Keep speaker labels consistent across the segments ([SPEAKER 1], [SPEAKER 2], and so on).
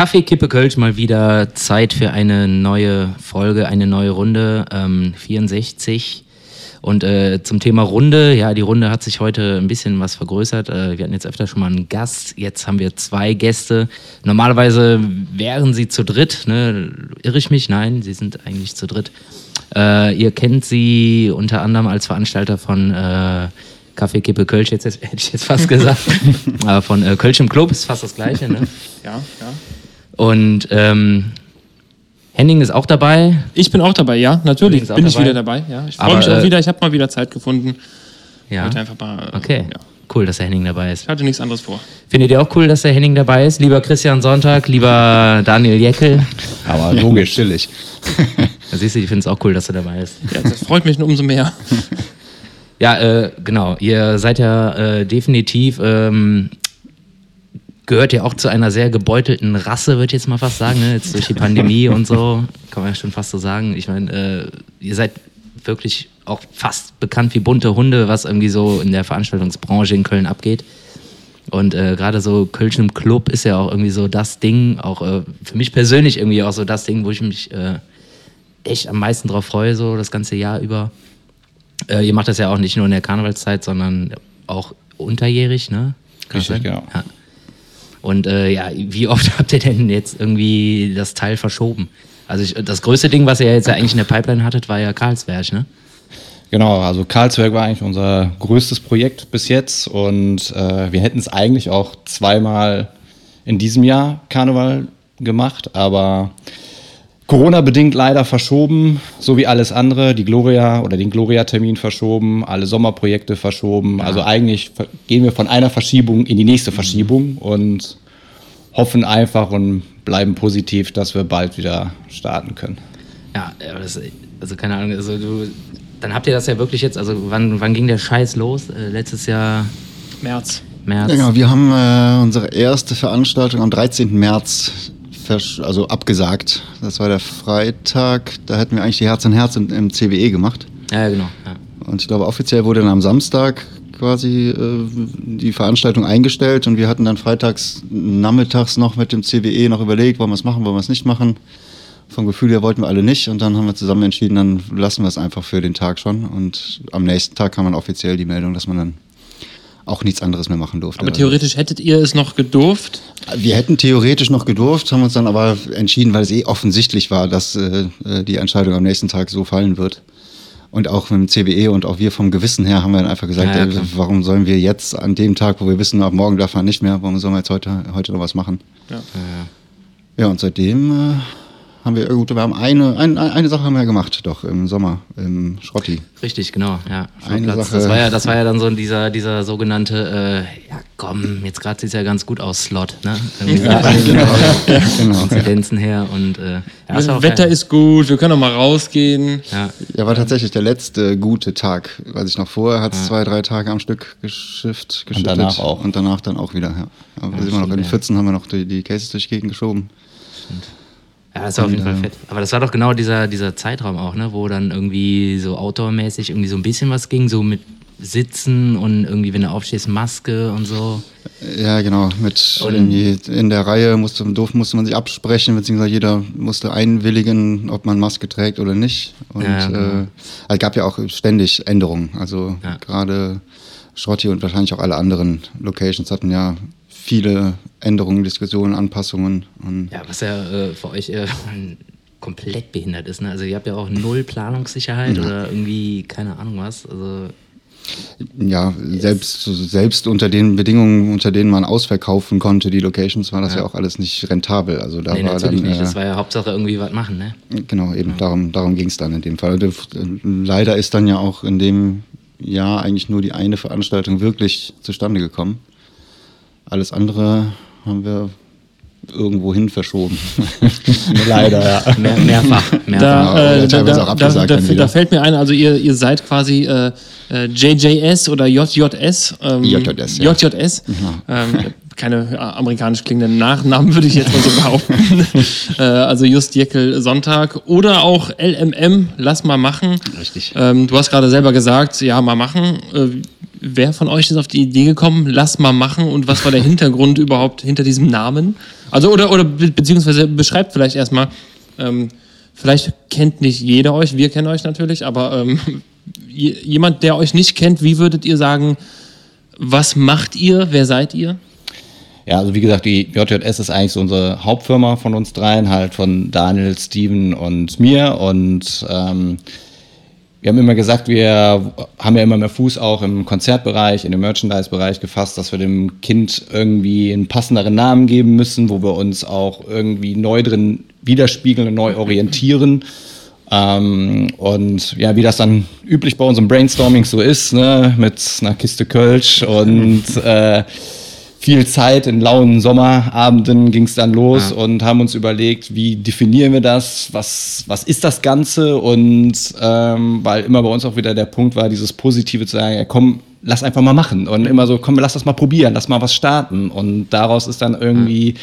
[SPEAKER 1] Kaffee, Kippe, Kölsch, mal wieder Zeit für eine neue Folge, eine neue Runde, ähm, 64. Und äh, zum Thema Runde, ja, die Runde hat sich heute ein bisschen was vergrößert. Äh, wir hatten jetzt öfter schon mal einen Gast, jetzt haben wir zwei Gäste. Normalerweise wären sie zu dritt, ne? Irre ich mich? Nein, sie sind eigentlich zu dritt. Äh, ihr kennt sie unter anderem als Veranstalter von äh, Kaffee, Kippe, Kölsch, jetzt, hätte ich jetzt fast gesagt. Aber von äh, Kölsch im Club ist fast das Gleiche, ne?
[SPEAKER 2] Ja, ja.
[SPEAKER 1] Und ähm, Henning ist auch dabei.
[SPEAKER 2] Ich bin auch dabei, ja, natürlich
[SPEAKER 1] ist
[SPEAKER 2] bin ich
[SPEAKER 1] dabei.
[SPEAKER 2] wieder dabei. Ja. Ich freue mich auch
[SPEAKER 1] äh,
[SPEAKER 2] wieder, ich habe mal wieder Zeit gefunden.
[SPEAKER 1] Ja.
[SPEAKER 2] Einfach mal, äh,
[SPEAKER 1] Okay.
[SPEAKER 2] Ja.
[SPEAKER 1] Cool, dass der Henning dabei ist.
[SPEAKER 2] Ich hatte nichts anderes vor.
[SPEAKER 1] Findet ihr auch cool, dass der Henning dabei ist? Lieber Christian Sonntag, lieber Daniel Jeckel.
[SPEAKER 3] Aber logisch, chillig.
[SPEAKER 1] Da siehst du, ich finde es auch cool, dass du dabei bist.
[SPEAKER 2] Ja, das freut mich nur umso mehr.
[SPEAKER 1] Ja, äh, genau. Ihr seid ja äh, definitiv, ähm, gehört ja auch zu einer sehr gebeutelten Rasse, würde ich jetzt mal fast sagen. Ne? Jetzt durch die Pandemie und so, kann man ja schon fast so sagen. Ich meine, äh, ihr seid wirklich auch fast bekannt wie bunte Hunde, was irgendwie so in der Veranstaltungsbranche in Köln abgeht. Und äh, gerade so Kölsch im Club ist ja auch irgendwie so das Ding, auch äh, für mich persönlich irgendwie auch so das Ding, wo ich mich äh, echt am meisten drauf freue, so das ganze Jahr über. Äh, ihr macht das ja auch nicht nur in der Karnevalszeit, sondern auch unterjährig, ne? Kann
[SPEAKER 3] Richtig, genau.
[SPEAKER 1] Ja. Und äh, ja, wie oft habt ihr denn jetzt irgendwie das Teil verschoben? Also ich, das größte Ding, was ihr jetzt ja eigentlich in der Pipeline hattet, war ja Karlsberg, ne?
[SPEAKER 3] Genau, also Karlsberg war eigentlich unser größtes Projekt bis jetzt und äh, wir hätten es eigentlich auch zweimal in diesem Jahr Karneval gemacht, aber Corona-bedingt leider verschoben, so wie alles andere, die Gloria oder den Gloria-Termin verschoben, alle Sommerprojekte verschoben. Also eigentlich gehen wir von einer Verschiebung in die nächste Verschiebung und hoffen einfach und bleiben positiv, dass wir bald wieder starten können.
[SPEAKER 1] Ja, aber das, also keine Ahnung, also du, dann habt ihr das ja wirklich jetzt, also wann, wann ging der Scheiß los? Äh, letztes Jahr
[SPEAKER 2] März.
[SPEAKER 1] März?
[SPEAKER 4] Ja, genau, wir haben äh, unsere erste Veranstaltung am 13. März also abgesagt. Das war der Freitag. Da hätten wir eigentlich die Herz an Herz im, im CWE gemacht.
[SPEAKER 1] Ja, genau. Ja.
[SPEAKER 4] Und ich glaube, offiziell wurde dann am Samstag quasi äh, die Veranstaltung eingestellt und wir hatten dann freitags nachmittags noch mit dem CWE noch überlegt, wollen wir es machen, wollen wir es nicht machen. Vom Gefühl her wollten wir alle nicht und dann haben wir zusammen entschieden, dann lassen wir es einfach für den Tag schon. Und am nächsten Tag kam dann offiziell die Meldung, dass man dann auch nichts anderes mehr machen durfte.
[SPEAKER 2] Aber theoretisch hättet ihr es noch gedurft.
[SPEAKER 4] Wir hätten theoretisch noch gedurft, haben uns dann aber entschieden, weil es eh offensichtlich war, dass äh, äh, die Entscheidung am nächsten Tag so fallen wird. Und auch mit dem CWE und auch wir vom Gewissen her haben wir dann einfach gesagt,
[SPEAKER 1] Ja, ja, klar.
[SPEAKER 4] warum sollen wir jetzt an dem Tag, wo wir wissen, ab morgen darf man nicht mehr, warum sollen wir jetzt heute, heute noch was machen?
[SPEAKER 2] Ja.
[SPEAKER 4] Ja, und seitdem äh, haben wir, gut, wir haben eine, ein, eine Sache haben wir ja gemacht, doch, im Sommer, im Schrotti.
[SPEAKER 1] Richtig, genau. Ja,
[SPEAKER 4] Eine. Sache-
[SPEAKER 1] Das war ja, das war ja dann so dieser, dieser sogenannte, äh, ja komm, jetzt gerade sieht es ja ganz gut aus, Slot, ne? So
[SPEAKER 4] genau. ja, genau.
[SPEAKER 1] Inzidenzen her und äh, ja,
[SPEAKER 2] Wetter
[SPEAKER 1] geil.
[SPEAKER 2] ist gut, wir können auch mal rausgehen.
[SPEAKER 1] Ja,
[SPEAKER 4] Ja, war tatsächlich der letzte gute Tag. Weiß ich noch, vorher hat es zwei, drei Tage am Stück geschifft, geschiftet.
[SPEAKER 3] danach auch.
[SPEAKER 4] Und danach dann auch wieder, ja. Aber wir sind immer noch in den
[SPEAKER 1] ja.
[SPEAKER 4] Pfützen, haben wir noch die, die Cases durch die Gegend geschoben.
[SPEAKER 1] Ja, das war auf jeden Fall
[SPEAKER 4] äh,
[SPEAKER 1] fett. Aber das war doch genau dieser, dieser Zeitraum auch, ne? Wo dann irgendwie so outdoormäßig irgendwie so ein bisschen was ging, so mit Sitzen und irgendwie, wenn du aufstehst, Maske und so.
[SPEAKER 4] Ja, genau. Mit
[SPEAKER 1] Und-
[SPEAKER 4] irgendwie in der Reihe musste, durf, musste man sich absprechen, beziehungsweise jeder musste einwilligen, ob man Maske trägt oder nicht. Und
[SPEAKER 1] Ja, genau.
[SPEAKER 4] äh, es gab ja auch ständig Änderungen. Also
[SPEAKER 1] Ja.
[SPEAKER 4] gerade Schrotti und wahrscheinlich auch alle anderen Locations hatten ja viele Änderungen, Diskussionen, Anpassungen. Und
[SPEAKER 1] Ja, was ja äh, für euch äh, komplett behindert ist, ne? Also ihr habt ja auch null Planungssicherheit oder irgendwie, keine Ahnung was. Also
[SPEAKER 4] Ja, selbst, selbst unter den Bedingungen, unter denen man ausverkaufen konnte, die Locations, war das ja,
[SPEAKER 1] Ja.
[SPEAKER 4] auch alles nicht rentabel. Also da
[SPEAKER 1] nee,
[SPEAKER 4] war
[SPEAKER 1] natürlich
[SPEAKER 4] dann,
[SPEAKER 1] nicht.
[SPEAKER 4] äh,
[SPEAKER 1] Das war ja Hauptsache irgendwie was machen, ne?
[SPEAKER 4] Genau, eben darum, darum ging es dann in dem Fall. Und, äh, Leider ist dann ja auch in dem Jahr eigentlich nur die eine Veranstaltung wirklich zustande gekommen. Alles andere haben wir irgendwo hin verschoben.
[SPEAKER 3] Leider, ja.
[SPEAKER 1] Mehr, mehrfach. mehrfach.
[SPEAKER 2] Da, äh, da,
[SPEAKER 4] teilweise
[SPEAKER 2] da, da, da, fällt mir ein, also ihr, ihr seid quasi äh, äh, JJS oder JJS. Ähm,
[SPEAKER 4] JJS, ja.
[SPEAKER 2] JJS. Ähm, keine äh, amerikanisch klingenden Nachnamen, würde ich jetzt mal so behaupten. äh, also Just Jekyll Sonntag oder auch LMM, lass mal machen.
[SPEAKER 4] Richtig.
[SPEAKER 2] Ähm, du hast gerade selber gesagt, ja, mal machen. Wer von euch ist auf die Idee gekommen, lass mal machen und was war der Hintergrund überhaupt hinter diesem Namen? Also oder, oder be beziehungsweise beschreibt vielleicht erstmal, ähm, vielleicht kennt nicht jeder euch, wir kennen euch natürlich, aber ähm, jemand, der euch nicht kennt, wie würdet ihr sagen, was macht ihr, wer seid ihr?
[SPEAKER 3] Ja, also wie gesagt, die JJS ist eigentlich so unsere Hauptfirma von uns dreien, halt von Daniel, Steven und mir und ähm, wir haben immer gesagt, wir haben ja immer mehr Fuß auch im Konzertbereich, in dem Merchandise-Bereich gefasst, dass wir dem Kind irgendwie einen passenderen Namen geben müssen, wo wir uns auch irgendwie neu drin widerspiegeln und neu orientieren. Ähm, und ja, wie das dann üblich bei unserem Brainstorming so ist, ne, mit einer Kiste Kölsch und äh, viel Zeit in lauen Sommerabenden ging es dann los ja. und haben uns überlegt, wie definieren wir das, was, was ist das Ganze und ähm, weil immer bei uns auch wieder der Punkt war, dieses Positive zu sagen, ja, komm, lass einfach mal machen und immer so, komm, lass das mal probieren, lass mal was starten und daraus ist dann irgendwie ja.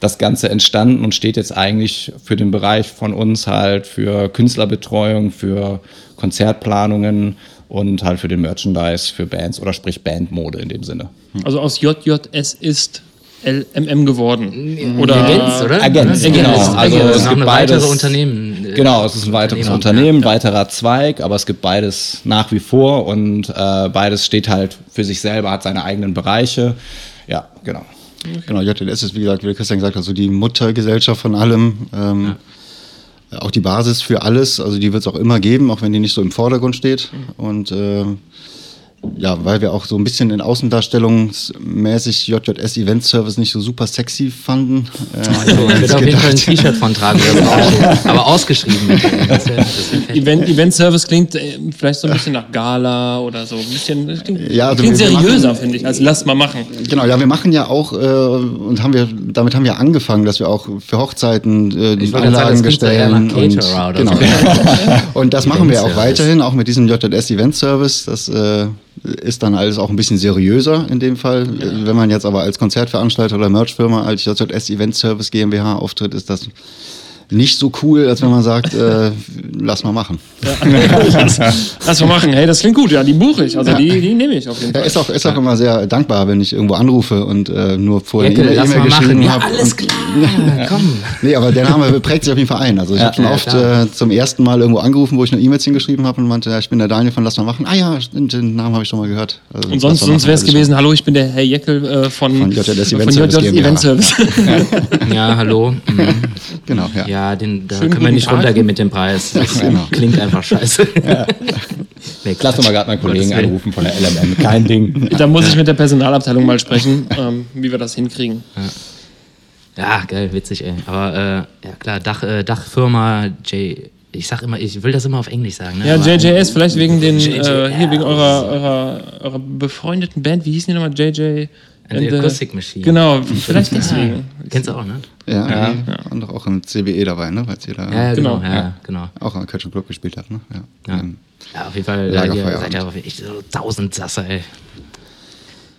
[SPEAKER 3] das Ganze entstanden und steht jetzt eigentlich für den Bereich von uns halt für Künstlerbetreuung, für Konzertplanungen und halt für den Merchandise für Bands oder sprich Bandmode in dem Sinne.
[SPEAKER 2] Also aus JJS ist LMM geworden.
[SPEAKER 1] Oder Agenz, oder?
[SPEAKER 3] Agenz, genau. Also
[SPEAKER 1] es gibt eine beides, weitere Unternehmen.
[SPEAKER 3] Äh, genau, es ist ein weiteres Unternehmen, ja. weiterer Zweig, aber es gibt beides nach wie vor und äh, beides steht halt für sich selber, hat seine eigenen Bereiche. Ja, genau.
[SPEAKER 4] Genau, JLS ist, wie gesagt, wie Christian gesagt hat, so die Muttergesellschaft von allem. Ähm, ja auch die Basis für alles, also die wird es auch immer geben, auch wenn die nicht so im Vordergrund steht. Und äh, ja, weil wir auch so ein bisschen in Außendarstellungsmäßig JJS Event Service nicht so super sexy fanden.
[SPEAKER 1] Äh, also ich würde auf jeden Fall ein T-Shirt von tragen, aber ausgeschrieben. Das
[SPEAKER 2] wär, das Event, Event Service klingt äh, vielleicht so ein bisschen nach Gala oder so. Ein bisschen, klingt, ja, also klingt seriöser, finde ich, als lass mal machen.
[SPEAKER 4] Genau, ja, wir machen ja auch, äh, und haben wir, damit haben wir angefangen, dass wir auch für Hochzeiten äh, die Anlagen bestellen. Und, genau. und das machen wir auch weiterhin, auch mit diesem JJS Event Service. Das äh, ist dann alles auch ein bisschen seriöser in dem Fall. Ja. Wenn man jetzt aber als Konzertveranstalter oder Merchfirma als JJS Event Service GmbH auftritt, ist das nicht so cool, als wenn man sagt, äh, lass mal machen.
[SPEAKER 2] Ja. lass mal machen. Hey, das klingt gut. Ja, die buche ich. Also ja. die, die nehme ich auf jeden Fall.
[SPEAKER 4] Ja, ist auch, ist auch immer sehr dankbar, wenn ich irgendwo anrufe und äh, nur vorher eine E-Mail geschrieben habe. Ja,
[SPEAKER 1] alles klar. Komm.
[SPEAKER 4] Nee, aber der Name prägt sich auf jeden Fall ein. Also ich habe schon oft äh, zum ersten Mal irgendwo angerufen, wo ich eine E-Mail hingeschrieben habe und meinte, ja, ich bin der Daniel von Lass mal machen. Ah ja, den Namen habe ich schon mal gehört.
[SPEAKER 2] Also, und sonst, sonst wäre es gewesen, hallo, ich bin der Herr Jeckel äh, von, von Event Service. Event Service.
[SPEAKER 1] ja, hallo. Mhm.
[SPEAKER 4] Genau, ja.
[SPEAKER 1] Ja, den, da Schönen können wir nicht Tag. runtergehen mit dem Preis. Das genau. klingt einfach scheiße. Ja.
[SPEAKER 3] Nee, Lass doch mal gerade meinen Kollegen anrufen von der LMM. Kein Ding.
[SPEAKER 2] Da muss ich mit der Personalabteilung mal sprechen, ähm, wie wir das hinkriegen.
[SPEAKER 1] Ja, ja geil, witzig, ey. Aber äh, ja klar, Dach, äh, Dachfirma J. Ich sag immer, ich will das immer auf Englisch sagen. Ne?
[SPEAKER 2] Ja, JJS, vielleicht wegen den, äh, hier wegen eurer, eurer, eurer befreundeten Band. Wie hießen die nochmal? JJ.
[SPEAKER 1] Acoustic Machine.
[SPEAKER 2] Genau, vielleicht deswegen.
[SPEAKER 1] Kennst du auch, ne?
[SPEAKER 4] Ja, ja. ja. und auch im CBE dabei, ne? Weil da
[SPEAKER 1] ja, genau, ja, ja, genau.
[SPEAKER 4] Auch an Catch Club gespielt hat, ne?
[SPEAKER 1] Ja, ja. ja auf jeden Fall. Ja, ihr seid ja echt so tausend Sasser, ey.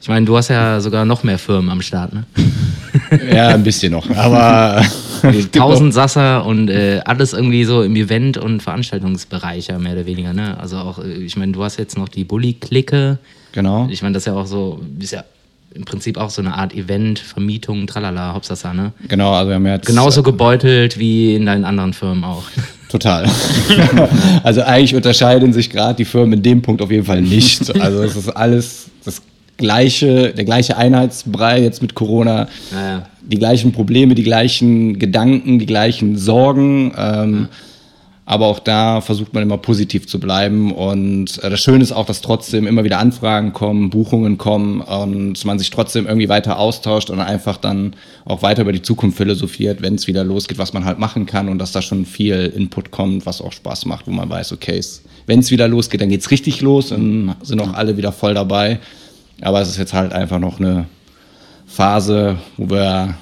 [SPEAKER 1] Ich meine, du hast ja sogar noch mehr Firmen am Start, ne?
[SPEAKER 3] ja, ein bisschen noch, aber.
[SPEAKER 1] Tausend Sasser und äh, alles irgendwie so im Event- und Veranstaltungsbereich, ja, mehr oder weniger, ne? Also auch, äh, ich meine, du hast jetzt noch die Bully-Clique.
[SPEAKER 3] Genau.
[SPEAKER 1] Ich meine, das ist ja auch so, ist ja im Prinzip auch so eine Art Event, Vermietung, tralala, Hopsasa, ne?
[SPEAKER 3] Genau, also wir haben jetzt.
[SPEAKER 1] Genauso gebeutelt wie in deinen anderen Firmen auch.
[SPEAKER 3] Total. also eigentlich unterscheiden sich gerade die Firmen in dem Punkt auf jeden Fall nicht. Also es ist alles das gleiche, der gleiche Einheitsbrei jetzt mit Corona. Ja, ja. Die gleichen Probleme, die gleichen Gedanken, die gleichen Sorgen. Ähm, ja aber auch da versucht man immer positiv zu bleiben. Und äh, das Schöne ist auch, dass trotzdem immer wieder Anfragen kommen, Buchungen kommen und man sich trotzdem irgendwie weiter austauscht und einfach dann auch weiter über die Zukunft philosophiert, wenn es wieder losgeht, was man halt machen kann und dass da schon viel Input kommt, was auch Spaß macht, wo man weiß, okay, wenn es wieder losgeht, dann geht es richtig los und sind auch alle wieder voll dabei. Aber es ist jetzt halt einfach noch eine Phase, wo wir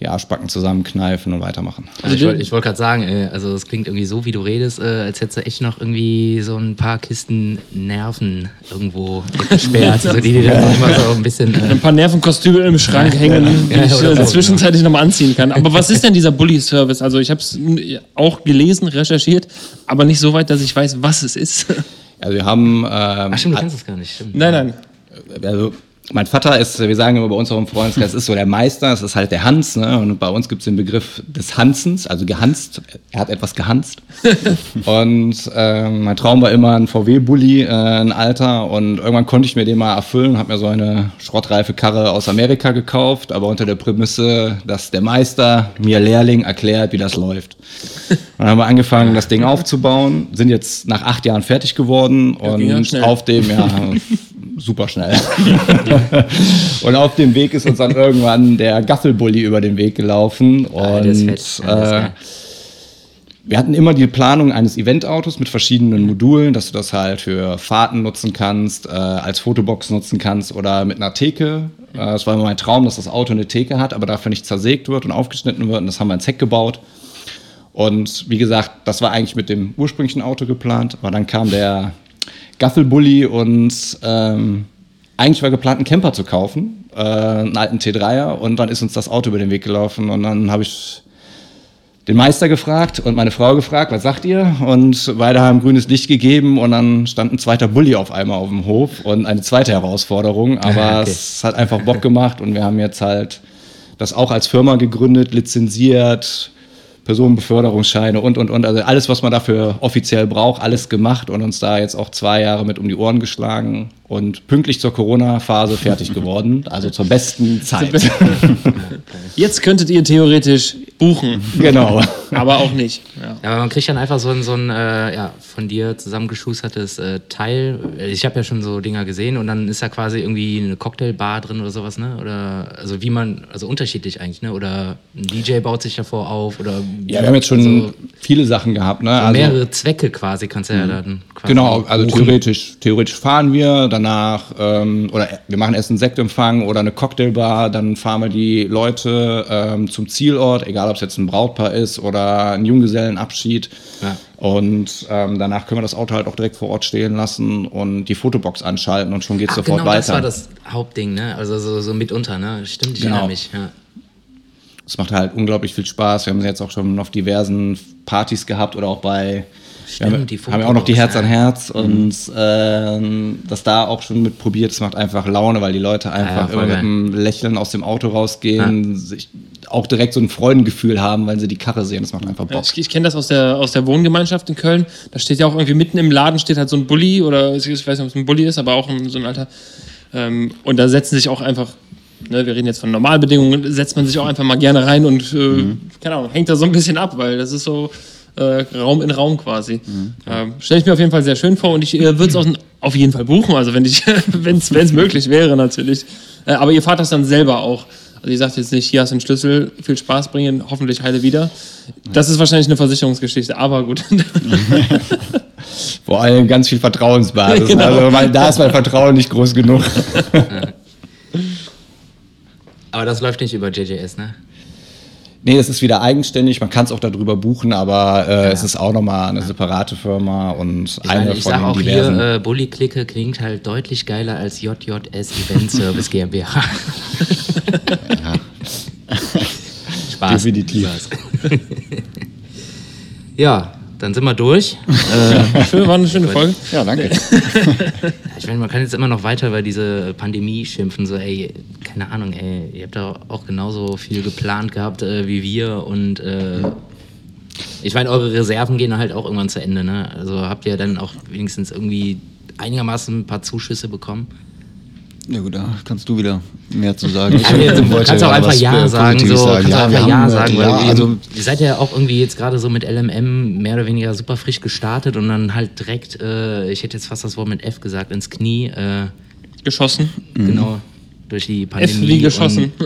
[SPEAKER 3] die Arschbacken zusammenkneifen und weitermachen.
[SPEAKER 1] Also ich wollte wollt gerade sagen, ey, also es klingt irgendwie so, wie du redest, äh, als hättest du echt noch irgendwie so ein paar Kisten Nerven irgendwo gesperrt, so, die dir dann immer so ein bisschen... Äh
[SPEAKER 2] ein paar Nervenkostüme im Schrank hängen, die ja, ich äh, zwischenzeitlich nochmal anziehen kann. Aber was ist denn dieser Bully-Service? Also ich habe es auch gelesen, recherchiert, aber nicht so weit, dass ich weiß, was es ist.
[SPEAKER 3] Also wir haben... Ähm,
[SPEAKER 1] Ach stimmt, du kennst es gar nicht, stimmt.
[SPEAKER 2] Nein, nein.
[SPEAKER 3] Also mein Vater ist, wir sagen immer bei uns auch im Freundeskreis, ist so der Meister, es ist halt der Hans, ne? Und bei uns gibt es den Begriff des Hansens, also gehanzt. Er hat etwas gehanzt. und ähm, mein Traum war immer ein VW-Bully, äh, ein Alter. Und irgendwann konnte ich mir den mal erfüllen, habe mir so eine schrottreife Karre aus Amerika gekauft, aber unter der Prämisse, dass der Meister mir Lehrling erklärt, wie das läuft. Und dann haben wir angefangen, das Ding aufzubauen, sind jetzt nach acht Jahren fertig geworden und auf dem, ja, super schnell. und auf dem Weg ist uns dann irgendwann der Gaffelbully über den Weg gelaufen. Und
[SPEAKER 1] Ah, ist
[SPEAKER 3] äh, wir hatten immer die Planung eines Eventautos mit verschiedenen Modulen, dass du das halt für Fahrten nutzen kannst, äh, als Fotobox nutzen kannst oder mit einer Theke. Äh, Es war immer mein Traum, dass das Auto eine Theke hat, aber dafür nicht zersägt wird und aufgeschnitten wird. Und das haben wir ins Heck gebaut. Und wie gesagt, das war eigentlich mit dem ursprünglichen Auto geplant, aber dann kam der Gaffelbully und ähm, eigentlich war geplant, einen Camper zu kaufen, äh, einen alten T3er und dann ist uns das Auto über den Weg gelaufen. Und dann habe ich den Meister gefragt und meine Frau gefragt, was sagt ihr? Und beide haben grünes Licht gegeben. Und dann stand ein zweiter Bulli auf einmal auf dem Hof. Und eine zweite Herausforderung, aber
[SPEAKER 1] okay.
[SPEAKER 3] es hat einfach Bock gemacht. Und wir haben jetzt halt das auch als Firma gegründet, lizenziert, Personenbeförderungsscheine und, und, und. Also alles, was man dafür offiziell braucht, alles gemacht und uns da jetzt auch zwei Jahre mit um die Ohren geschlagen und pünktlich zur Corona-Phase fertig geworden. Also zur besten Zeit.
[SPEAKER 2] Jetzt könntet ihr theoretisch buchen,
[SPEAKER 3] genau.
[SPEAKER 2] aber auch nicht. Ja.
[SPEAKER 1] Aber man kriegt dann einfach so ein, so ein äh, ja, von dir zusammengeschustertes äh, Teil. Ich habe ja schon so Dinger gesehen und dann ist da quasi irgendwie eine Cocktailbar drin oder sowas, ne? Oder also wie man, also unterschiedlich eigentlich, ne? Oder ein DJ baut sich davor auf oder
[SPEAKER 3] Ja, wir haben jetzt schon
[SPEAKER 1] also,
[SPEAKER 3] viele Sachen gehabt. Ne? Also,
[SPEAKER 1] mehrere Zwecke quasi kannst du ja dann quasi
[SPEAKER 3] Genau, also
[SPEAKER 1] buchen.
[SPEAKER 3] theoretisch, theoretisch fahren wir danach ähm, oder wir machen erst einen Sektempfang oder eine Cocktailbar, dann fahren wir die Leute ähm, zum Zielort, egal ob es jetzt ein Brautpaar ist oder ein Junggesellenabschied.
[SPEAKER 1] Ja.
[SPEAKER 3] Und ähm, danach können wir das Auto halt auch direkt vor Ort stehen lassen und die Fotobox anschalten und schon geht es sofort
[SPEAKER 1] genau, das
[SPEAKER 3] weiter.
[SPEAKER 1] war das Hauptding, ne? Also so, so mitunter, ne? Stimmt, ich
[SPEAKER 3] Genau.
[SPEAKER 1] erinnere mich. Ja.
[SPEAKER 3] Es macht halt unglaublich viel Spaß. Wir haben sie jetzt auch schon auf diversen Partys gehabt oder auch bei.
[SPEAKER 1] Stimmt,
[SPEAKER 3] wir haben,
[SPEAKER 1] die
[SPEAKER 3] haben ja auch noch die Herz an
[SPEAKER 1] ja.
[SPEAKER 3] Herz und ähm, das da auch schon mit probiert. Es macht einfach Laune, weil die Leute einfach
[SPEAKER 1] voll
[SPEAKER 3] immer mit einem Lächeln aus dem Auto rausgehen, sich auch direkt so ein Freudengefühl haben, weil sie die Karre sehen. Das macht einfach
[SPEAKER 2] Ja,
[SPEAKER 3] Bock.
[SPEAKER 2] ich ich kenne das aus der, aus der Wohngemeinschaft in Köln. Da steht ja auch irgendwie mitten im Laden steht halt so ein Bulli oder ich weiß nicht, ob es ein Bulli ist, aber auch ein, so ein alter. Ähm, und da setzen sich auch einfach, ne, wir reden jetzt von Normalbedingungen, setzt man sich auch einfach mal gerne rein und, äh, keine Ahnung, hängt da so ein bisschen ab, weil das ist so äh, Raum in Raum quasi. Ähm, Stelle ich mir auf jeden Fall sehr schön vor und ich äh, würde es auch auf jeden Fall buchen, also wenn es möglich wäre natürlich. Äh, aber ihr fahrt das dann selber auch. Also ihr sagt jetzt nicht, hier hast du den Schlüssel, viel Spaß bringen, hoffentlich heile wieder. Das ist wahrscheinlich eine Versicherungsgeschichte, aber gut.
[SPEAKER 3] Vor allem ganz viel Vertrauensbasis.
[SPEAKER 2] Genau.
[SPEAKER 3] Also weil da ist mein Vertrauen nicht groß genug.
[SPEAKER 1] Aber das läuft nicht über JJS, ne?
[SPEAKER 3] Nee, das ist wieder eigenständig. Man kann es auch darüber buchen, aber äh, es ist auch nochmal eine separate Firma und
[SPEAKER 1] Ich,
[SPEAKER 3] eine
[SPEAKER 1] meine, ich
[SPEAKER 3] von
[SPEAKER 1] sag auch
[SPEAKER 3] diversen.
[SPEAKER 1] hier, äh, Bully Clique klingt halt deutlich geiler als JJS Event Service GmbH. Spaß.
[SPEAKER 3] Definitiv.
[SPEAKER 1] Spaß. ja, dann sind wir durch.
[SPEAKER 2] Schön, war eine schöne Folge.
[SPEAKER 4] Ja, danke.
[SPEAKER 1] Ich meine, man kann jetzt immer noch weiter über diese Pandemie schimpfen. So, ey, keine Ahnung, ey, ihr habt da auch genauso viel geplant gehabt äh, wie wir und äh, ich meine, eure Reserven gehen halt auch irgendwann zu Ende, ne? Also habt ihr dann auch wenigstens irgendwie einigermaßen ein paar Zuschüsse bekommen?
[SPEAKER 4] Ja gut, da kannst du wieder mehr zu sagen.
[SPEAKER 1] Du
[SPEAKER 4] wollte
[SPEAKER 1] Also, kannst auch einfach Ja sagen, so,
[SPEAKER 4] Positives
[SPEAKER 1] kannst auch
[SPEAKER 4] Ja,
[SPEAKER 1] einfach Ja
[SPEAKER 4] haben,
[SPEAKER 1] sagen,
[SPEAKER 4] ja,
[SPEAKER 1] ihr,
[SPEAKER 4] also
[SPEAKER 1] ihr seid ja auch irgendwie jetzt gerade so mit LMM mehr oder weniger super frisch gestartet und dann halt direkt, äh, ich hätte jetzt fast das Wort mit F gesagt, ins Knie, äh,
[SPEAKER 2] Geschossen.
[SPEAKER 1] genau, durch die Pandemie.
[SPEAKER 2] F wie geschossen.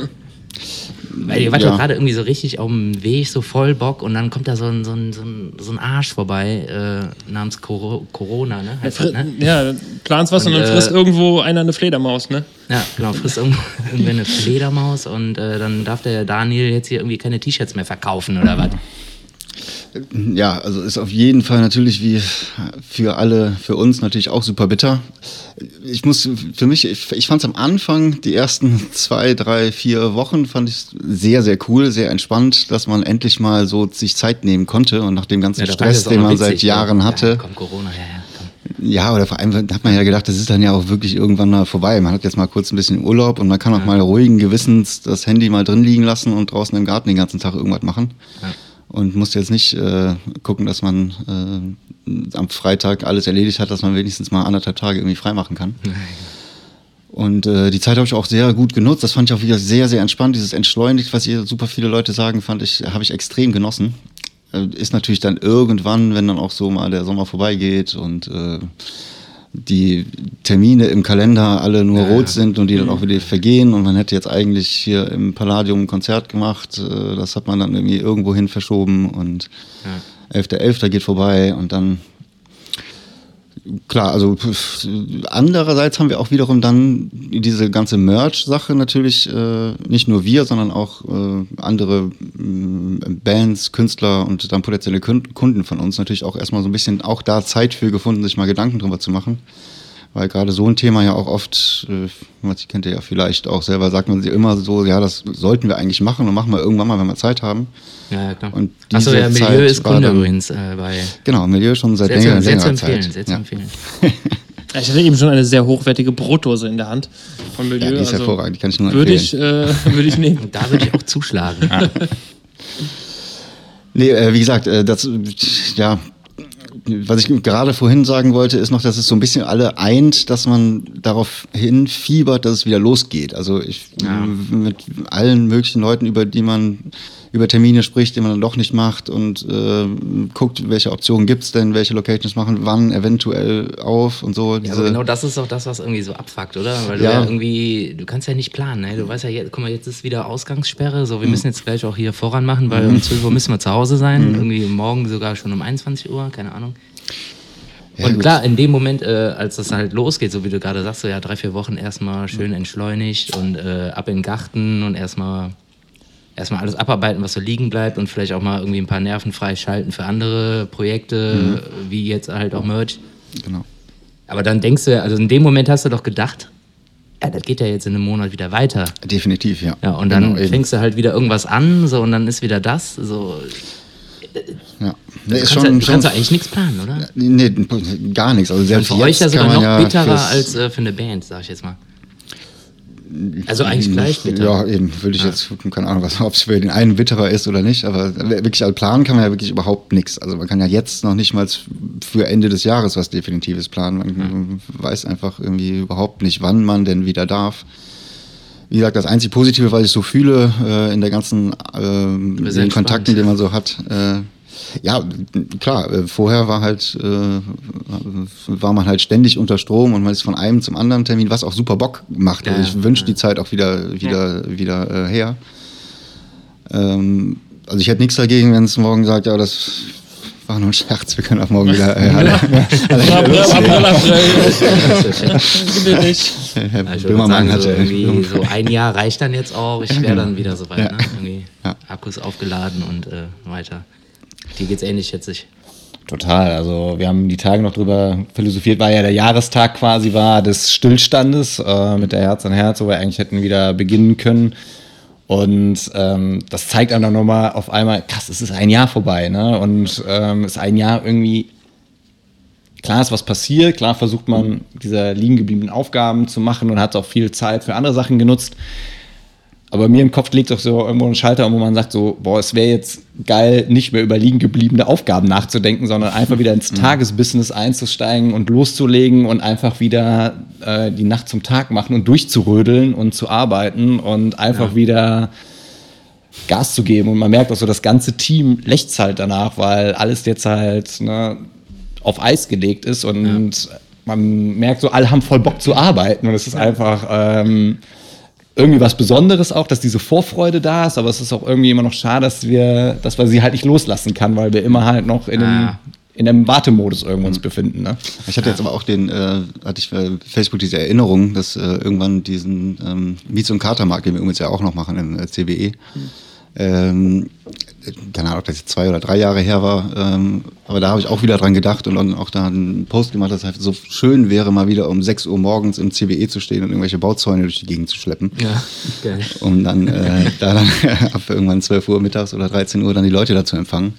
[SPEAKER 1] Weil ihr wart
[SPEAKER 4] Ja.
[SPEAKER 1] ja gerade irgendwie so richtig auf dem Weg, so voll Bock und dann kommt da so ein, so ein, so ein, so ein Arsch vorbei, äh, namens Coro Corona, ne? Heißt das, ne?
[SPEAKER 2] Ja, planst was und,
[SPEAKER 1] Und,
[SPEAKER 2] dann
[SPEAKER 1] äh,
[SPEAKER 2] frisst irgendwo einer eine Fledermaus, ne?
[SPEAKER 1] Ja, genau, frisst irgendwo irgendwie eine Fledermaus und äh, dann darf der Daniel jetzt hier irgendwie keine T-Shirts mehr verkaufen oder was?
[SPEAKER 4] Ja, also ist auf jeden Fall natürlich wie für alle, für uns natürlich auch super bitter. Ich muss, für mich, ich, ich fand es am Anfang, die ersten zwei, drei, vier Wochen fand ich sehr, sehr cool, sehr entspannt, dass man endlich mal so sich Zeit nehmen konnte und nach dem ganzen
[SPEAKER 1] Ja,
[SPEAKER 4] Stress, den man
[SPEAKER 1] witzig,
[SPEAKER 4] seit Jahren
[SPEAKER 1] ja.
[SPEAKER 4] hatte.
[SPEAKER 1] Ja, komm, Corona, ja, ja.
[SPEAKER 4] Ja, oder vor allem hat man ja gedacht, das ist dann ja auch wirklich irgendwann mal vorbei. Man hat jetzt mal kurz ein bisschen Urlaub und man kann auch mal ruhigen Gewissens das Handy mal drin liegen lassen und draußen im Garten den ganzen Tag irgendwas machen.
[SPEAKER 1] Ja.
[SPEAKER 4] Und muss jetzt nicht äh, gucken, dass man äh, am Freitag alles erledigt hat, dass man wenigstens mal anderthalb Tage irgendwie freimachen kann. Und äh, die Zeit habe ich auch sehr gut genutzt. Das fand ich auch wieder sehr, sehr entspannt. Dieses entschleunigt, was hier super viele Leute sagen, fand ich, habe ich extrem genossen. Äh, ist natürlich dann irgendwann, wenn dann auch so mal der Sommer vorbeigeht und äh, die Termine im Kalender alle nur
[SPEAKER 1] Ja,
[SPEAKER 4] rot sind und die dann auch wieder vergehen und man hätte jetzt eigentlich hier im Palladium ein Konzert gemacht, äh, das hat man dann irgendwie irgendwo hin verschoben und
[SPEAKER 1] Ja.
[SPEAKER 4] 11.11. geht vorbei und dann klar, also andererseits haben wir auch wiederum dann diese ganze Merch-Sache natürlich, äh, nicht nur wir, sondern auch äh, andere mh, Bands, Künstler und dann potenzielle Kun- Kunden von uns natürlich auch erstmal so ein bisschen auch da Zeit für gefunden, sich mal Gedanken drüber zu machen. Weil gerade so ein Thema ja auch oft, äh, kennt ihr ja vielleicht auch selber, sagt man sich immer so, ja, das sollten wir eigentlich machen und machen wir irgendwann mal, wenn wir Zeit haben.
[SPEAKER 1] Ja, ja, klar.
[SPEAKER 4] Und
[SPEAKER 1] Achso, ja, Milieu
[SPEAKER 4] Zeit
[SPEAKER 1] ist Kunde
[SPEAKER 4] dann-
[SPEAKER 1] übrigens äh, bei.
[SPEAKER 4] Genau, Milieu schon seit
[SPEAKER 1] Sehr zu,
[SPEAKER 4] längerer,
[SPEAKER 1] sehr zu
[SPEAKER 4] längerer
[SPEAKER 1] empfehlen,
[SPEAKER 4] Zeit.
[SPEAKER 1] sehr zu empfehlen.
[SPEAKER 2] Ich hatte eben schon eine sehr hochwertige Brotdose in der Hand von Milieu.
[SPEAKER 4] Ja, die ist
[SPEAKER 2] also
[SPEAKER 4] hervorragend, die kann ich nur
[SPEAKER 2] Würde
[SPEAKER 4] empfehlen.
[SPEAKER 2] ich, äh, würde ich nehmen.
[SPEAKER 1] Und da würde ich auch zuschlagen.
[SPEAKER 4] Nee, äh, wie gesagt, äh, das, ja, was ich gerade vorhin sagen wollte, ist noch, dass es so ein bisschen alle eint, dass man darauf hinfiebert, dass es wieder losgeht. Also ich
[SPEAKER 1] Ja.
[SPEAKER 4] mit allen möglichen Leuten, über die man über Termine spricht, die man dann doch nicht macht und äh, guckt, welche Optionen gibt's denn, welche Locations machen wann eventuell auf und so.
[SPEAKER 1] Ja, aber genau das ist doch das, was irgendwie so abfuckt, oder? Weil du
[SPEAKER 4] Ja.
[SPEAKER 1] ja, irgendwie, du kannst ja nicht planen, ne? Du weißt ja, jetzt, guck mal, jetzt ist wieder Ausgangssperre, so, wir müssen jetzt gleich auch hier voran machen, weil um 12 Uhr müssen wir zu Hause sein, irgendwie morgen sogar schon um 21 Uhr, keine Ahnung.
[SPEAKER 4] Ja,
[SPEAKER 1] und klar, in dem Moment, äh, als das halt losgeht, so wie du gerade sagst, so ja, drei, vier Wochen erstmal schön entschleunigt und äh, ab in den Garten und erstmal erstmal alles abarbeiten, was so liegen bleibt und vielleicht auch mal irgendwie ein paar Nerven freischalten für andere Projekte, wie jetzt halt auch Merch.
[SPEAKER 4] Genau.
[SPEAKER 1] Aber dann denkst du, ja, also in dem Moment hast du doch gedacht, ja, das geht ja jetzt in einem Monat wieder weiter.
[SPEAKER 4] Definitiv, ja.
[SPEAKER 1] Ja, und dann
[SPEAKER 4] Genau, eben.
[SPEAKER 1] fängst du halt wieder irgendwas an, so und dann ist wieder das. So,
[SPEAKER 4] ja.
[SPEAKER 1] du
[SPEAKER 4] Nee, ist schon,
[SPEAKER 1] ja, du
[SPEAKER 4] schon,
[SPEAKER 1] kannst ja eigentlich nichts planen, oder?
[SPEAKER 4] nee, gar nichts. Also
[SPEAKER 1] Und
[SPEAKER 4] selbst
[SPEAKER 1] für euch ja
[SPEAKER 4] jetzt
[SPEAKER 1] sogar noch bitterer als äh, für eine Band, sag ich jetzt mal. Also eigentlich gleich bitter.
[SPEAKER 4] Ja, eben, würde ich jetzt, keine Ahnung, was, ob es für den einen bitterer ist oder nicht, aber wirklich als planen kann man ja wirklich überhaupt nichts. Also man kann ja jetzt noch nicht mal für Ende des Jahres was Definitives planen. Man weiß einfach irgendwie überhaupt nicht, wann man denn wieder darf. Wie gesagt, das einzig Positive, was ich so fühle äh, in der ganzen
[SPEAKER 1] bist
[SPEAKER 4] den Kontakten, die man so hat, äh, ja, klar, äh, vorher war halt, äh, war man halt ständig unter Strom und man ist von einem zum anderen Termin, was auch super Bock macht. Also
[SPEAKER 1] Ja,
[SPEAKER 4] ich wünsche die Zeit auch wieder, wieder, wieder äh, her. Ähm, also ich hätte nichts dagegen, wenn es morgen sagt, ja, das war nur ein Scherz, wir können auch morgen wieder äh, alle. Herr
[SPEAKER 1] Ja, ich würde
[SPEAKER 4] Böhmermann
[SPEAKER 1] sagen, so,
[SPEAKER 4] hatte.
[SPEAKER 1] irgendwie so ein Jahr reicht dann jetzt auch. Ich wäre dann wieder soweit,
[SPEAKER 4] Ja.
[SPEAKER 1] ne? Irgendwie
[SPEAKER 4] Ja.
[SPEAKER 1] Akkus aufgeladen und äh, weiter. Dir geht's ähnlich, schätze ich.
[SPEAKER 3] Total. Also wir haben die Tage noch drüber philosophiert, weil ja der Jahrestag quasi war des Stillstandes äh, mit der Herz an Herz, wo wir eigentlich hätten wieder beginnen können. Und ähm, das zeigt einem dann nochmal auf einmal, krass, es ist ein Jahr vorbei, ne? Und ähm, es ist ein Jahr irgendwie, klar ist was passiert, klar versucht man diese liegen gebliebenen Aufgaben zu machen und hat auch viel Zeit für andere Sachen genutzt. Aber mir im Kopf liegt auch so irgendwo ein Schalter, wo man sagt so, boah, es wäre jetzt geil, nicht mehr über liegen gebliebene Aufgaben nachzudenken, sondern einfach wieder ins Tagesbusiness einzusteigen und loszulegen und einfach wieder äh, die Nacht zum Tag machen und durchzurödeln und zu arbeiten und einfach wieder Gas zu geben. Und man merkt auch so, das ganze Team lächzt halt danach, weil alles jetzt halt ne, auf Eis gelegt ist und man merkt so, alle haben voll Bock zu arbeiten und es ist einfach ähm, irgendwie was Besonderes auch, dass diese Vorfreude da ist, aber es ist auch irgendwie immer noch schade, dass wir, dass wir sie halt nicht loslassen kann, weil wir immer halt noch in, einem,
[SPEAKER 1] Ah.
[SPEAKER 3] in einem Wartemodus irgendwo uns befinden. Ne?
[SPEAKER 4] Ich hatte jetzt aber auch den, äh, hatte ich bei Facebook diese Erinnerung, dass äh, irgendwann diesen ähm, Miets- und Katermarkt, den wir übrigens ja auch noch machen im äh, CBE, ähm, keine Ahnung, ob das jetzt zwei oder drei Jahre her war, ähm, aber da habe ich auch wieder dran gedacht und dann auch da einen Post gemacht, dass es halt so schön wäre, mal wieder um 6 Uhr morgens im CBE zu stehen und irgendwelche Bauzäune durch die Gegend zu schleppen.
[SPEAKER 1] Ja, geil.
[SPEAKER 4] um dann äh, da dann ab irgendwann 12 Uhr mittags oder 13 Uhr dann die Leute da zu empfangen.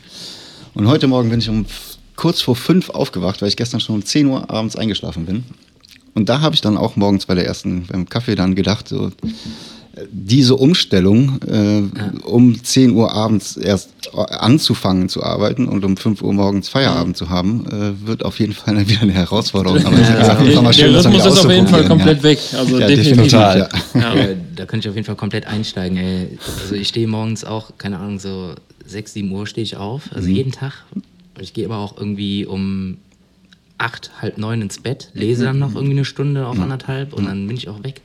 [SPEAKER 4] Und heute Morgen bin ich um kurz vor fünf aufgewacht, weil ich gestern schon um 10 Uhr abends eingeschlafen bin. Und da habe ich dann auch morgens bei der ersten, beim Kaffee dann gedacht, so, diese Umstellung, äh, um 10 Uhr abends erst anzufangen zu arbeiten und um 5 Uhr morgens Feierabend zu haben, äh, wird auf jeden Fall wieder eine Herausforderung. Aber ist auf jeden Fall mal schön,
[SPEAKER 2] der Rhythmus ist auf jeden Fall komplett
[SPEAKER 4] ja.
[SPEAKER 2] weg. Also
[SPEAKER 4] Ja,
[SPEAKER 2] definitiv.
[SPEAKER 4] definitiv,
[SPEAKER 3] Total.
[SPEAKER 4] ja.
[SPEAKER 2] Ja.
[SPEAKER 1] Ja, da könnte ich auf jeden Fall komplett einsteigen. Ey. Also ich stehe morgens auch, keine Ahnung, so 6, 7 Uhr stehe ich auf. Also jeden Tag. Ich gehe aber auch irgendwie um 8, halb 9 ins Bett, lese dann noch irgendwie eine Stunde auf anderthalb und dann bin ich auch weg.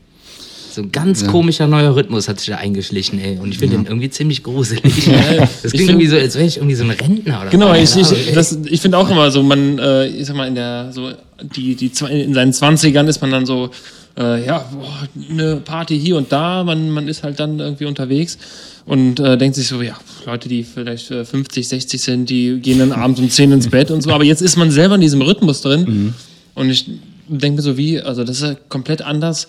[SPEAKER 1] So ein ganz komischer neuer Rhythmus hat sich da eingeschlichen, ey. Und ich finde den irgendwie ziemlich gruselig. Das
[SPEAKER 2] ich
[SPEAKER 1] klingt irgendwie so, als wäre ich irgendwie so ein Rentner oder
[SPEAKER 2] Genau,
[SPEAKER 1] so.
[SPEAKER 2] ich, ich, das, ich finde auch immer so, man, äh, ich sag mal, in der, so, die, die, zwei- in seinen 20ern ist man dann so, äh, ja, boah, eine Party hier und da, man, man ist halt dann irgendwie unterwegs und äh, denkt sich so, ja, Leute, die vielleicht äh, 50, 60 sind, die gehen dann abends um 10 ins Bett und so, aber jetzt ist man selber in diesem Rhythmus drin und ich denke mir so, wie, also das ist ja komplett anders.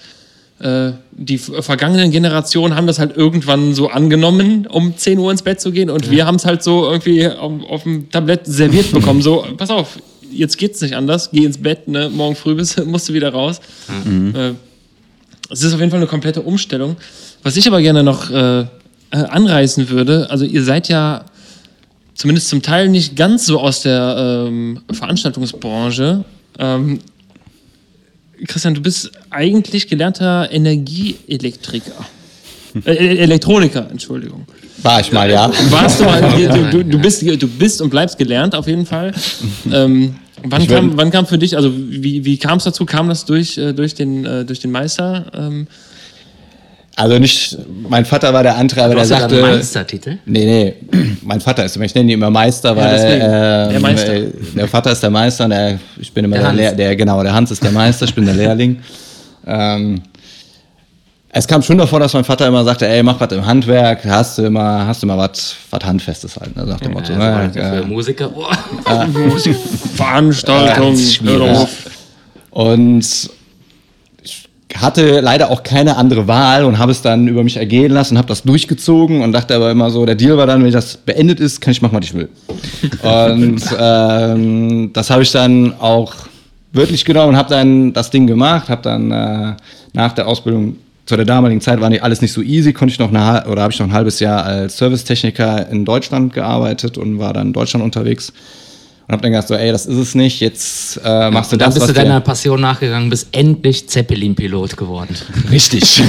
[SPEAKER 2] Äh, die vergangenen Generationen haben das halt irgendwann so angenommen, um 10 Uhr ins Bett zu gehen. Und wir haben es halt so irgendwie auf, auf dem Tablett serviert bekommen. So, pass auf, jetzt geht's nicht anders. Geh ins Bett, ne? morgen früh bist, musst du wieder raus. Äh, es ist auf jeden Fall eine komplette Umstellung. Was ich aber gerne noch äh, äh, anreißen würde, also ihr seid ja zumindest zum Teil nicht ganz so aus der ähm, Veranstaltungsbranche. Ähm, Christian, du bist eigentlich gelernter Energieelektriker. Äh, äh, Elektroniker, Entschuldigung.
[SPEAKER 3] War ich mal, ja.
[SPEAKER 2] Warst du, mal, du, du, bist, du bist und bleibst gelernt auf jeden Fall. Ähm, wann, kam, wann kam für dich, also wie, wie kam es dazu? Kam das durch, äh, durch, den, äh, durch den Meister? Ähm,
[SPEAKER 3] Also nicht, mein Vater war der Antreiber, der
[SPEAKER 1] hast ja
[SPEAKER 3] sagte.
[SPEAKER 1] einen Meistertitel.
[SPEAKER 3] Nee, nee, mein Vater ist immer, ich nenne ihn immer Meister, weil
[SPEAKER 2] deswegen.
[SPEAKER 3] ähm,
[SPEAKER 2] Der Meister.
[SPEAKER 3] äh, der Vater ist der Meister und der, ich bin immer
[SPEAKER 1] Der
[SPEAKER 3] der,
[SPEAKER 1] Hans.
[SPEAKER 3] Lehr, der genau, der Hans ist der Meister, ich bin der Lehrling. Ähm, es kam schon davor, dass mein Vater immer sagte, ey, mach was im Handwerk, hast du immer, hast du immer was, was Handfestes halt, ne, sagt er Motto,
[SPEAKER 1] Also,
[SPEAKER 3] ne,
[SPEAKER 1] also
[SPEAKER 3] äh,
[SPEAKER 1] für Musiker. Boah.
[SPEAKER 2] Veranstaltung,
[SPEAKER 1] Ganz schwierig.
[SPEAKER 2] hör
[SPEAKER 3] Ja.
[SPEAKER 2] auf.
[SPEAKER 3] Und hatte leider auch keine andere Wahl und habe es dann über mich ergehen lassen, habe das durchgezogen und dachte aber immer so, der Deal war dann, wenn das beendet ist, kann ich machen, was ich will. und ähm, das habe ich dann auch wörtlich genommen und habe dann das Ding gemacht, habe dann äh, nach der Ausbildung zu der damaligen Zeit war nicht alles nicht so easy, konnte ich noch eine, oder habe ich noch ein halbes Jahr als Servicetechniker in Deutschland gearbeitet und war dann in Deutschland unterwegs und habe dann gedacht so, ey, das ist es nicht, jetzt äh, machst du
[SPEAKER 1] Und dann
[SPEAKER 3] das,
[SPEAKER 1] bist du
[SPEAKER 3] dir-
[SPEAKER 1] deiner Passion nachgegangen, bist endlich Zeppelin-Pilot geworden.
[SPEAKER 3] Richtig.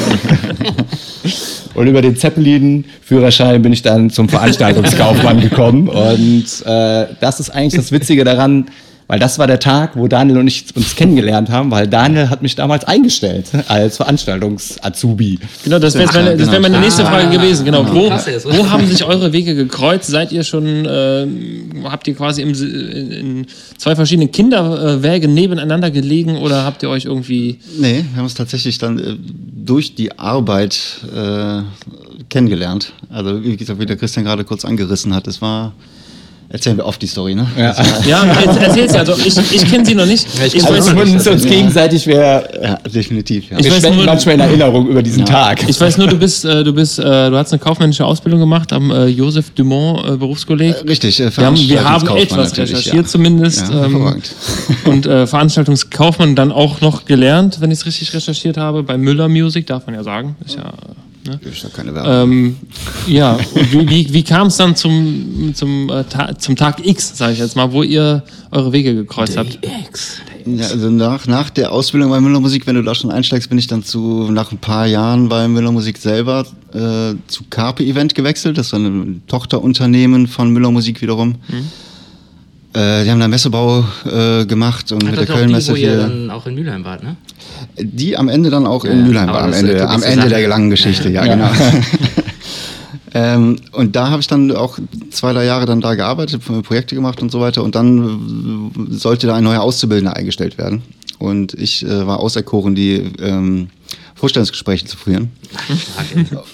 [SPEAKER 3] und über den Zeppelin-Führerschein bin ich dann zum Veranstaltungskaufmann gekommen. Und äh, das ist eigentlich das Witzige daran, weil das war der Tag, wo Daniel und ich uns kennengelernt haben, weil Daniel hat mich damals eingestellt als Veranstaltungs-Azubi.
[SPEAKER 2] Genau, das wäre meine, das wär
[SPEAKER 4] genau.
[SPEAKER 2] meine nächste
[SPEAKER 1] Ah,
[SPEAKER 2] Frage gewesen. Genau, wo,
[SPEAKER 1] ey, das
[SPEAKER 2] wo haben sich eure Wege gekreuzt? Seid ihr schon, äh, habt ihr quasi im, in, in zwei verschiedenen Kinderwägen nebeneinander gelegen oder habt ihr euch irgendwie
[SPEAKER 4] Nee, wir haben uns tatsächlich dann äh, durch die Arbeit äh, kennengelernt. Also wie gesagt, wie der Christian gerade kurz angerissen hat, es war, erzählen wir oft die Story, ne?
[SPEAKER 3] Ja.
[SPEAKER 2] Ja, jetzt erzähl's ja. Also ich, ich kenne sie noch nicht.
[SPEAKER 1] ich
[SPEAKER 2] Ich weiß,
[SPEAKER 3] Also wir uns, uns
[SPEAKER 4] Ja.
[SPEAKER 3] gegenseitig, wir,
[SPEAKER 4] Ja, definitiv. Ja.
[SPEAKER 2] Ich
[SPEAKER 3] wir
[SPEAKER 2] weiß nur-
[SPEAKER 3] manchmal in Erinnerung über diesen Tag.
[SPEAKER 2] ich weiß nur, du bist, äh, du bist, äh, du hast eine kaufmännische Ausbildung gemacht am äh, Joseph Dumont äh, Berufskolleg.
[SPEAKER 4] Richtig, äh,
[SPEAKER 2] Wir haben, wir haben etwas recherchiert
[SPEAKER 4] ja.
[SPEAKER 2] zumindest.
[SPEAKER 4] Ja,
[SPEAKER 2] ähm, und äh, Veranstaltungskaufmann dann auch noch gelernt, wenn ich es richtig recherchiert habe, bei Müller Music, darf man ja sagen. Ist ja, ne?
[SPEAKER 4] Ich hab keine Werbung.
[SPEAKER 2] ähm, ja, und wie, wie, wie kam es dann zum, zum, äh, Ta zum Tag X, sage ich jetzt mal, wo ihr eure Wege gekreuzt habt?
[SPEAKER 1] X.
[SPEAKER 4] Ja, also nach, nach der Ausbildung bei Müller Musik, wenn du da schon einsteigst, bin ich dann zu, nach ein paar Jahren bei Müller Musik selber äh, zu Carpe Event gewechselt. Das ist ein Tochterunternehmen von Müller Musik wiederum. Äh, die haben da Messebau äh, gemacht und
[SPEAKER 1] Hat
[SPEAKER 4] mit der Kölnmesse
[SPEAKER 1] wo ihr
[SPEAKER 4] hier.
[SPEAKER 1] dann auch in Mülheim wart, ne?
[SPEAKER 4] Die am Ende dann auch in Mülheim war, am Ende, am Ende der langen Geschichte, ja, genau. ähm, und da habe ich dann auch zwei, drei Jahre dann da gearbeitet, Projekte gemacht und so weiter. Und dann sollte da ein neuer Auszubildender eingestellt werden. Und ich äh, war auserkoren, die ähm, Vorstellungsgesprächen zu führen.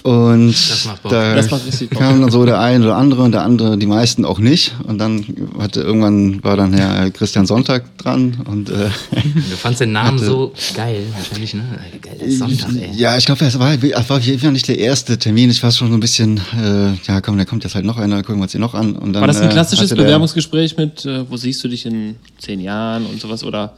[SPEAKER 4] Und
[SPEAKER 1] Das macht Bock.
[SPEAKER 4] da
[SPEAKER 2] Das
[SPEAKER 4] kam dann so der eine oder andere und der andere, die meisten auch nicht. Und dann hatte irgendwann war dann Herr Christian Sonntag dran und äh,
[SPEAKER 1] Du fandst den Namen so geil, wahrscheinlich, ne? Geil, das ist Sonntag, ey.
[SPEAKER 4] Ja, ich glaube, es war, es war auf jeden Fall nicht der erste Termin. Ich war schon so ein bisschen, äh, ja komm, da kommt jetzt halt noch einer, gucken wir uns den noch an. Und dann,
[SPEAKER 2] War das ein
[SPEAKER 4] äh,
[SPEAKER 2] klassisches Bewerbungsgespräch mit, äh, wo siehst du dich in zehn Jahren und sowas? Oder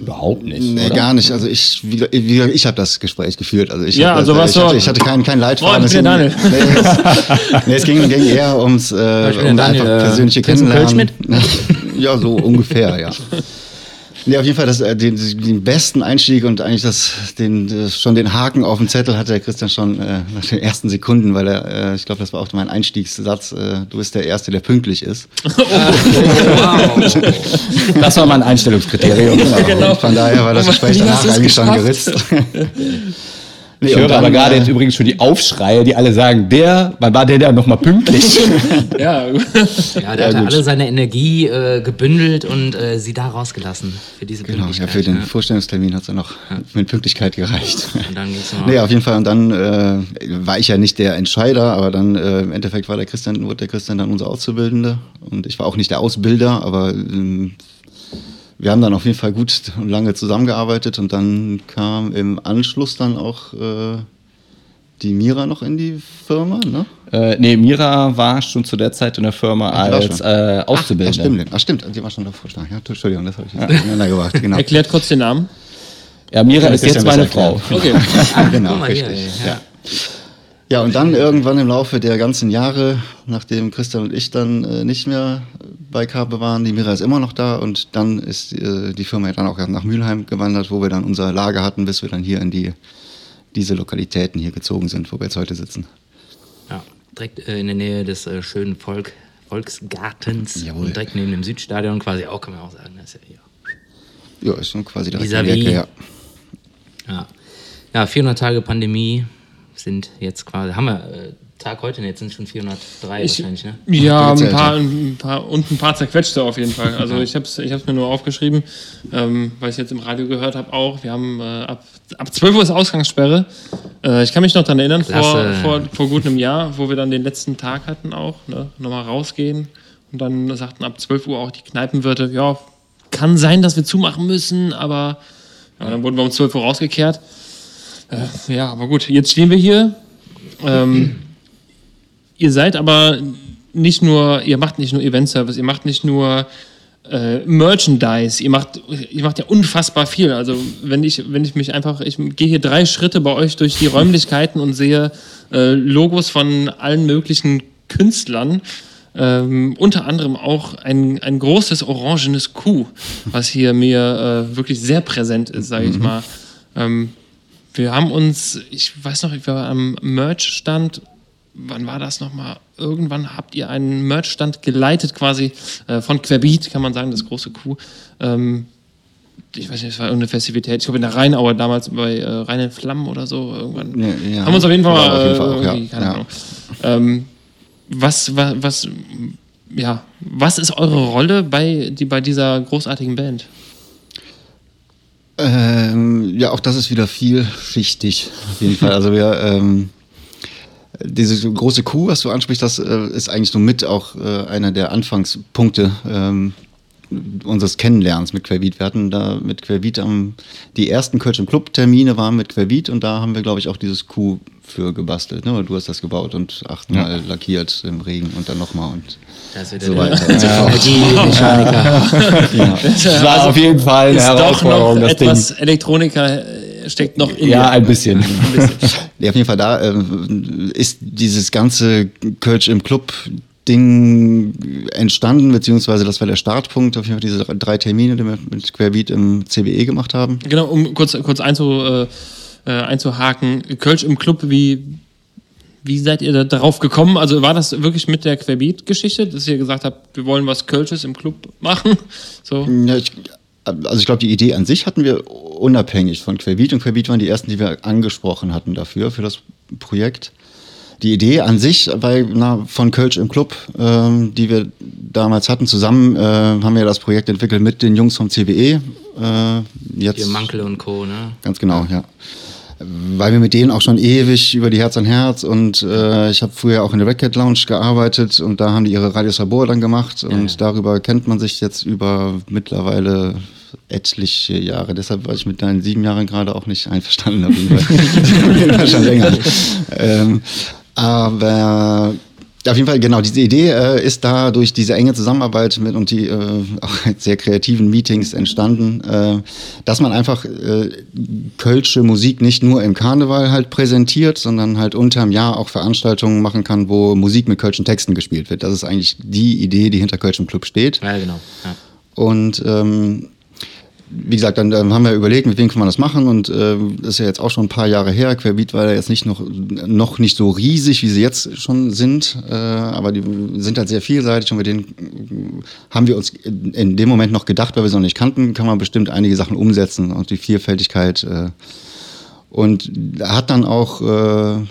[SPEAKER 3] Überhaupt nicht.
[SPEAKER 4] Nee,
[SPEAKER 3] oder?
[SPEAKER 4] gar nicht. Also ich, wie, wie gesagt, ich habe das Gespräch geführt. Also ich
[SPEAKER 2] Ja,
[SPEAKER 4] hab,
[SPEAKER 2] also
[SPEAKER 4] äh,
[SPEAKER 2] warst
[SPEAKER 4] ich, hatte, ich hatte keinen kein Leitfaden.
[SPEAKER 2] Moin, ich bin
[SPEAKER 4] Nee, es, nee, es ging, ging eher ums äh, um
[SPEAKER 1] Daniel,
[SPEAKER 4] einfach
[SPEAKER 1] äh,
[SPEAKER 4] persönliche
[SPEAKER 1] einen
[SPEAKER 4] Kennenlernen. ja, so ungefähr, ja. Nee, auf jeden Fall das, äh, den, den besten Einstieg und eigentlich das, den, schon den Haken auf dem Zettel hatte der Christian schon äh, nach den ersten Sekunden, weil er, äh, ich glaube, das war auch mein Einstiegssatz, äh, du bist der Erste, der pünktlich ist.
[SPEAKER 3] Das war mein Einstellungskriterium.
[SPEAKER 2] Genau.
[SPEAKER 4] Und von daher war das Gespräch danach eigentlich schon geritzt. Nee,
[SPEAKER 3] Ich höre
[SPEAKER 4] dann,
[SPEAKER 3] aber gerade
[SPEAKER 4] äh,
[SPEAKER 3] jetzt übrigens schon die Aufschreie, die alle sagen, der, wann war der da nochmal pünktlich?
[SPEAKER 2] ja,
[SPEAKER 1] Ja, der hatte alle seine Energie äh, gebündelt und äh, sie da rausgelassen für diese
[SPEAKER 4] Genau, ja,
[SPEAKER 1] Pünktlichkeit.
[SPEAKER 4] für den
[SPEAKER 1] ne?
[SPEAKER 4] Vorstellungstermin hat es ja noch mit Pünktlichkeit gereicht.
[SPEAKER 1] Und dann ging's noch.
[SPEAKER 4] Nee, auf jeden Fall. Und dann äh, war ich ja nicht der Entscheider, aber dann äh, im Endeffekt war der Christian, wurde der Christian dann unser Auszubildende. Und ich war auch nicht der Ausbilder, aber ähm, wir haben dann auf jeden Fall gut und lange zusammengearbeitet und dann kam im Anschluss dann auch äh, die Mira noch in die Firma, ne?
[SPEAKER 3] äh, nee, Mira war schon zu der Zeit in der Firma
[SPEAKER 4] die war
[SPEAKER 3] als äh,
[SPEAKER 4] Ach,
[SPEAKER 3] Auszubildende.
[SPEAKER 4] stimmt, ach stimmt, die war schon davor. Ja, Entschuldigung, das habe ich jetzt durcheinander gebracht. Genau.
[SPEAKER 2] erklärt kurz den Namen.
[SPEAKER 3] Ja, Mira ist jetzt meine Frau.
[SPEAKER 2] Okay.
[SPEAKER 4] genau, richtig.
[SPEAKER 1] ja.
[SPEAKER 4] Ja. und dann irgendwann im Laufe der ganzen Jahre, nachdem Christian und ich dann äh, nicht mehr bei Carpe waren, die Mira ist immer noch da und dann ist äh, die Firma ja dann auch nach Mülheim gewandert, wo wir dann unser Lager hatten, bis wir dann hier in die, diese Lokalitäten hier gezogen sind, wo wir jetzt heute sitzen.
[SPEAKER 1] Ja, direkt äh, in der Nähe des äh, schönen Volk, Volksgartens
[SPEAKER 4] Jawohl.
[SPEAKER 1] und direkt neben dem Südstadion quasi auch, kann man auch sagen. Das ist ja hier.
[SPEAKER 4] Ja, ist schon quasi direkt in Ecke. Ja.
[SPEAKER 1] ja, 400 Tage Pandemie sind jetzt quasi, haben wir äh, Tag heute, jetzt sind es schon 403
[SPEAKER 2] Ich,
[SPEAKER 1] wahrscheinlich, ne?
[SPEAKER 2] ja, ein paar, ein paar und ein paar zerquetschte auf jeden Fall. Also ich habe es ich hab's mir nur aufgeschrieben, ähm, weil ich jetzt im Radio gehört habe auch. Wir haben äh, ab, ab 12 Uhr ist Ausgangssperre. Äh, ich kann mich noch daran erinnern, vor, vor, vor gut einem Jahr, wo wir dann den letzten Tag hatten auch, ne, nochmal rausgehen. Und dann sagten ab 12 Uhr auch die Kneipenwirte, ja, kann sein, dass wir zumachen müssen, aber ja, dann wurden wir um 12 Uhr rausgekehrt. Äh, ja, aber gut, jetzt stehen wir hier. Ähm, ihr seid aber nicht nur, ihr macht nicht nur Event-Service, ihr macht nicht nur äh, Merchandise, ihr macht, ihr macht ja unfassbar viel. Also wenn ich, wenn ich mich einfach, ich gehe hier drei Schritte bei euch durch die Räumlichkeiten und sehe äh, Logos von allen möglichen Künstlern. Ähm, unter anderem auch ein, ein großes orangenes Kuh, was hier mir äh, wirklich sehr präsent ist, sage ich mal. Ähm, wir haben uns, ich weiß noch, ich war am Merch-Stand. Wann war das nochmal? Irgendwann habt ihr einen Merch-Stand geleitet, quasi äh, von Querbeat, kann man sagen, das große Kuh. Ähm, ich weiß nicht, es war irgendeine Festivität. Ich glaube, in der Rheinauer damals bei äh, Rhein in Flammen oder so. Irgendwann.
[SPEAKER 4] Ja, ja.
[SPEAKER 2] Haben wir uns auf jeden Fall
[SPEAKER 4] Ja,
[SPEAKER 2] mal
[SPEAKER 4] auf jeden Fall
[SPEAKER 2] äh,
[SPEAKER 4] auch, ja.
[SPEAKER 2] irgendwie, keine. Ahnung. Ähm, was, was, was, ja, was ist eure Rolle bei, die, bei dieser großartigen Band?
[SPEAKER 4] Ähm, ja, auch das ist wieder vielschichtig, auf jeden Fall. Also wir, ähm, diese große Kuh, was du ansprichst, das äh, ist eigentlich so mit auch äh, einer der Anfangspunkte ähm, unseres Kennenlernens mit Querbeat. Wir hatten da mit Querbeat am, die ersten Kölsch im Club Termine waren mit Querbeat und da haben wir, glaube ich, auch dieses Kuh für gebastelt. Ne? Du hast das gebaut und achtmal lackiert im Regen und dann nochmal und so weiter und so fort.
[SPEAKER 1] Energiemechaniker.
[SPEAKER 3] Das war auf jeden Fall eine Herausforderung,
[SPEAKER 2] noch
[SPEAKER 3] das Ding.
[SPEAKER 2] etwas Elektroniker äh, steckt noch in
[SPEAKER 3] Ja,
[SPEAKER 2] dir.
[SPEAKER 3] ein bisschen.
[SPEAKER 4] Ja, auf jeden Fall da ähm, ist dieses ganze Kölsch im Club Ding entstanden, beziehungsweise das war der Startpunkt, auf jeden Fall diese drei Termine, die wir mit Querbeat im CBE gemacht haben.
[SPEAKER 2] Genau, um kurz, kurz einzu, äh, äh, einzuhaken. Kölsch im Club, wie, wie seid ihr da drauf gekommen? Also war das wirklich mit der Querbeat-Geschichte, dass ihr gesagt habt, wir wollen was Kölsches im Club machen? So.
[SPEAKER 4] Ja, ich, also ich glaube, die Idee an sich hatten wir unabhängig von Querbeat und Querbeat waren die ersten, die wir angesprochen hatten dafür, für das Projekt. Die Idee an sich bei, na, von Kölsch im Club, ähm, die wir damals hatten, zusammen äh, haben wir das Projekt entwickelt mit den Jungs vom CBE. Äh, jetzt
[SPEAKER 1] Hier Mankel und Co., ne?
[SPEAKER 4] Ganz genau, ja. weil wir mit denen auch schon ewig über die Herz an Herz und äh, ich habe früher auch in der Record Lounge gearbeitet und da haben die ihre Radio Sabor dann gemacht und
[SPEAKER 1] ja.
[SPEAKER 4] darüber kennt man sich jetzt über mittlerweile etliche Jahre. Deshalb war ich mit deinen sieben Jahren gerade auch nicht einverstanden. Auf jeden Fall, auf jeden Fall schon länger. Ähm, aber auf jeden Fall, genau, diese Idee äh, ist da durch diese enge Zusammenarbeit mit und die äh, auch sehr kreativen Meetings entstanden, äh, dass man einfach äh, kölsche Musik nicht nur im Karneval halt präsentiert, sondern halt unterm Jahr auch Veranstaltungen machen kann, wo Musik mit kölschen Texten gespielt wird. Das ist eigentlich die Idee, die hinter Kölschem Club steht.
[SPEAKER 1] Ja, genau. Ja.
[SPEAKER 4] Und ähm, wie gesagt, dann, dann haben wir überlegt, mit wem kann man das machen und äh, das ist ja jetzt auch schon ein paar Jahre her. Querbeat war ja jetzt nicht noch, noch nicht so riesig, wie sie jetzt schon sind, äh, aber die sind halt sehr vielseitig und mit denen haben wir uns in dem Moment noch gedacht, weil wir sie noch nicht kannten, kann man bestimmt einige Sachen umsetzen und die Vielfältigkeit äh, und hat dann auch, äh,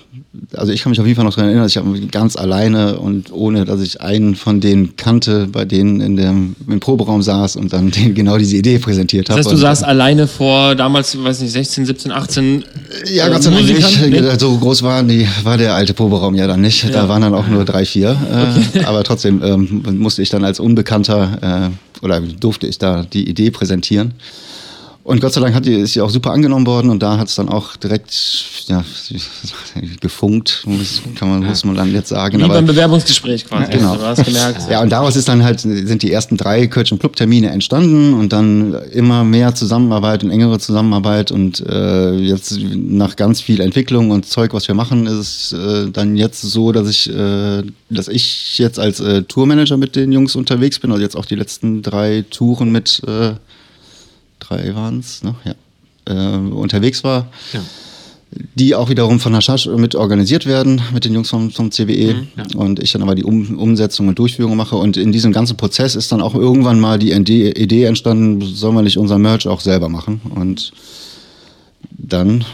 [SPEAKER 4] also ich kann mich auf jeden Fall noch daran erinnern, ich habe ganz alleine und ohne, dass ich einen von denen kannte, bei denen in dem, im Proberaum saß und dann denen genau diese Idee präsentiert habe.
[SPEAKER 2] Das heißt, du saßt alleine vor damals, weiß nicht, 16, 17, 18
[SPEAKER 4] Ja,
[SPEAKER 2] äh,
[SPEAKER 4] Gott sei Dank
[SPEAKER 2] Musikern?
[SPEAKER 4] nicht.
[SPEAKER 2] Nee?
[SPEAKER 4] So groß war, die, war der alte Proberaum ja dann nicht. Da waren dann auch nur drei, vier. Äh, aber trotzdem ähm, musste ich dann als Unbekannter äh, oder durfte ich da die Idee präsentieren. Und Gott sei Dank hat die, ist sie auch super angenommen worden und da hat es dann auch direkt ja, gefunkt, muss, kann man, muss man dann jetzt sagen.
[SPEAKER 2] Wie
[SPEAKER 4] Aber-
[SPEAKER 2] beim Bewerbungsgespräch quasi.
[SPEAKER 4] Genau.
[SPEAKER 2] Du hast gemerkt.
[SPEAKER 4] ja, und daraus ist dann halt, sind die ersten drei Coach und Club-Termine entstanden und dann immer mehr Zusammenarbeit und engere Zusammenarbeit und äh, jetzt nach ganz viel Entwicklung und Zeug, was wir machen, ist es äh, dann jetzt so, dass ich, äh, dass ich jetzt als äh, Tourmanager mit den Jungs unterwegs bin, also jetzt auch die letzten drei Touren mit, äh, drei waren es, ne? ja, äh, unterwegs war
[SPEAKER 1] Ja.
[SPEAKER 4] die auch wiederum von Haschasch mit organisiert werden, mit den Jungs vom, vom CWE. Und ich dann aber die um Umsetzung und Durchführung mache. Und in diesem ganzen Prozess ist dann auch irgendwann mal die Idee, Idee entstanden, sollen wir nicht unser Merch auch selber machen? Und dann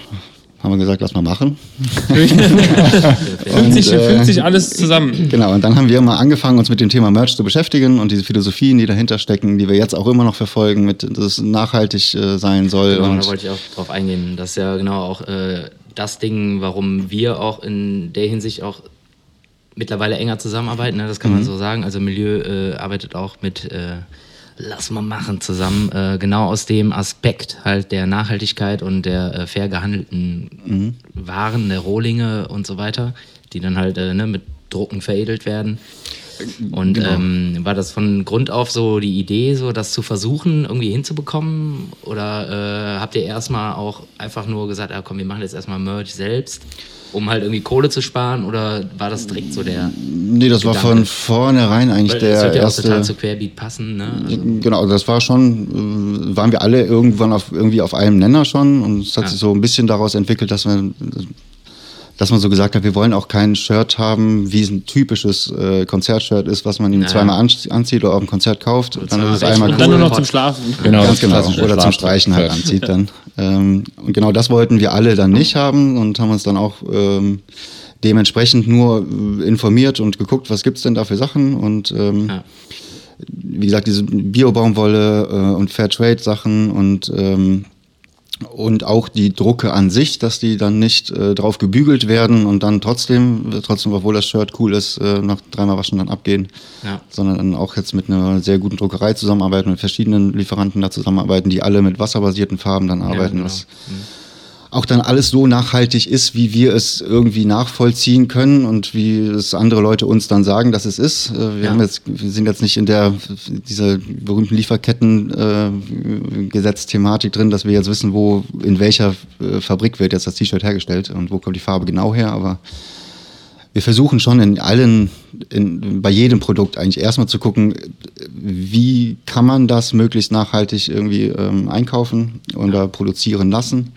[SPEAKER 4] haben wir gesagt, lass mal machen.
[SPEAKER 2] Fügt sich,
[SPEAKER 4] Und, äh,
[SPEAKER 2] fügt sich alles zusammen.
[SPEAKER 4] Genau, und dann haben wir mal angefangen, uns mit dem Thema Merch zu beschäftigen und diese Philosophien, die dahinter stecken, die wir jetzt auch immer noch verfolgen, mit dass es nachhaltig äh, sein soll.
[SPEAKER 1] Genau,
[SPEAKER 4] und
[SPEAKER 1] da wollte ich auch drauf eingehen. Das ist ja genau auch äh, das Ding, warum wir auch in der Hinsicht auch mittlerweile enger zusammenarbeiten, ne? das kann man so sagen. Also Milieu äh, arbeitet auch mit äh, Lass mal machen zusammen, äh, genau aus dem Aspekt halt der Nachhaltigkeit und der äh, fair gehandelten Waren, der Rohlinge und so weiter, die dann halt äh, ne, mit Drucken veredelt werden. Und ähm, war das von Grund auf so die Idee, so das zu versuchen, irgendwie hinzubekommen? Oder äh, habt ihr erstmal auch einfach nur gesagt, ah, komm, wir machen jetzt erstmal Merch selbst, um halt irgendwie Kohle zu sparen? Oder war das direkt so der.
[SPEAKER 4] nee, das war
[SPEAKER 1] Gedanke?
[SPEAKER 4] von vornherein eigentlich
[SPEAKER 1] Weil
[SPEAKER 4] der
[SPEAKER 1] das wird ja auch
[SPEAKER 4] erste.
[SPEAKER 1] total zu Querbeat passen, ne? Also,
[SPEAKER 4] Genau, also das war schon, äh, waren wir alle irgendwann auf, irgendwie auf einem Nenner schon und es hat
[SPEAKER 1] Ja.
[SPEAKER 4] sich so ein bisschen daraus entwickelt, dass wir, dass man so gesagt hat, wir wollen auch kein Shirt haben, wie es ein typisches äh, Konzertshirt ist, was man ihm
[SPEAKER 1] Ja.
[SPEAKER 4] zweimal anz- anzieht oder auf dem Konzert kauft. dann
[SPEAKER 1] zweimal
[SPEAKER 4] ist es einmal
[SPEAKER 2] Und
[SPEAKER 1] Und
[SPEAKER 2] dann
[SPEAKER 4] cool.
[SPEAKER 2] nur noch zum Schlafen.
[SPEAKER 3] Genau,
[SPEAKER 4] Ganz genau. Oder zum Streichen halt anzieht dann. Ähm, und genau das wollten wir alle dann nicht haben und haben uns dann auch ähm, dementsprechend nur äh, informiert und geguckt, was gibt's denn da für Sachen und ähm,
[SPEAKER 1] Ja.
[SPEAKER 4] wie gesagt, diese Bio-Baumwolle äh, und Fairtrade-Sachen und ähm, und auch die Drucke an sich, dass die dann nicht äh, drauf gebügelt werden und dann trotzdem, trotzdem, obwohl das Shirt cool ist, äh, nach dreimal waschen dann abgehen,
[SPEAKER 1] Ja.
[SPEAKER 4] sondern dann auch jetzt mit einer sehr guten Druckerei zusammenarbeiten, mit verschiedenen Lieferanten da zusammenarbeiten, die alle mit wasserbasierten Farben dann arbeiten,
[SPEAKER 1] genau.
[SPEAKER 4] was auch dann alles so nachhaltig ist, wie wir es irgendwie nachvollziehen können und wie es andere Leute uns dann sagen, dass es ist. Äh, Wir
[SPEAKER 1] Ja.
[SPEAKER 4] haben jetzt, wir sind jetzt nicht in der dieser berühmten Lieferketten-Gesetz-Thematik drin, dass wir jetzt wissen, wo in welcher äh, Fabrik wird jetzt das T-Shirt hergestellt und wo kommt die Farbe genau her, aber wir versuchen schon in allen, in, bei jedem Produkt eigentlich erstmal zu gucken, wie kann man das möglichst nachhaltig irgendwie ähm, einkaufen oder produzieren lassen.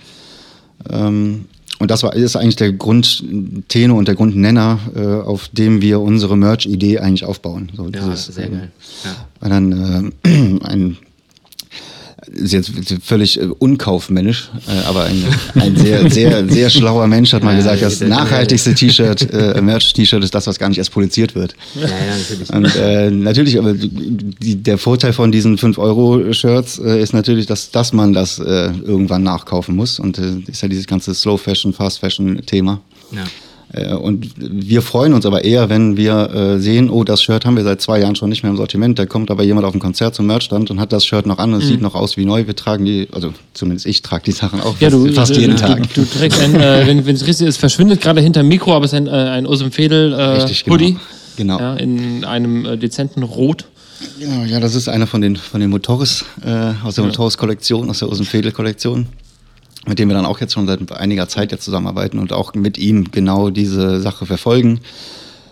[SPEAKER 4] Ähm, und das war, ist eigentlich der Grundtenor und der Grundnenner, äh, auf dem wir unsere Merch-Idee eigentlich aufbauen. So
[SPEAKER 1] Ja,
[SPEAKER 4] dieses,
[SPEAKER 1] sehr
[SPEAKER 4] ähm,
[SPEAKER 1] geil. Ja.
[SPEAKER 4] weil dann äh, ein ist jetzt völlig äh, unkaufmännisch, äh, aber ein, ein sehr, sehr, sehr schlauer Mensch hat mal
[SPEAKER 1] Ja,
[SPEAKER 4] gesagt, das nachhaltigste T-Shirt, äh, Merch-T-Shirt ist das, was gar nicht erst produziert wird.
[SPEAKER 1] Ja, ja, natürlich.
[SPEAKER 4] Und äh, natürlich, aber die, der Vorteil von diesen 5-Euro-Shirts äh, ist natürlich, dass, dass man das äh, irgendwann nachkaufen muss. Und äh, ist ja dieses ganze Slow-Fashion, Fast-Fashion-Thema.
[SPEAKER 1] Ja.
[SPEAKER 4] Äh, Und wir freuen uns aber eher, wenn wir äh, sehen, oh, das Shirt haben wir seit zwei Jahren schon nicht mehr im Sortiment. Da kommt aber jemand auf ein Konzert zum Merchstand und hat das Shirt noch an und es sieht noch aus wie neu. Wir tragen die, also zumindest ich trage die Sachen auch
[SPEAKER 2] Ja,
[SPEAKER 4] fast,
[SPEAKER 2] du,
[SPEAKER 4] fast
[SPEAKER 2] du,
[SPEAKER 4] jeden
[SPEAKER 2] du,
[SPEAKER 4] Tag.
[SPEAKER 2] Du, trägst ein, äh, wenn es richtig ist, verschwindet gerade hinter dem Mikro, aber es ist ein, äh, ein Osem Fedel äh,
[SPEAKER 4] Richtig, genau.
[SPEAKER 2] Hoodie.
[SPEAKER 4] Genau.
[SPEAKER 2] Ja, in einem äh, dezenten Rot.
[SPEAKER 4] Genau, ja, das ist einer von den, von den Motoris, äh, aus der Motoris-Kollektion, aus der Osenfedel-Kollektion, mit dem wir dann auch jetzt schon seit einiger Zeit jetzt zusammenarbeiten und auch mit ihm genau diese Sache verfolgen.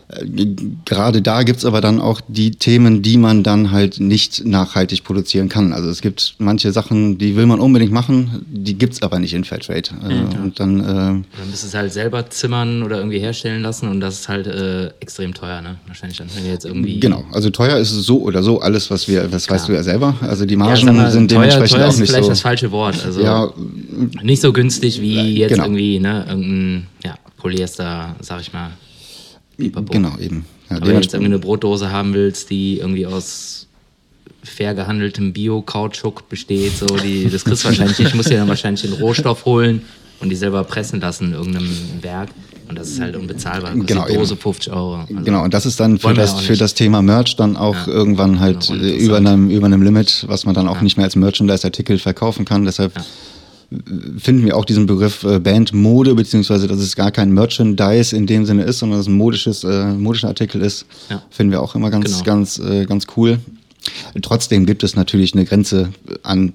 [SPEAKER 4] Äh, Gerade da gibt's aber dann auch die Themen, die man dann halt nicht nachhaltig produzieren kann. Also es gibt manche Sachen, die will man unbedingt machen, die gibt's aber nicht in Fairtrade. Äh, Und dann, äh,
[SPEAKER 1] Dann müsstest du es halt selber zimmern oder irgendwie herstellen lassen und das ist halt äh, extrem teuer, ne? Wahrscheinlich dann, wenn ihr jetzt irgendwie.
[SPEAKER 4] genau, also teuer ist es so oder so alles, was wir, das weißt du ja selber. Also die
[SPEAKER 1] Ja,
[SPEAKER 4] Margen
[SPEAKER 1] sag mal,
[SPEAKER 4] sind
[SPEAKER 1] teuer,
[SPEAKER 4] dementsprechend
[SPEAKER 1] teuer
[SPEAKER 4] auch
[SPEAKER 1] ist
[SPEAKER 4] nicht
[SPEAKER 1] vielleicht
[SPEAKER 4] so.
[SPEAKER 1] das falsche Wort. Also
[SPEAKER 4] Ja,
[SPEAKER 1] nicht so günstig wie jetzt
[SPEAKER 4] Genau.
[SPEAKER 1] irgendwie, ne, irgendein ja, Polyester, sag ich mal. Pipapo.
[SPEAKER 4] Genau, eben. Ja,
[SPEAKER 1] Aber wenn du jetzt irgendwie eine Brotdose haben willst, die irgendwie aus fair gehandeltem Bio-Kautschuk besteht, so die, das kriegst du wahrscheinlich nicht, musst dir dann wahrscheinlich den Rohstoff holen und die selber pressen lassen in irgendeinem Werk. Und das ist halt unbezahlbar. Kostet
[SPEAKER 4] Genau,
[SPEAKER 1] Dose
[SPEAKER 4] eben.
[SPEAKER 1] 50 Euro. Also,
[SPEAKER 4] Genau, und das ist dann für das, für das Thema Merch dann auch
[SPEAKER 1] Ja.
[SPEAKER 4] irgendwann halt
[SPEAKER 1] Genau,
[SPEAKER 4] äh,
[SPEAKER 1] interessant.
[SPEAKER 4] über einem, über einem Limit, was man dann auch nicht mehr als Merchandise-Artikel verkaufen kann. Deshalb finden wir auch diesen Begriff äh, Bandmode, beziehungsweise dass es gar kein Merchandise in dem Sinne ist, sondern dass es ein modisches, äh, modischer Artikel ist,
[SPEAKER 1] Ja.
[SPEAKER 4] finden wir auch immer ganz,
[SPEAKER 1] Genau.
[SPEAKER 4] ganz, äh, ganz cool. Trotzdem gibt es natürlich eine Grenze an,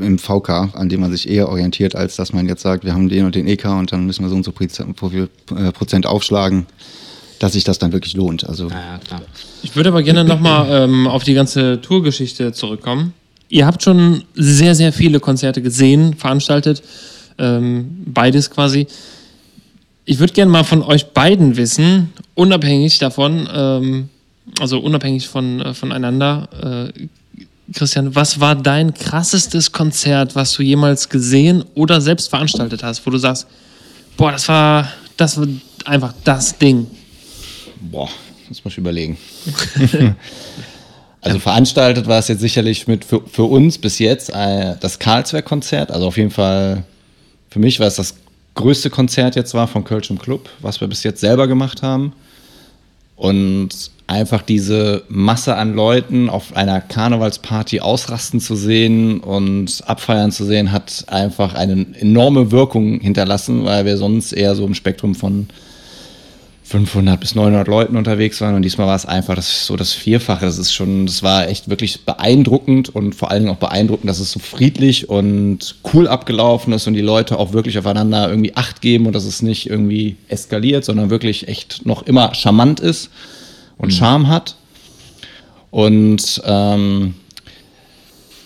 [SPEAKER 4] im VK, an dem man sich eher orientiert, als dass man jetzt sagt, wir haben den und den EK und dann müssen wir so und so Prozent, äh, Prozent aufschlagen, dass sich das dann wirklich lohnt. Also
[SPEAKER 1] Ja, ja, klar.
[SPEAKER 2] Ich würde aber gerne nochmal ähm, auf die ganze Tourgeschichte zurückkommen. Ihr habt schon sehr, sehr viele Konzerte gesehen, veranstaltet, ähm, beides quasi. Ich würde gerne mal von euch beiden wissen, unabhängig davon, ähm, also unabhängig von, äh, voneinander, äh, Christian, was war dein krassestes Konzert, was du jemals gesehen oder selbst veranstaltet hast, wo du sagst, boah, das war, das war einfach das Ding.
[SPEAKER 3] Boah, muss man schon überlegen. also veranstaltet war es jetzt sicherlich mit für, für uns bis jetzt äh, das Karlsberg-Konzert. Also auf jeden Fall für mich war es das größte Konzert jetzt war von Kölsch im Club, was wir bis jetzt selber gemacht haben. Und einfach diese Masse an Leuten auf einer Karnevalsparty ausrasten zu sehen und abfeiern zu sehen, hat einfach eine enorme Wirkung hinterlassen, weil wir sonst eher so im Spektrum von 500 bis 900 Leuten unterwegs waren und diesmal war es einfach das, so das Vierfache. Das ist schon, das war echt wirklich beeindruckend und vor allen Dingen auch beeindruckend, dass es so friedlich und cool abgelaufen ist und die Leute auch wirklich aufeinander irgendwie Acht geben und dass es nicht irgendwie eskaliert, sondern wirklich echt noch immer charmant ist und Charme hat. Und ähm,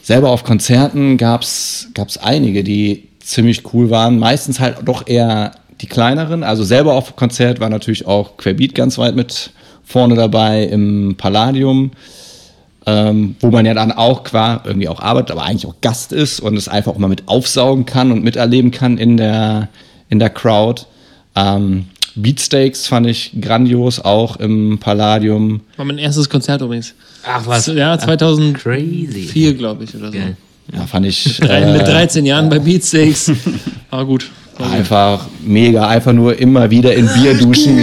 [SPEAKER 3] selber auf Konzerten gab es einige, die ziemlich cool waren. Meistens halt doch eher die kleineren. Also selber auf Konzert war natürlich auch Querbeat ganz weit mit vorne dabei im Palladium, ähm, wo man ja dann auch qua irgendwie auch arbeitet, aber eigentlich auch Gast ist und es einfach auch mal mit aufsaugen kann und miterleben kann in der, in der Crowd. Ähm, Beatsteaks fand ich grandios, auch im Palladium.
[SPEAKER 2] War mein erstes Konzert übrigens.
[SPEAKER 1] Ach was.
[SPEAKER 2] Ja, 2004,
[SPEAKER 1] Crazy.
[SPEAKER 2] glaube ich, oder so.
[SPEAKER 1] Geil.
[SPEAKER 3] Ja, fand ich äh,
[SPEAKER 2] mit 13 Jahren bei Beatsteaks. War gut.
[SPEAKER 3] Einfach mega, einfach nur immer wieder in Bier duschen.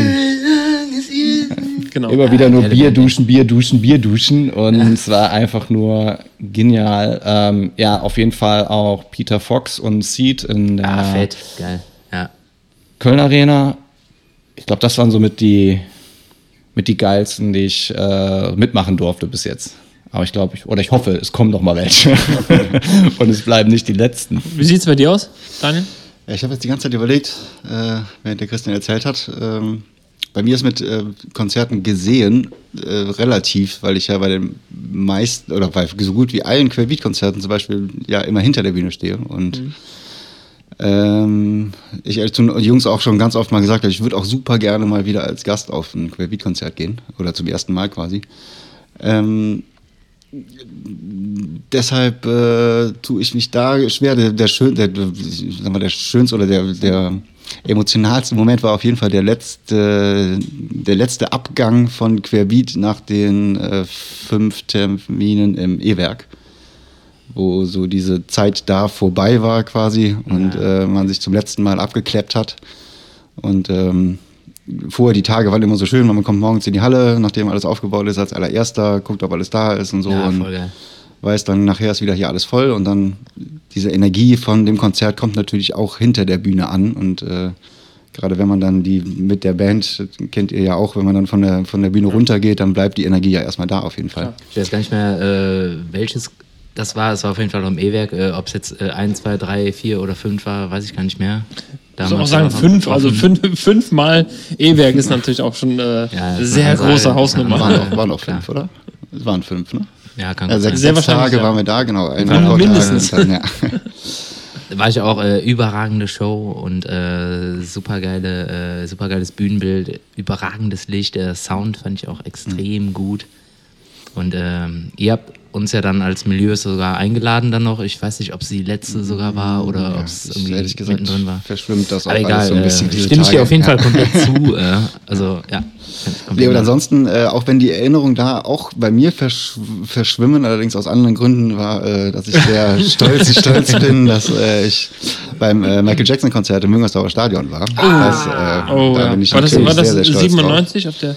[SPEAKER 2] Genau.
[SPEAKER 3] Immer wieder nur Bier duschen, Bier duschen, Bier duschen. Und es war einfach nur genial. Ähm, ja, auf jeden Fall auch Peter Fox und Seed in der
[SPEAKER 1] Ah, fett. Geil. Ja.
[SPEAKER 3] Köln Arena. Ich glaube, das waren somit die, mit die geilsten, die ich äh, mitmachen durfte bis jetzt. Aber ich glaube, ich, oder ich hoffe, es kommen noch mal welche. und es bleiben nicht die letzten.
[SPEAKER 2] Wie sieht es bei dir aus, Daniel?
[SPEAKER 4] Ich habe jetzt die ganze Zeit überlegt, äh, während der Christian erzählt hat. Ähm, bei mir ist mit äh, Konzerten gesehen äh, relativ, weil ich ja bei den meisten oder bei so gut wie allen Querbeat-Konzerten zum Beispiel ja immer hinter der Bühne stehe. Und ähm, ich zu den Jungs auch schon ganz oft mal gesagt habe, ich würde auch super gerne mal wieder als Gast auf ein Querbeat-Konzert gehen oder zum ersten Mal quasi. Ähm, deshalb äh, tue ich mich da schwer. Der, der, schön, der, sag mal, der schönste oder der, der emotionalste Moment war auf jeden Fall der letzte, der letzte Abgang von Querbeat nach den äh, fünf Terminen im E-Werk, wo so diese Zeit da vorbei war quasi und äh, man sich zum letzten Mal abgekleppt hat. Und ähm, vorher die Tage waren immer so schön, weil man kommt morgens in die Halle, nachdem alles aufgebaut ist, als allererster, guckt, ob alles da ist und so.
[SPEAKER 1] Ja,
[SPEAKER 4] und weiß dann, nachher ist wieder hier alles voll und dann diese Energie von dem Konzert kommt natürlich auch hinter der Bühne an und äh, gerade wenn man dann die mit der Band, kennt ihr ja auch, wenn man dann von der, von der Bühne runtergeht, dann bleibt die Energie ja erstmal da auf jeden Fall.
[SPEAKER 1] Ich weiß gar nicht mehr, äh, welches das war. Es war auf jeden Fall noch im E-Werk. Äh, Ob es jetzt äh, 1, 2, 3, 4 oder 5 war, weiß ich gar nicht mehr.
[SPEAKER 2] Ich muss auch sagen,
[SPEAKER 1] war
[SPEAKER 2] fünf,
[SPEAKER 1] noch-
[SPEAKER 2] also fünf, fünfmal E-Werk ist natürlich auch schon äh,
[SPEAKER 1] Ja,
[SPEAKER 2] sehr
[SPEAKER 1] eine
[SPEAKER 2] große
[SPEAKER 1] Ansage.
[SPEAKER 2] Hausnummer.
[SPEAKER 4] Waren auch, waren auch
[SPEAKER 1] klar.
[SPEAKER 4] fünf, oder? Es waren fünf, ne?
[SPEAKER 1] Ja, kann
[SPEAKER 4] Ja,
[SPEAKER 1] gut
[SPEAKER 4] sechs,
[SPEAKER 1] sein.
[SPEAKER 2] Sehr
[SPEAKER 4] sechs Tage
[SPEAKER 2] ja.
[SPEAKER 4] waren wir da, genau. Ein
[SPEAKER 2] Ja, mindestens.
[SPEAKER 4] Dann, ja.
[SPEAKER 1] War ich auch äh, überragende Show und äh, supergeile, äh, supergeiles Bühnenbild, überragendes Licht, der Sound fand ich auch extrem gut. Und ähm, ihr habt uns ja dann als Milieu sogar eingeladen dann noch. Ich weiß nicht, ob es die letzte sogar war oder ob es irgendwie
[SPEAKER 4] ehrlich gesagt,
[SPEAKER 1] mittendrin war.
[SPEAKER 4] verschwimmt das auch
[SPEAKER 1] Aber
[SPEAKER 4] alles
[SPEAKER 1] egal,
[SPEAKER 4] so ein bisschen,
[SPEAKER 1] äh,
[SPEAKER 4] diese
[SPEAKER 1] stimme ich dir auf jeden
[SPEAKER 4] Ja.
[SPEAKER 1] Fall komplett zu. Äh, also ja.
[SPEAKER 4] Nee, und ansonsten, äh, auch wenn die Erinnerungen da auch bei mir versch verschwimmen, allerdings aus anderen Gründen, war, äh, dass ich sehr stolz, stolz bin, dass äh, ich beim äh, Michael Jackson Konzert im Müngersdorfer Stadion war. Das, äh,
[SPEAKER 2] Oh,
[SPEAKER 4] da
[SPEAKER 2] ja.
[SPEAKER 4] bin ich
[SPEAKER 2] war das, war das
[SPEAKER 4] sehr, sehr stolz
[SPEAKER 2] 97 auf der.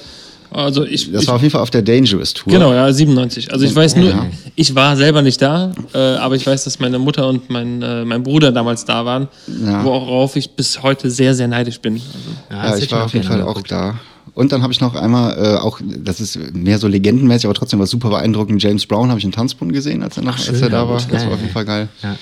[SPEAKER 2] Also ich.
[SPEAKER 4] Das
[SPEAKER 2] ich
[SPEAKER 4] war auf jeden Fall auf der Dangerous Tour.
[SPEAKER 2] Genau, ja, 97. Also ich weiß nur,
[SPEAKER 4] Ja.
[SPEAKER 2] ich war selber nicht da, äh, aber ich weiß, dass meine Mutter und mein, äh, mein Bruder damals da waren,
[SPEAKER 4] Ja.
[SPEAKER 2] worauf ich bis heute sehr, sehr neidisch bin. Also,
[SPEAKER 1] Ja,
[SPEAKER 4] Ja, ich war auf jeden Fall auch da. Und dann habe ich noch einmal, äh, auch, das ist mehr so legendenmäßig, aber trotzdem war super beeindruckend. James Brown habe ich in Tanzbrunnen gesehen, als er, noch,
[SPEAKER 1] Ach,
[SPEAKER 4] als
[SPEAKER 1] schön,
[SPEAKER 4] er da
[SPEAKER 1] ja,
[SPEAKER 4] war.
[SPEAKER 1] gut.
[SPEAKER 4] Das war auf jeden Fall geil.
[SPEAKER 1] Ja.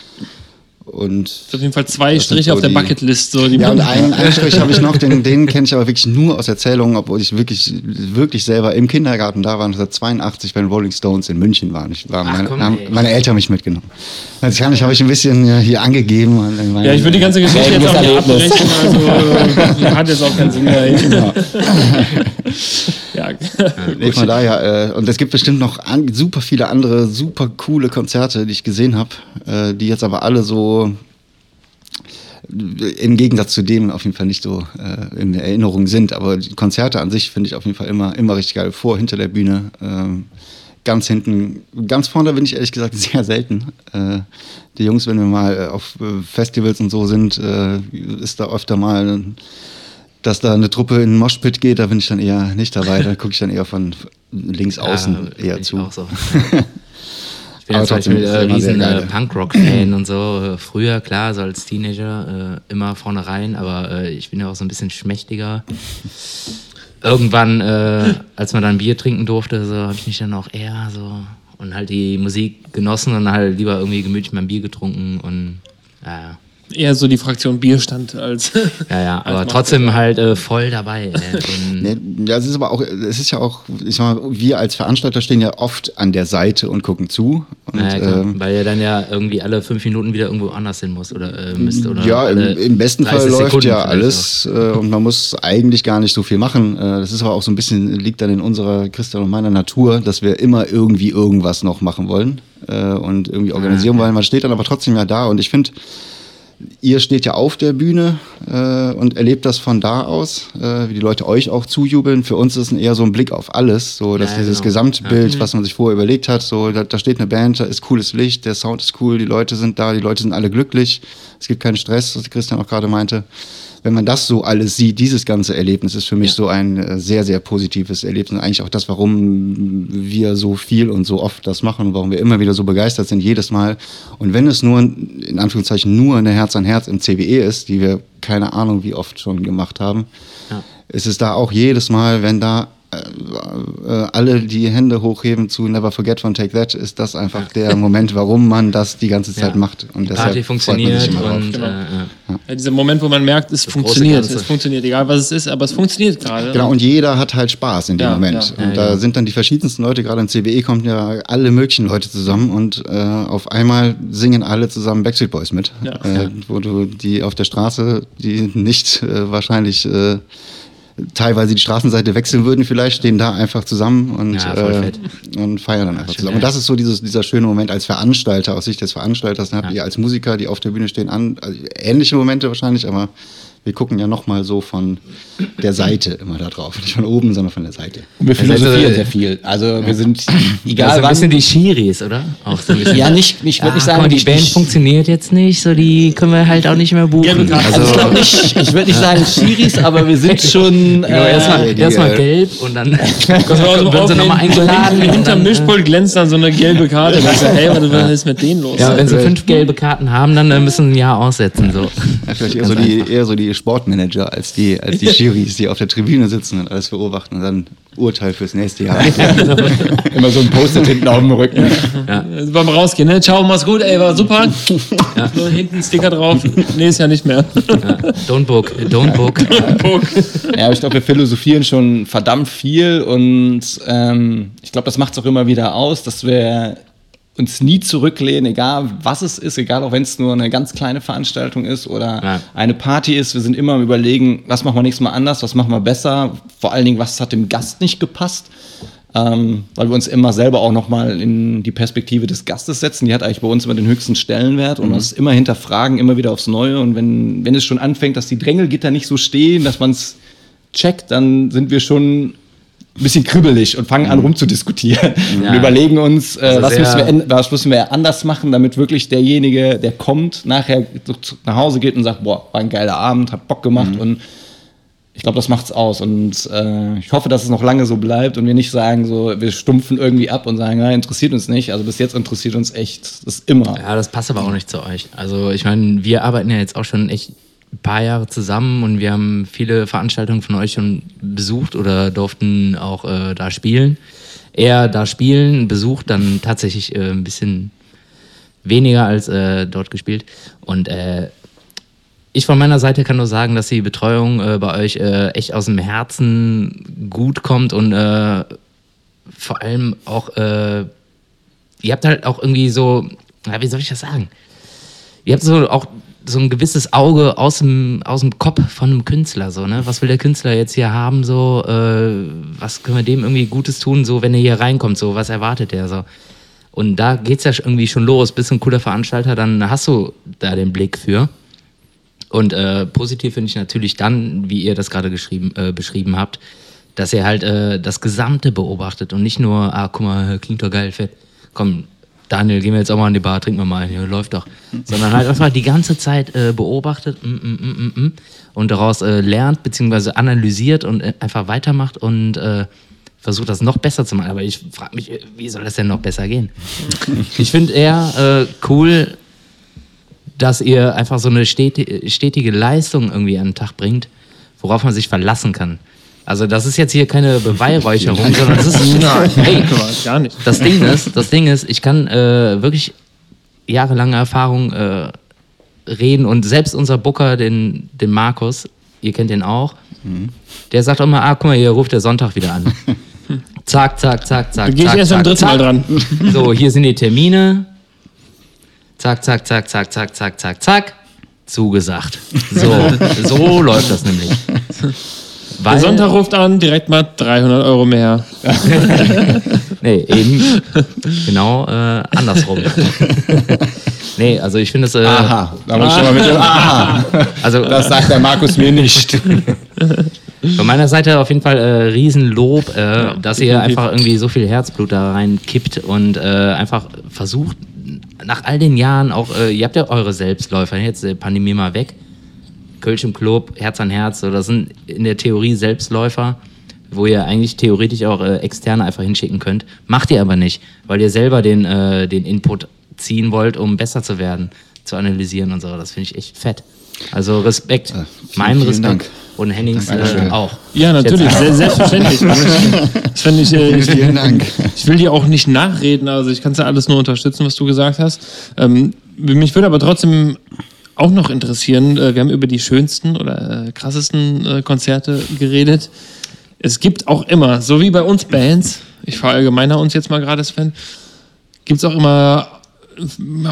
[SPEAKER 4] Und
[SPEAKER 2] auf jeden Fall zwei Striche
[SPEAKER 4] so
[SPEAKER 2] auf der Bucketlist. So,
[SPEAKER 4] Ja, und einen Einstrich habe ich noch, den, den kenne ich aber wirklich nur aus Erzählungen, obwohl ich wirklich, wirklich selber im Kindergarten da war, 1982 bei den Rolling Stones in München war. Ich war
[SPEAKER 1] Ach,
[SPEAKER 4] meine,
[SPEAKER 1] komm,
[SPEAKER 4] haben meine Eltern mich mitgenommen. Also kann ich, habe ich ein bisschen ja, hier angegeben.
[SPEAKER 2] ja, ich würde die ganze Geschichte jetzt auch nicht abbrechen, also hat jetzt auch keinen Sinn mehr.
[SPEAKER 4] Genau.
[SPEAKER 2] Ja.
[SPEAKER 4] Nee, von daher, äh, und es gibt bestimmt noch an, super viele andere super coole Konzerte, die ich gesehen habe, äh, die jetzt aber alle so äh, im Gegensatz zu dem auf jeden Fall nicht so äh, in Erinnerung sind. Aber die Konzerte an sich finde ich auf jeden Fall immer, immer richtig geil. Vor, hinter der Bühne, ähm, ganz hinten, ganz vorne bin ich ehrlich gesagt sehr selten. Äh, die Jungs, wenn wir mal äh, auf äh, Festivals und so sind, äh, ist da öfter mal dass da eine Truppe in den Moshpit geht, da bin ich dann eher nicht dabei. Da gucke ich dann eher von links außen
[SPEAKER 1] Ja,
[SPEAKER 4] eher zu.
[SPEAKER 1] auch so. Ich bin ja zum
[SPEAKER 4] trotzdem
[SPEAKER 1] Beispiel äh, riesen äh. Punkrock-Fan und so. Äh, Früher, klar, so als Teenager äh, immer vorne rein, aber äh, ich bin ja auch so ein bisschen schmächtiger. Irgendwann, äh, als man dann Bier trinken durfte, so habe ich mich dann auch eher so und halt die Musik genossen und halt lieber irgendwie gemütlich mein Bier getrunken und ja,
[SPEAKER 2] Eher so die Fraktion Bierstand als.
[SPEAKER 1] ja, ja aber
[SPEAKER 2] Als
[SPEAKER 1] trotzdem halt äh, voll dabei. Äh,
[SPEAKER 4] Nee, ja, es ist aber auch, es ist ja auch, ich sag mal, wir als Veranstalter stehen ja oft an der Seite und gucken zu. Und,
[SPEAKER 1] naja, klar,
[SPEAKER 4] ähm,
[SPEAKER 1] weil ihr dann ja irgendwie alle fünf Minuten wieder irgendwo anders hin muss oder äh, müsst. Oder
[SPEAKER 4] ja, im, im besten
[SPEAKER 1] 30
[SPEAKER 4] Fall läuft
[SPEAKER 1] Sekunden
[SPEAKER 4] ja alles äh, und man muss eigentlich gar nicht so viel machen. Äh, das ist aber auch so ein bisschen, liegt dann in unserer, Christian und meiner Natur, dass wir immer irgendwie irgendwas noch machen wollen äh, und irgendwie organisieren wollen. Man steht dann aber trotzdem ja da und ich finde, ihr steht ja auf der Bühne äh, und erlebt das von da aus, äh, wie die Leute euch auch zujubeln. Für uns ist es eher so ein Blick auf alles, so dass
[SPEAKER 1] Ja,
[SPEAKER 4] dieses
[SPEAKER 1] genau.
[SPEAKER 4] Gesamtbild, was man sich vorher überlegt hat, so da, da steht eine Band, da ist cooles Licht, der Sound ist cool, die Leute sind da, die Leute sind alle glücklich, es gibt keinen Stress, was Christian auch gerade meinte. Wenn man das so alles sieht, dieses ganze Erlebnis ist für mich
[SPEAKER 1] Ja.
[SPEAKER 4] so ein äh, sehr, sehr positives Erlebnis. Eigentlich auch das, warum wir so viel und so oft das machen und warum wir immer wieder so begeistert sind, jedes Mal. Und wenn es nur, in Anführungszeichen, nur eine Herz an Herz im CBE ist, die wir keine Ahnung wie oft schon gemacht haben,
[SPEAKER 1] Ja.
[SPEAKER 4] ist es da auch jedes Mal, wenn da alle die Hände hochheben zu Never Forget von Take That, ist das einfach der Moment, warum man das die ganze Zeit
[SPEAKER 1] Ja.
[SPEAKER 4] macht. Und
[SPEAKER 1] Die
[SPEAKER 4] deshalb
[SPEAKER 1] Party funktioniert und
[SPEAKER 2] Genau.
[SPEAKER 1] äh, ja.
[SPEAKER 2] Ja, dieser Moment, wo man merkt, es
[SPEAKER 1] große
[SPEAKER 2] funktioniert. Es funktioniert, egal was es ist, aber es funktioniert gerade.
[SPEAKER 4] Genau, und jeder hat halt Spaß in dem
[SPEAKER 2] Ja,
[SPEAKER 4] Moment.
[SPEAKER 2] ja.
[SPEAKER 4] Und
[SPEAKER 1] Ja,
[SPEAKER 4] da
[SPEAKER 1] ja.
[SPEAKER 4] sind dann die verschiedensten Leute, gerade im CBE kommen ja alle möglichen Leute zusammen und äh, auf einmal singen alle zusammen Backstreet Boys mit.
[SPEAKER 2] Ja.
[SPEAKER 4] Äh, wo du die auf der Straße, die nicht äh, wahrscheinlich äh, teilweise die Straßenseite wechseln würden vielleicht, stehen da einfach zusammen und,
[SPEAKER 1] Ja,
[SPEAKER 4] äh, und feiern dann einfach
[SPEAKER 1] schön,
[SPEAKER 4] zusammen.
[SPEAKER 1] ja.
[SPEAKER 4] Und das ist so dieses, dieser schöne Moment als Veranstalter, aus Sicht des Veranstalters. Dann habt
[SPEAKER 1] Ja.
[SPEAKER 4] ihr als Musiker, die auf der Bühne stehen, an, also ähnliche Momente wahrscheinlich, aber wir gucken ja nochmal so von der Seite immer da drauf. Nicht von oben, sondern von der Seite.
[SPEAKER 3] Und wir philosophieren
[SPEAKER 1] so-
[SPEAKER 3] sehr viel. Also wir sind,
[SPEAKER 1] Ja,
[SPEAKER 3] egal
[SPEAKER 1] so ein bisschen die Schiris, oder? Auch so ein bisschen.
[SPEAKER 3] ja nicht, ich würde
[SPEAKER 1] Ah,
[SPEAKER 3] nicht sagen,
[SPEAKER 1] die Band funktioniert jetzt nicht, so die können wir halt auch nicht mehr buchen.
[SPEAKER 2] Karte.
[SPEAKER 3] Also, ich
[SPEAKER 1] Also,
[SPEAKER 3] glaube nicht, ich würde nicht sagen Schiris, aber wir sind schon.
[SPEAKER 1] genau, erstmal
[SPEAKER 4] die,
[SPEAKER 1] erst mal
[SPEAKER 4] äh,
[SPEAKER 1] gelb und dann
[SPEAKER 2] so
[SPEAKER 1] werden sie nochmal eingeladen.
[SPEAKER 2] Hinterm
[SPEAKER 1] dann, äh,
[SPEAKER 2] Mischpult glänzt dann so eine gelbe Karte. Da ist ja, hey, was was ist mit denen los?
[SPEAKER 1] Ja, wenn sie fünf gelbe Karten haben, dann äh, müssen sie ein Jahr aussetzen. So.
[SPEAKER 4] Ja, vielleicht eher so, die, eher so die Sportmanager als die, als die Schiris, die auf der Tribüne sitzen und alles beobachten und dann Urteil fürs nächste Jahr.
[SPEAKER 3] Immer so ein Post-it hinten auf dem Rücken.
[SPEAKER 2] Äh, Beim Rausgehen, ne? Ciao, mach's gut, ey, war super. So, hinten ein Sticker drauf. Nee, ist ja nicht mehr.
[SPEAKER 1] Ja. Don't book, don't book.
[SPEAKER 3] Ja, aber ich glaube, wir philosophieren schon verdammt viel und ähm, ich glaube, das macht es auch immer wieder aus, dass wir uns nie zurücklehnen, egal was es ist, egal auch wenn es nur eine ganz kleine Veranstaltung ist oder
[SPEAKER 1] Ja.
[SPEAKER 3] eine Party ist. Wir sind immer am Überlegen, was machen wir nächstes Mal anders, was machen wir besser, vor allen Dingen, was hat dem Gast nicht gepasst. Ähm, weil wir uns immer selber auch nochmal in die Perspektive des Gastes setzen. Die hat eigentlich bei uns immer den höchsten Stellenwert und uns immer hinterfragen, immer wieder aufs Neue. Und wenn, wenn es schon anfängt, dass die Drängelgitter nicht so stehen, dass man es checkt, dann sind wir schon ein bisschen kribbelig und fangen an rumzudiskutieren.
[SPEAKER 1] Ja.
[SPEAKER 3] Wir überlegen uns, äh,
[SPEAKER 1] Also
[SPEAKER 3] was, müssen wir, was müssen wir anders machen, damit wirklich derjenige, der kommt, nachher nach Hause geht und sagt, boah, war ein geiler Abend, hat Bock gemacht
[SPEAKER 1] Mhm. und
[SPEAKER 3] ich glaube, das macht's aus. Und äh, ich hoffe, dass es noch lange so bleibt und wir nicht sagen, so, wir stumpfen irgendwie ab und sagen, ja, interessiert uns nicht. Also bis jetzt interessiert uns echt das immer.
[SPEAKER 1] Ja, das passt aber auch nicht zu euch. Also ich meine, wir arbeiten ja jetzt auch schon echt ein paar Jahre zusammen und wir haben viele Veranstaltungen von euch schon besucht oder durften auch äh, da spielen. Eher da spielen, besucht, dann tatsächlich äh, ein bisschen weniger als äh, dort gespielt. Und äh, ich von meiner Seite kann nur sagen, dass die Betreuung äh, bei euch äh, echt aus dem Herzen gut kommt und vor allem auch, ihr habt halt auch irgendwie so, ja, wie soll ich das sagen? Ihr habt so auch so ein gewisses Auge aus dem, aus dem Kopf von einem Künstler, so, ne? Was will der Künstler jetzt hier haben, so, äh, was können wir dem irgendwie Gutes tun, so, wenn er hier reinkommt, so, was erwartet er, so. Und da geht's ja irgendwie schon los, bist ein cooler Veranstalter, dann hast du da den Blick für. Und äh, positiv finde ich natürlich dann, wie ihr das gerade äh, beschrieben habt, dass ihr halt äh, das Gesamte beobachtet und nicht nur, ah, guck mal, klingt doch geil, fett. Komm, Daniel, gehen wir jetzt auch mal an die Bar, trinken wir mal ein, läuft doch. Sondern halt einfach die ganze Zeit äh, beobachtet mm, mm, mm, mm, mm, und daraus äh, lernt, beziehungsweise analysiert und äh, einfach weitermacht und äh, versucht das noch besser zu machen. Aber ich frage mich, äh, wie soll das denn noch besser gehen? ich finde eher äh, cool, dass ihr einfach so eine steti- stetige Leistung irgendwie an den Tag bringt, worauf man sich verlassen kann. Also das ist jetzt hier keine Beweihräucherung, sondern das ist, hey,
[SPEAKER 2] Gar nicht.
[SPEAKER 1] das Ding ist, das Ding ist, ich kann äh, wirklich jahrelange Erfahrung äh, reden und selbst unser Booker, den, den Markus, ihr kennt den auch, der sagt immer, ah, guck mal, hier ruft der Sonntag wieder an. zack, zack, zack, zack.
[SPEAKER 2] Da gehe ich
[SPEAKER 1] zack,
[SPEAKER 2] erst am
[SPEAKER 1] zack,
[SPEAKER 2] dritten Mal
[SPEAKER 1] zack.
[SPEAKER 2] dran.
[SPEAKER 1] So, hier sind die Termine. Zack, zack, zack, zack, zack, zack, zack, zack. Zugesagt. So, so läuft das nämlich. Weil,
[SPEAKER 2] Der Sonntag ruft an, direkt mal 300 Euro mehr.
[SPEAKER 1] Nee, eben genau äh, andersrum. nee, also ich finde es. Äh,
[SPEAKER 3] Aha, da muss ich schon mal mit dem Aha.
[SPEAKER 1] Also
[SPEAKER 3] Das sagt der Markus mir nicht.
[SPEAKER 1] von meiner Seite auf jeden Fall äh, Riesenlob, äh, dass ihr einfach irgendwie so viel Herzblut da reinkippt und äh, einfach versucht, nach all den Jahren auch, äh, ihr habt ja eure Selbstläufer, jetzt äh, Pandemie mal weg. Kölsch im Club, Herz an Herz, so, das sind in der Theorie Selbstläufer, wo ihr eigentlich theoretisch auch äh, Externe einfach hinschicken könnt. Macht ihr aber nicht, weil ihr selber den, äh, den Input ziehen wollt, um besser zu werden, zu analysieren und so. Das finde ich echt fett. Also Respekt,
[SPEAKER 4] vielen,
[SPEAKER 1] mein
[SPEAKER 4] vielen
[SPEAKER 1] Respekt.
[SPEAKER 4] Dank.
[SPEAKER 1] Und Hennings äh, auch.
[SPEAKER 2] Ja, natürlich, selbstverständlich. Das finde ich, äh, ich,
[SPEAKER 4] Vielen Dank.
[SPEAKER 2] ich will dir auch nicht nachreden, also ich kann es ja alles nur unterstützen, was du gesagt hast. Ähm, mich würde aber trotzdem auch noch interessieren, äh, wir haben über die schönsten oder äh, krassesten äh, Konzerte geredet. Es gibt auch immer, so wie bei uns Bands, ich verallgemeiner uns jetzt mal gerade, Sven, gibt es auch immer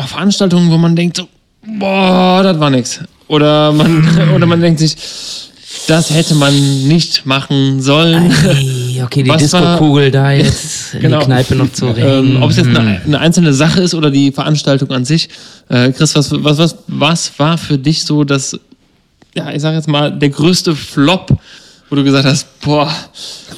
[SPEAKER 2] Veranstaltungen, wo man denkt so, boah, das war nix. Oder man, oder man denkt sich, das hätte man nicht machen sollen.
[SPEAKER 1] Okay, die
[SPEAKER 2] Was war-
[SPEAKER 1] Disco-Kugel da jetzt in
[SPEAKER 2] Genau.
[SPEAKER 1] die Kneipe noch zu ringen.
[SPEAKER 2] Ähm, ob es jetzt eine, eine einzelne Sache ist oder die Veranstaltung an sich. Äh, Chris, was, was, was, was war für dich so das, ja, ich sag jetzt mal, der größte Flop, wo du gesagt hast, boah,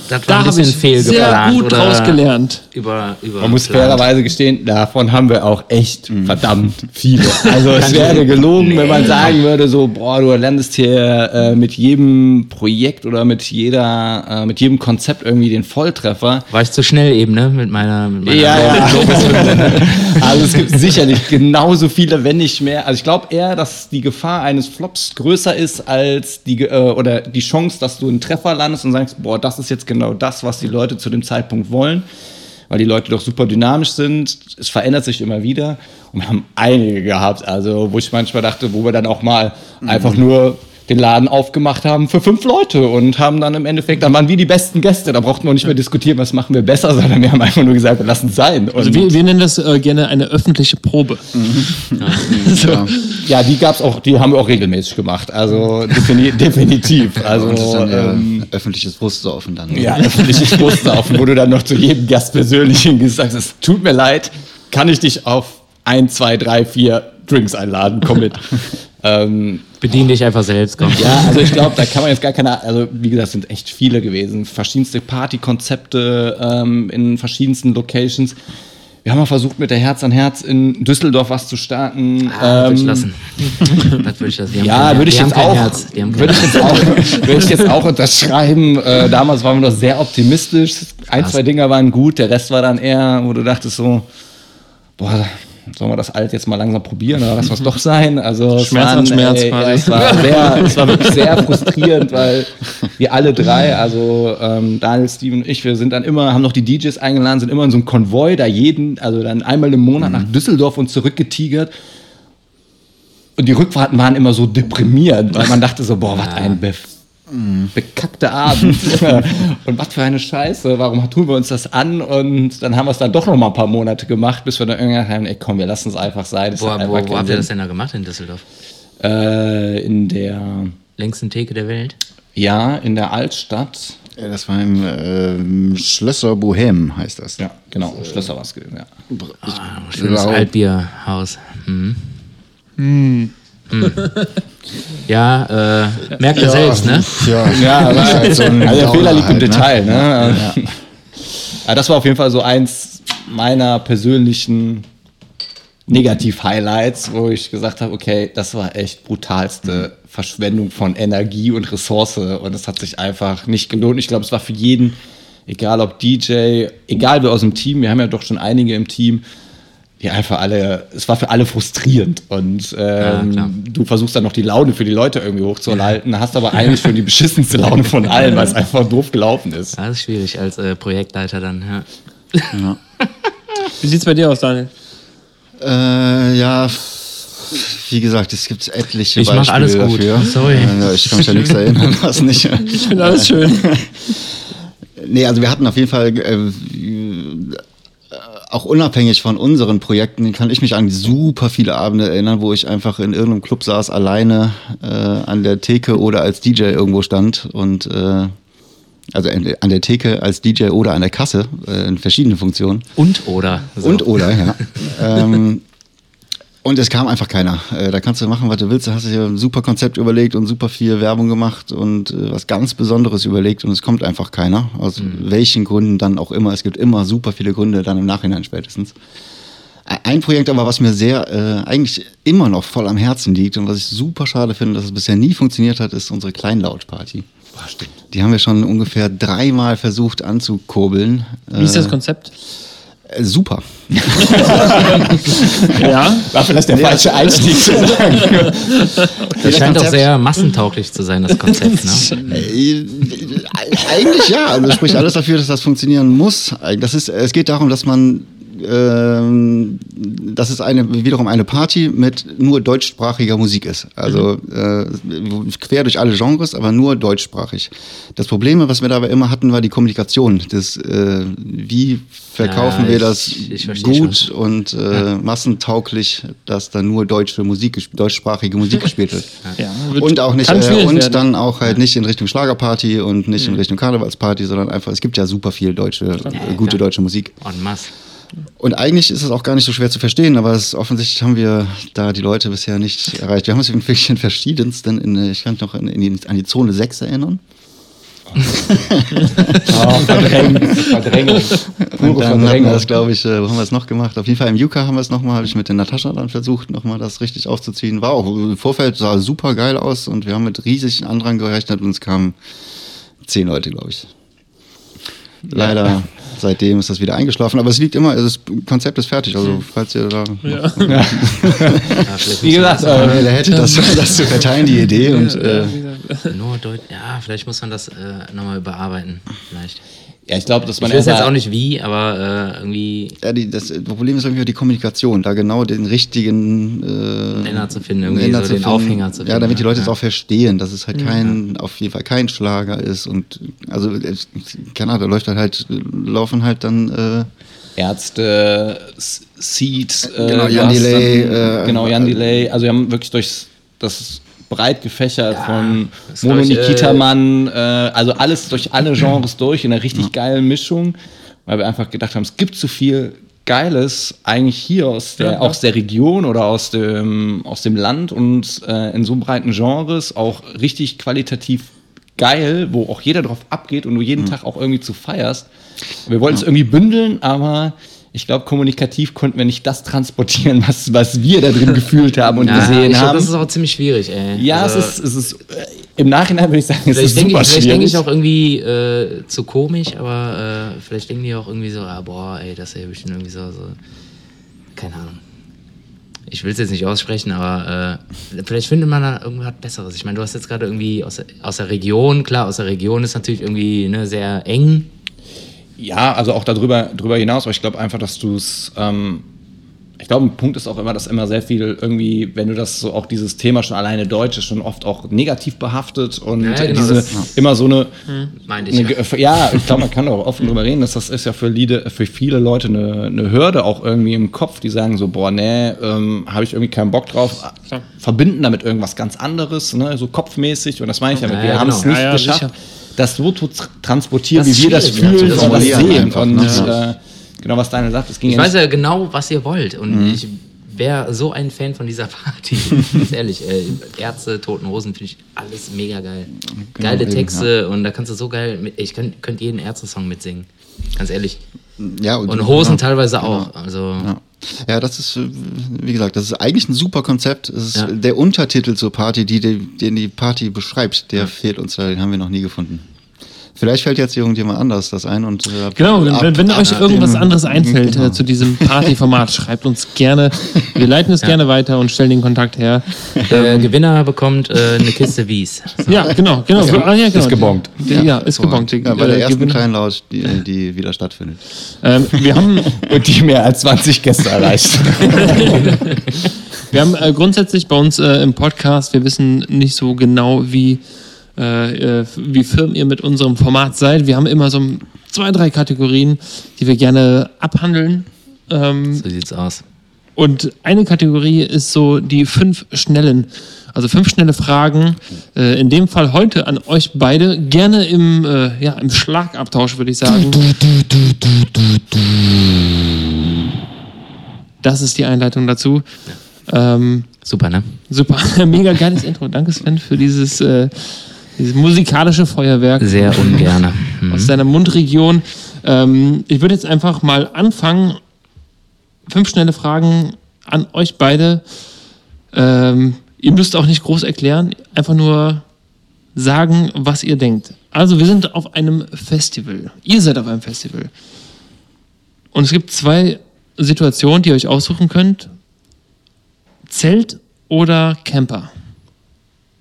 [SPEAKER 2] da habe ich sehr
[SPEAKER 1] fehlgeplant
[SPEAKER 2] gut
[SPEAKER 1] oder
[SPEAKER 2] draus gelernt.
[SPEAKER 1] Über, über
[SPEAKER 3] Man muss
[SPEAKER 1] geplant.
[SPEAKER 3] fairerweise gestehen, davon haben wir auch echt
[SPEAKER 2] Mhm.
[SPEAKER 3] verdammt viele. Also es wäre gelogen, wenn man sagen würde, so, boah, du landest hier äh, mit jedem Projekt oder mit jeder, äh, mit jedem Konzept irgendwie den Volltreffer.
[SPEAKER 1] War ich zu schnell eben, ne? Mit meiner. Mit meiner
[SPEAKER 3] Ja, ja. also es gibt sicherlich genauso viele, wenn nicht mehr. Also ich glaube eher, dass die Gefahr eines Flops größer ist als die äh, oder die Chance, dass du einen Treffer landest und sagst, boah, das ist jetzt genau das, was die Leute zu dem Zeitpunkt wollen, weil die Leute doch super dynamisch sind. Es verändert sich immer wieder und wir haben einige gehabt, also wo ich manchmal dachte, wo wir dann auch mal einfach nur den Laden aufgemacht haben für fünf Leute und haben dann im Endeffekt, dann waren wir die besten Gäste, da brauchten wir nicht mehr diskutieren, was machen wir besser, sondern wir haben einfach nur gesagt, wir lassen es sein.
[SPEAKER 2] Also
[SPEAKER 3] Und-
[SPEAKER 2] wir, wir nennen das äh, gerne eine öffentliche Probe. so.
[SPEAKER 4] Ja.
[SPEAKER 3] Ja, die gab's auch, die haben wir auch regelmäßig gemacht. Also defini definitiv. Also
[SPEAKER 4] dann ja
[SPEAKER 3] ähm,
[SPEAKER 4] öffentliches Brustsaufen dann. ne?
[SPEAKER 3] ja, öffentliches Bussaufen, wo du dann noch zu jedem Gast persönlich hingehst, sagst, es tut mir leid, kann ich dich auf ein, zwei, drei, vier Drinks einladen, komm mit. Ähm,
[SPEAKER 1] Bedien dich einfach selbst, komm.
[SPEAKER 3] ja, also ich glaube, da kann man jetzt gar keine, also wie gesagt, es sind echt viele gewesen. Verschiedenste Partykonzepte ähm, in verschiedensten Locations. Wir haben mal versucht, mit der Herz an Herz in Düsseldorf was zu starten.
[SPEAKER 1] Ah, würde ich
[SPEAKER 3] Ähm,
[SPEAKER 1] lassen. das würde ich lassen.
[SPEAKER 3] Ja, würde ich jetzt auch, würde ich jetzt auch, würde ich jetzt auch unterschreiben. Äh, damals waren wir noch sehr optimistisch. Ein,
[SPEAKER 1] Krass.
[SPEAKER 3] zwei Dinger waren gut, der Rest war dann eher, wo du dachtest so, boah, sollen wir das alt jetzt mal langsam probieren oder lass was doch sein? Also es
[SPEAKER 2] Schmerz an Schmerz
[SPEAKER 3] ey, ja, es, war sehr, es war wirklich sehr frustrierend, weil wir alle drei, also ähm, Daniel, Steven und ich, wir sind dann immer, haben noch die DJs eingeladen, sind immer in so einem Konvoi, da jeden, also dann einmal im Monat nach Düsseldorf und zurückgetigert. Und die Rückfahrten waren immer so deprimierend, weil man dachte so, boah, was ein be bekackter Abend. und was für eine Scheiße, warum tun wir uns das an? Und dann haben wir es dann doch noch mal ein paar Monate gemacht, bis wir dann irgendwann haben, ey komm, wir lassen es einfach sein. Das
[SPEAKER 1] Wo,
[SPEAKER 3] hat
[SPEAKER 1] wo, wo habt ihr das denn da gemacht in Düsseldorf?
[SPEAKER 3] Äh, in der,
[SPEAKER 1] Längsten Theke der Welt?
[SPEAKER 3] ja, in der Altstadt.
[SPEAKER 4] Ja, das war im ähm, Schlösser Bohem, heißt das.
[SPEAKER 3] Ja, genau, Schlösser war es gewesen, ja.
[SPEAKER 4] Ich
[SPEAKER 1] Schönes
[SPEAKER 4] glaub-
[SPEAKER 1] Altbierhaus. Mhm. Hm. Ja, äh, merkt ihr selbst, ne?
[SPEAKER 4] Ja,
[SPEAKER 3] Ja, aber,
[SPEAKER 4] halt so ein
[SPEAKER 3] also der Fehler liegt im
[SPEAKER 4] Downer
[SPEAKER 3] Detail. Ne? Ja. das war auf jeden Fall so eins meiner persönlichen Negativ-Highlights, wo ich gesagt habe, okay, das war echt brutalste Verschwendung von Energie und Ressource und es hat sich einfach nicht gelohnt. Ich glaube, es war für jeden, egal ob DJ, egal wer aus dem Team, wir haben ja doch schon einige im Team, die einfach alle, es war für alle frustrierend und ähm, du versuchst dann noch die Laune für die Leute irgendwie hochzuhalten, hast aber eigentlich schon die beschissenste Laune von allen, weil es einfach doof gelaufen ist.
[SPEAKER 1] Ja, das ist schwierig als äh, Projektleiter dann, ja.
[SPEAKER 2] Wie sieht's bei dir aus, Daniel?
[SPEAKER 4] Äh, ja, wie gesagt, es gibt etliche
[SPEAKER 1] Ich mach
[SPEAKER 4] Beispiele
[SPEAKER 1] alles gut.
[SPEAKER 4] dafür.
[SPEAKER 1] Sorry.
[SPEAKER 4] Äh, ich kann mich ja nichts erinnern, was nicht.
[SPEAKER 2] Ich finde alles schön.
[SPEAKER 4] Nee, also wir hatten auf jeden Fall, äh, auch unabhängig von unseren Projekten, kann ich mich an super viele Abende erinnern, wo ich einfach in irgendeinem Club saß, alleine äh, an der Theke oder als DJ irgendwo stand und äh, also an der Theke als DJ oder an der Kasse äh, in verschiedenen Funktionen.
[SPEAKER 1] Und oder. So.
[SPEAKER 4] Und oder, ja. ähm, und es kam einfach keiner. Äh, da kannst du machen, was du willst. Da hast du dir ein super Konzept überlegt und super viel Werbung gemacht und äh, was ganz Besonderes überlegt und es kommt einfach keiner. Aus welchen Gründen dann auch immer. Es gibt immer super viele Gründe, dann im Nachhinein spätestens. Ein Projekt aber, was mir sehr, äh, eigentlich immer noch voll am Herzen liegt und was ich super schade finde, dass es bisher nie funktioniert hat, ist unsere Kleinlautparty. Die haben wir schon ungefähr dreimal versucht anzukurbeln.
[SPEAKER 2] Wie ist das Konzept?
[SPEAKER 4] Äh, super.
[SPEAKER 2] Ja.
[SPEAKER 3] War vielleicht der falsche Einstieg zu sagen.
[SPEAKER 1] Das scheint auch sehr massentauglich zu sein, das Konzept, ne?
[SPEAKER 4] Äh, Eigentlich ja. Also spricht alles dafür, dass das funktionieren muss. Das ist, es geht darum, dass man ähm, dass es eine, wiederum eine Party mit nur deutschsprachiger Musik ist. Also äh, quer durch alle Genres, aber nur deutschsprachig. Das Problem, was wir dabei immer hatten, war die Kommunikation. Das, äh, wie verkaufen
[SPEAKER 1] Ja,
[SPEAKER 4] wir das
[SPEAKER 1] ich
[SPEAKER 4] gut
[SPEAKER 1] schon.
[SPEAKER 4] und äh, massentauglich, dass da nur deutsche Musik, deutschsprachige Musik gespielt wird.
[SPEAKER 2] ja. wird-
[SPEAKER 4] Und auch nicht, äh, und
[SPEAKER 2] werden.
[SPEAKER 4] dann auch halt nicht in Richtung Schlagerparty und nicht in Richtung Karnevalsparty, sondern einfach, es gibt ja super viel deutsche, äh, gute deutsche Musik.
[SPEAKER 1] En masse.
[SPEAKER 4] Und eigentlich ist es auch gar nicht so schwer zu verstehen, aber es, offensichtlich haben wir da die Leute bisher nicht erreicht. Wir haben es wirklich in verschiedensten, in, ich kann mich noch in, in die, an die Zone 6 erinnern.
[SPEAKER 3] Oh, Verdrängung. Verdrängung.
[SPEAKER 4] Und dann hatten wir
[SPEAKER 3] Verdrängung.
[SPEAKER 4] das, glaube ich, äh, wo haben wir es noch gemacht? Auf jeden Fall im Yuka haben wir es nochmal, habe ich mit der Natascha dann versucht, nochmal das richtig aufzuziehen. War auch im Vorfeld, sah super geil aus und wir haben mit riesigen Andrang gerechnet und es kamen zehn Leute, glaube ich. Leider, seitdem ist das wieder eingeschlafen, aber es liegt immer, das Konzept ist fertig, also falls ihr da
[SPEAKER 1] Ja, vielleicht
[SPEAKER 3] Wie gesagt, äh,
[SPEAKER 4] hätte, das, das zu verteilen, die Idee und äh,
[SPEAKER 1] das, nur Deut ja, vielleicht muss man das äh, nochmal überarbeiten. Vielleicht.
[SPEAKER 3] Ja, ich glaube, dass man
[SPEAKER 1] Ich weiß jetzt auch nicht wie, aber äh, irgendwie
[SPEAKER 4] ja, die, das Problem ist irgendwie die Kommunikation, da genau den richtigen äh,
[SPEAKER 1] Nenner zu finden, irgendwie
[SPEAKER 4] Nenner
[SPEAKER 1] so
[SPEAKER 4] zu
[SPEAKER 1] den
[SPEAKER 4] finden.
[SPEAKER 1] Aufhänger zu finden.
[SPEAKER 4] Ja, damit die Leute es
[SPEAKER 1] ja.
[SPEAKER 4] auch verstehen, dass es halt kein, auf jeden Fall kein Schlager ist und also es- keine Ahnung, da läuft halt halt laufen halt dann äh,
[SPEAKER 3] Ärzte, S- Seed, äh,
[SPEAKER 4] Genau, Jan Delay,
[SPEAKER 3] dann-
[SPEAKER 4] äh,
[SPEAKER 3] genau, Jan
[SPEAKER 4] äh,
[SPEAKER 3] Delay. Also wir haben wirklich durchs das breit gefächert von
[SPEAKER 1] das
[SPEAKER 3] Mono
[SPEAKER 1] ich, äh,
[SPEAKER 3] Nikitamann, äh, also alles durch alle Genres durch in einer richtig geilen Mischung, weil wir einfach gedacht haben, es gibt so viel Geiles eigentlich hier aus der,
[SPEAKER 2] Ja, ja.
[SPEAKER 3] aus der Region oder aus dem, aus dem Land und äh, in so breiten Genres auch richtig qualitativ geil, wo auch jeder drauf abgeht und du jeden Tag auch irgendwie zu feierst. Wir wollten es irgendwie bündeln, aber ich glaube, kommunikativ konnten wir nicht das transportieren, was, was wir da drin gefühlt haben und
[SPEAKER 1] Ja,
[SPEAKER 3] gesehen
[SPEAKER 1] ich glaub,
[SPEAKER 3] haben.
[SPEAKER 1] das ist auch ziemlich schwierig, ey.
[SPEAKER 3] ja,
[SPEAKER 1] Also,
[SPEAKER 3] es ist, es ist äh, im Nachhinein würde ich sagen, es ist
[SPEAKER 1] denke
[SPEAKER 3] super
[SPEAKER 1] ich, vielleicht
[SPEAKER 3] schwierig.
[SPEAKER 1] denk ich auch irgendwie äh, zu komisch, aber äh, vielleicht denken die auch irgendwie so, ah, boah, ey, das ist ja bestimmt irgendwie so, so keine Ahnung. Ich will es jetzt nicht aussprechen, aber äh, vielleicht findet man da irgendwas Besseres. Ich meine, du hast jetzt gerade irgendwie aus, der- aus der Region, klar, aus der Region ist natürlich irgendwie ne, sehr eng.
[SPEAKER 3] Ja, also auch darüber, darüber hinaus, aber ich glaube einfach, dass du es, ähm, ich glaube, ein Punkt ist auch immer, dass immer sehr viel irgendwie, wenn du das so auch dieses Thema schon alleine Deutsch ist schon oft auch negativ behaftet und
[SPEAKER 1] Ja, genau,
[SPEAKER 3] diese
[SPEAKER 1] das-
[SPEAKER 3] immer so eine,
[SPEAKER 1] Meinte ich.
[SPEAKER 3] eine
[SPEAKER 1] ja.
[SPEAKER 3] Ich glaube, man kann auch offen drüber reden, dass das ist ja für, Liede, für viele Leute eine, eine Hürde auch irgendwie im Kopf, die sagen so, boah, nee, ähm, habe ich irgendwie keinen Bock drauf, verbinden damit irgendwas ganz anderes, ne, so kopfmäßig und das meine ich damit,
[SPEAKER 1] Ja,
[SPEAKER 3] wir haben es
[SPEAKER 1] genau.
[SPEAKER 3] nicht geschafft,
[SPEAKER 2] sicher.
[SPEAKER 3] Das so zu tr- transportieren,
[SPEAKER 1] Das
[SPEAKER 3] wie wir das fühlen und das sehen
[SPEAKER 4] einfach,
[SPEAKER 3] und
[SPEAKER 4] ne?
[SPEAKER 3] äh, genau, was Daniel sagt, es ging
[SPEAKER 1] Ich
[SPEAKER 3] ja
[SPEAKER 1] weiß ja genau, was ihr wollt. Und
[SPEAKER 3] Mhm.
[SPEAKER 1] ich wäre so ein Fan von dieser Party. Ganz ehrlich, äh, Ärzte, Toten Hosen finde ich alles mega geil. Geile
[SPEAKER 4] eben,
[SPEAKER 1] Texte und da kannst du so geil mit. Ich könnte könnt jeden Ärzte-Song mitsingen. Ganz ehrlich.
[SPEAKER 4] ja
[SPEAKER 1] Und Hosen
[SPEAKER 4] ja.
[SPEAKER 1] teilweise auch. Also.
[SPEAKER 4] Ja. Ja, das ist, äh, wie gesagt, das ist eigentlich ein super Konzept. Es ist
[SPEAKER 1] Ja.
[SPEAKER 4] der Untertitel zur Party, die, den die Party beschreibt, der fehlt uns, da, den haben wir noch nie gefunden. Vielleicht fällt jetzt irgendjemand anders das ein und äh,
[SPEAKER 2] Genau, wenn,
[SPEAKER 4] ab-
[SPEAKER 2] wenn, wenn
[SPEAKER 4] ab
[SPEAKER 2] euch irgendwas
[SPEAKER 4] dem-
[SPEAKER 2] anderes einfällt
[SPEAKER 4] Genau.
[SPEAKER 2] äh, zu diesem Partyformat, schreibt uns gerne. Wir leiten es gerne weiter und stellen den Kontakt her.
[SPEAKER 1] Der Gewinner bekommt äh, eine Kiste Wies. So.
[SPEAKER 2] Ja, genau, genau. Ah, ja, genau.
[SPEAKER 3] Ist gebongt.
[SPEAKER 2] Ja, ja ist gebongt.
[SPEAKER 4] Ja, bei der
[SPEAKER 2] Äh,
[SPEAKER 4] ersten. Kleinlaut, die, die wieder stattfindet.
[SPEAKER 2] Ähm, wir haben,
[SPEAKER 3] und die mehr als 20 Gäste erreicht.
[SPEAKER 2] wir haben äh, grundsätzlich bei uns äh, im Podcast, wir wissen nicht so genau, wie, äh, äh, wie firm ihr mit unserem Format seid. Wir haben immer so zwei, drei Kategorien, die wir gerne abhandeln. Ähm,
[SPEAKER 1] So sieht's aus.
[SPEAKER 2] Und eine Kategorie ist so die fünf schnellen. Also fünf schnelle Fragen. Äh, in dem Fall heute an euch beide. Gerne im, äh, ja, im Schlagabtausch, würde ich sagen. Das ist die Einleitung dazu. Ähm,
[SPEAKER 1] Super, ne?
[SPEAKER 2] super, mega geiles Intro. Danke Sven für dieses, äh, dieses musikalische Feuerwerk
[SPEAKER 1] Sehr ungerne. Mhm.
[SPEAKER 2] aus deiner Mundregion. Ähm, ich würde jetzt einfach mal anfangen. Fünf schnelle Fragen an euch beide. Ähm, ihr müsst auch nicht groß erklären, einfach nur sagen, was ihr denkt. Also, wir sind auf einem Festival. Ihr seid auf einem Festival. Und es gibt zwei Situationen, die ihr euch aussuchen könnt: Zelt oder Camper.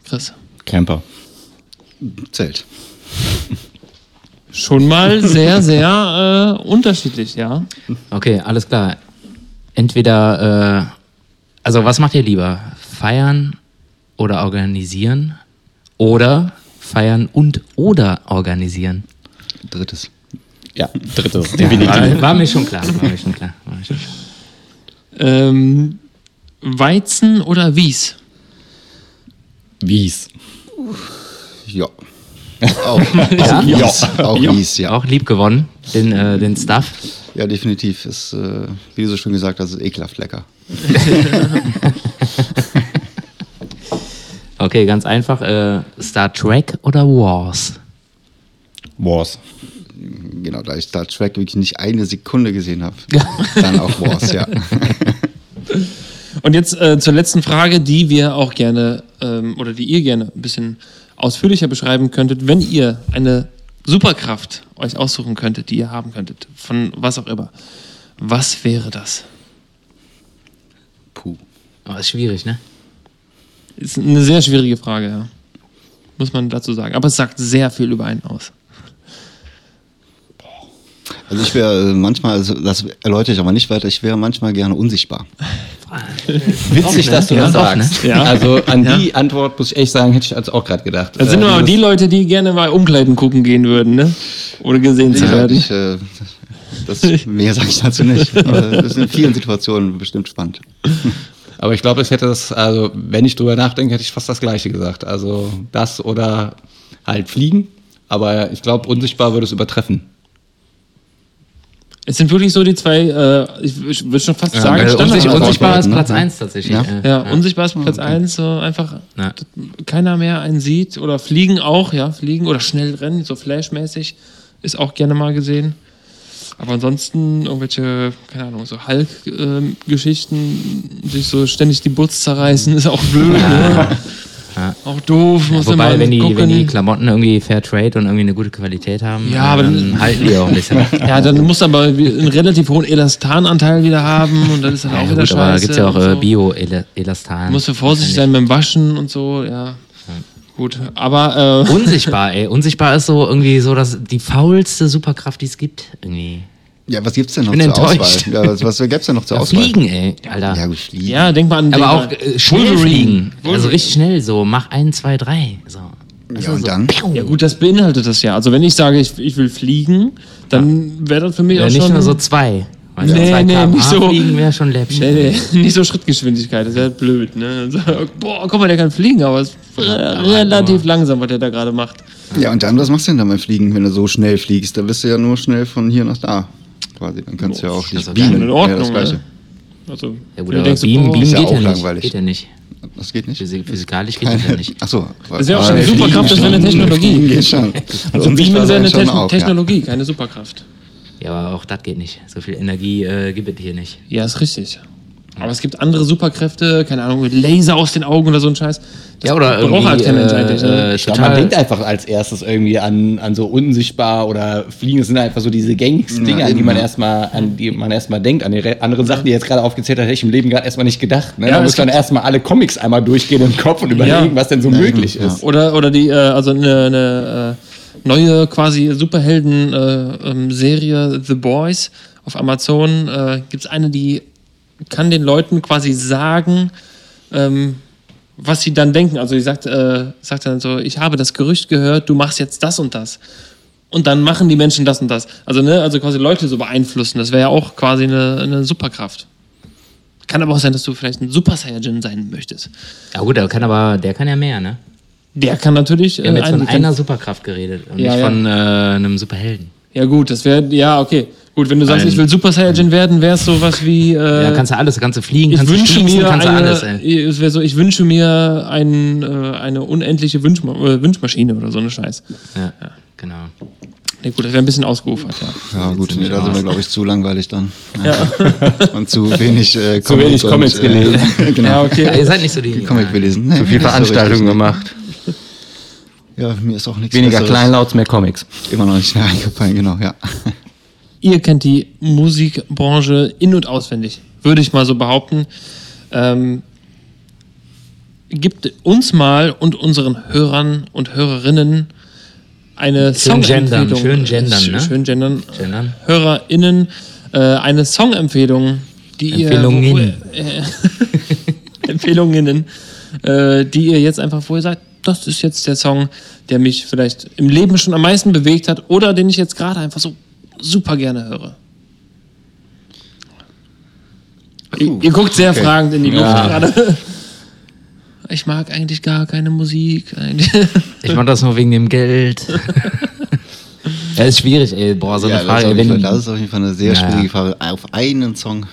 [SPEAKER 2] Chris.
[SPEAKER 3] Camper.
[SPEAKER 4] Zelt.
[SPEAKER 2] Schon mal sehr, sehr äh, unterschiedlich, ja.
[SPEAKER 1] Okay, alles klar. Entweder, äh, also was macht ihr lieber? Feiern oder organisieren? Oder feiern und oder organisieren?
[SPEAKER 4] Drittes.
[SPEAKER 3] Ja, drittes, definitiv.
[SPEAKER 1] War, war mir schon klar. War mir schon klar. War mir schon klar.
[SPEAKER 2] Ähm, Weizen oder Wies?
[SPEAKER 3] Wies.
[SPEAKER 4] Ja. Auch, auch Wies. Auch Wies, ja.
[SPEAKER 1] Auch lieb gewonnen, den, äh, den Stuff.
[SPEAKER 4] Ja, definitiv. Ist, äh, wie du so schön gesagt hast, ist ekelhaft lecker.
[SPEAKER 1] Okay, ganz einfach. Äh, Star Trek oder Wars?
[SPEAKER 3] Wars.
[SPEAKER 4] Genau, da ich Star Trek wirklich nicht eine Sekunde gesehen habe. Dann auch Wars, ja.
[SPEAKER 2] Und jetzt äh, zur letzten Frage, die wir auch gerne ähm, oder die ihr gerne ein bisschen ausführlicher beschreiben könntet. Wenn ihr eine Superkraft euch aussuchen könntet, die ihr haben könntet, von was auch immer, was wäre das?
[SPEAKER 4] Puh.
[SPEAKER 1] Oh, ist schwierig, ne?
[SPEAKER 2] Ist eine sehr schwierige Frage, ja. Muss man dazu sagen. Aber es sagt sehr viel über einen aus.
[SPEAKER 4] Also ich wäre äh, manchmal, also das erläutere ich aber nicht weiter, ich wäre manchmal gerne unsichtbar.
[SPEAKER 3] Witzig, dass du
[SPEAKER 1] Ja,
[SPEAKER 3] das
[SPEAKER 1] ne?
[SPEAKER 3] sagst.
[SPEAKER 2] Ja.
[SPEAKER 3] Also an die Antwort muss ich echt sagen, hätte ich also auch gerade gedacht.
[SPEAKER 2] Das sind
[SPEAKER 3] Äh,
[SPEAKER 2] aber die Leute, die gerne mal Umkleiden gucken gehen würden, ne? Ohne gesehen zu
[SPEAKER 4] Ja,
[SPEAKER 2] werden.
[SPEAKER 4] ich, äh, das, mehr sage ich dazu nicht. Aber das ist in vielen Situationen bestimmt spannend.
[SPEAKER 3] Aber ich glaube, ich hätte das, also wenn ich drüber nachdenke, hätte ich fast das Gleiche gesagt. Also das oder halt fliegen. Aber ich glaube, unsichtbar würde es übertreffen.
[SPEAKER 2] Es sind wirklich so die zwei, äh, ich, ich würde schon fast
[SPEAKER 3] Ja,
[SPEAKER 2] sagen,
[SPEAKER 1] Also unsicht,
[SPEAKER 2] Standardantworten.
[SPEAKER 1] unsichtbar ist
[SPEAKER 4] ne?
[SPEAKER 1] Platz
[SPEAKER 4] Ja.
[SPEAKER 1] 1 tatsächlich.
[SPEAKER 4] Ja.
[SPEAKER 1] äh,
[SPEAKER 2] Ja, unsichtbar ist Platz 1, so einfach
[SPEAKER 1] Ja.
[SPEAKER 2] keiner mehr einen sieht. Oder fliegen auch, ja, fliegen oder schnell rennen, so flashmäßig, ist auch gerne mal gesehen. Aber ansonsten irgendwelche, keine Ahnung, so Hulk-Geschichten, sich so ständig die Butz zerreißen, ist auch blöd. Ne?
[SPEAKER 1] Ja.
[SPEAKER 2] Auch doof, muss
[SPEAKER 1] Wobei,
[SPEAKER 2] immer
[SPEAKER 1] wenn die,
[SPEAKER 2] gucken.
[SPEAKER 1] wenn die Klamotten irgendwie Fair Trade und irgendwie eine gute Qualität haben,
[SPEAKER 2] Ja, aber
[SPEAKER 1] dann
[SPEAKER 2] dann-
[SPEAKER 1] halten die auch ein bisschen.
[SPEAKER 2] ja, dann muss aber einen relativ hohen Elastananteil wieder haben und dann ist das
[SPEAKER 1] Ja,
[SPEAKER 2] auch wieder
[SPEAKER 1] gut,
[SPEAKER 2] scheiße.
[SPEAKER 1] aber gibt es ja auch äh,
[SPEAKER 2] so.
[SPEAKER 1] Bio-Elastan.
[SPEAKER 2] Musst du vorsichtig sein beim Waschen und so, ja. Gut, aber äh,
[SPEAKER 1] Unsichtbar, ey. Unsichtbar ist so irgendwie so das, die faulste Superkraft, die es gibt. Irgendwie.
[SPEAKER 4] Ja, was gibt's denn noch
[SPEAKER 1] bin
[SPEAKER 4] zur
[SPEAKER 1] enttäuscht.
[SPEAKER 4] Auswahl? Ja, was, was gibt's denn noch zur
[SPEAKER 1] Ja,
[SPEAKER 4] Auswahl?
[SPEAKER 1] fliegen, ey, Alter.
[SPEAKER 4] Ja, gut, fliegen.
[SPEAKER 2] ja, denk mal an
[SPEAKER 1] aber auch äh, schnell fliegen. Also richtig schnell so. Mach 1, 2, 3. So.
[SPEAKER 4] Ja, und dann?
[SPEAKER 2] Ja gut, das beinhaltet das ja. Also wenn ich sage, ich, ich will fliegen, dann wäre das für mich
[SPEAKER 1] Ja,
[SPEAKER 2] auch
[SPEAKER 1] nicht
[SPEAKER 2] schon...
[SPEAKER 1] nur so 2. Weil
[SPEAKER 2] Nee,
[SPEAKER 1] zwei
[SPEAKER 2] nee, nicht so-
[SPEAKER 1] fliegen wäre schon läppsch.
[SPEAKER 2] Nee, nee, nicht so Schrittgeschwindigkeit, das wäre blöd. Ne? So, boah, guck mal, der kann fliegen, aber es ist relativ langsam, was der da gerade macht.
[SPEAKER 4] Ja, und dann, was machst du denn dann beim Fliegen, wenn du so schnell fliegst? Da bist du ja nur schnell von hier nach da. Quasi. Dann kannst du ja auch
[SPEAKER 1] also
[SPEAKER 4] beamen.
[SPEAKER 2] in Ordnung,
[SPEAKER 4] ja, das Gleiche.
[SPEAKER 2] ne? Also,
[SPEAKER 1] Ja gut, aber
[SPEAKER 2] denkst,
[SPEAKER 1] Beam,
[SPEAKER 2] boah,
[SPEAKER 1] Beam
[SPEAKER 4] ist ja
[SPEAKER 1] geht,
[SPEAKER 4] auch
[SPEAKER 1] ja nicht.
[SPEAKER 4] langweilig.
[SPEAKER 1] geht ja nicht.
[SPEAKER 4] Das geht nicht.
[SPEAKER 1] Physi- Physikalisch geht das ja nicht.
[SPEAKER 4] Achso.
[SPEAKER 2] Das wäre auch schon eine Superkraft, das wäre eine Technologie.
[SPEAKER 4] Geht schon.
[SPEAKER 2] Also Beamen wäre eine
[SPEAKER 4] schon
[SPEAKER 2] Techn
[SPEAKER 4] ja.
[SPEAKER 2] Technologie, keine Superkraft.
[SPEAKER 1] Ja, aber auch das geht nicht. So viel Energie äh, gibt es hier nicht.
[SPEAKER 2] Ja, ist richtig. Aber es gibt andere Superkräfte, keine Ahnung, mit Laser aus den Augen oder so ein Scheiß. Das
[SPEAKER 1] Ja, oder
[SPEAKER 2] braucht
[SPEAKER 1] irgendwie,
[SPEAKER 2] halt kein Mensch eigentlich.
[SPEAKER 1] äh,
[SPEAKER 2] Ne?
[SPEAKER 1] äh,
[SPEAKER 3] Ich glaube, man denkt einfach als erstes irgendwie an, an so unsichtbar oder fliegen. Das sind einfach so diese gängigsten Dinge, an die man erstmal, an die man erstmal denkt. An die re- anderen Sachen, die jetzt gerade aufgezählt hat, hätte ich im Leben gerade erstmal nicht gedacht. Ne?
[SPEAKER 2] Ja,
[SPEAKER 3] da muss dann
[SPEAKER 2] gibt-
[SPEAKER 3] erstmal alle Comics einmal durchgehen im Kopf und überlegen,
[SPEAKER 2] Ja.
[SPEAKER 3] was denn so
[SPEAKER 4] Ja,
[SPEAKER 3] möglich
[SPEAKER 4] ja.
[SPEAKER 3] ist.
[SPEAKER 2] Oder, oder die, äh, also eine, eine äh, neue quasi Superhelden-Serie, äh, ähm, The Boys auf Amazon. Äh, Gibt es eine, die kann den Leuten quasi sagen, ähm, was sie dann denken. Also sie sagt, äh, sagt dann so, ich habe das Gerücht gehört, du machst jetzt das und das. Und dann machen die Menschen das und das. Also, ne, also quasi Leute so beeinflussen. Das wäre ja auch quasi eine, eine Superkraft. Kann aber auch sein, dass du vielleicht ein Super Saiyajin sein möchtest.
[SPEAKER 1] Ja gut, der kann aber, der kann ja mehr, ne?
[SPEAKER 2] Der kann natürlich.
[SPEAKER 1] Wir haben jetzt von
[SPEAKER 2] ein-
[SPEAKER 1] einer Superkraft geredet und
[SPEAKER 2] Ja,
[SPEAKER 1] nicht
[SPEAKER 2] ja.
[SPEAKER 1] von äh, einem Superhelden.
[SPEAKER 2] Ja, gut, das wäre, ja, okay. Gut, wenn du sagst,
[SPEAKER 1] Ein-
[SPEAKER 2] ich will Super Saiyajin werden, wäre es sowas wie. Äh,
[SPEAKER 1] Ja, kannst du alles, kannst du fliegen, kannst du schießen,
[SPEAKER 2] mir
[SPEAKER 1] kannst du alles, ey.
[SPEAKER 2] es wäre so, ich wünsche mir ein, äh, eine unendliche Wünschma äh, Wünschmaschine oder so eine Scheiß.
[SPEAKER 1] Ja, genau.
[SPEAKER 2] Nee, gut, das wäre ein bisschen ausgeufert, ja.
[SPEAKER 4] Ja, gut, nee, da sind wir, glaube ich, zu langweilig dann. Und zu wenig äh,
[SPEAKER 3] Zu wenig
[SPEAKER 4] und,
[SPEAKER 3] Comics gelesen.
[SPEAKER 4] Äh, genau.
[SPEAKER 2] Ja,
[SPEAKER 1] Ja,
[SPEAKER 2] okay.
[SPEAKER 1] ihr seid nicht so die.
[SPEAKER 4] Comic gelesen. Nee,
[SPEAKER 3] Zu viel
[SPEAKER 4] so
[SPEAKER 3] Veranstaltungen
[SPEAKER 4] richtig.
[SPEAKER 3] gemacht.
[SPEAKER 4] Ja, mir ist auch nichts
[SPEAKER 3] Weniger
[SPEAKER 4] Besseres
[SPEAKER 3] Kleinlauts, mehr Comics.
[SPEAKER 4] Immer noch nicht mehr eingefallen, genau, ja.
[SPEAKER 2] Ihr kennt die Musikbranche in- und auswendig, würde ich mal so behaupten. Ähm, gibt uns mal und unseren Hörern und Hörerinnen eine
[SPEAKER 1] Schön gendern,
[SPEAKER 2] Songempfehlung.
[SPEAKER 1] schön gendern, ne?
[SPEAKER 2] Schön gendern.
[SPEAKER 1] Gendern.
[SPEAKER 2] HörerInnen äh, eine Songempfehlung, die
[SPEAKER 1] Empfehlungen.
[SPEAKER 2] ihr. Äh, Empfehlungen, äh, die ihr jetzt einfach, wo ihr sagt, das ist jetzt der Song, der mich vielleicht im Leben schon am meisten bewegt hat oder den ich jetzt gerade einfach so super gerne höre. Ihr, ihr guckt sehr
[SPEAKER 4] okay.
[SPEAKER 2] fragend in die Luft
[SPEAKER 3] Ja.
[SPEAKER 2] gerade. ich mag eigentlich gar keine Musik.
[SPEAKER 1] Ich mach das nur wegen dem Geld. ja, ist schwierig, ey. Boah, so eine
[SPEAKER 4] Ja, das,
[SPEAKER 1] Frage.
[SPEAKER 4] ist auf
[SPEAKER 1] ey,
[SPEAKER 4] jeden Fall,
[SPEAKER 1] wenn,
[SPEAKER 4] das ist auf jeden Fall eine sehr
[SPEAKER 1] Ja.
[SPEAKER 4] schwierige Frage. Auf einen Song.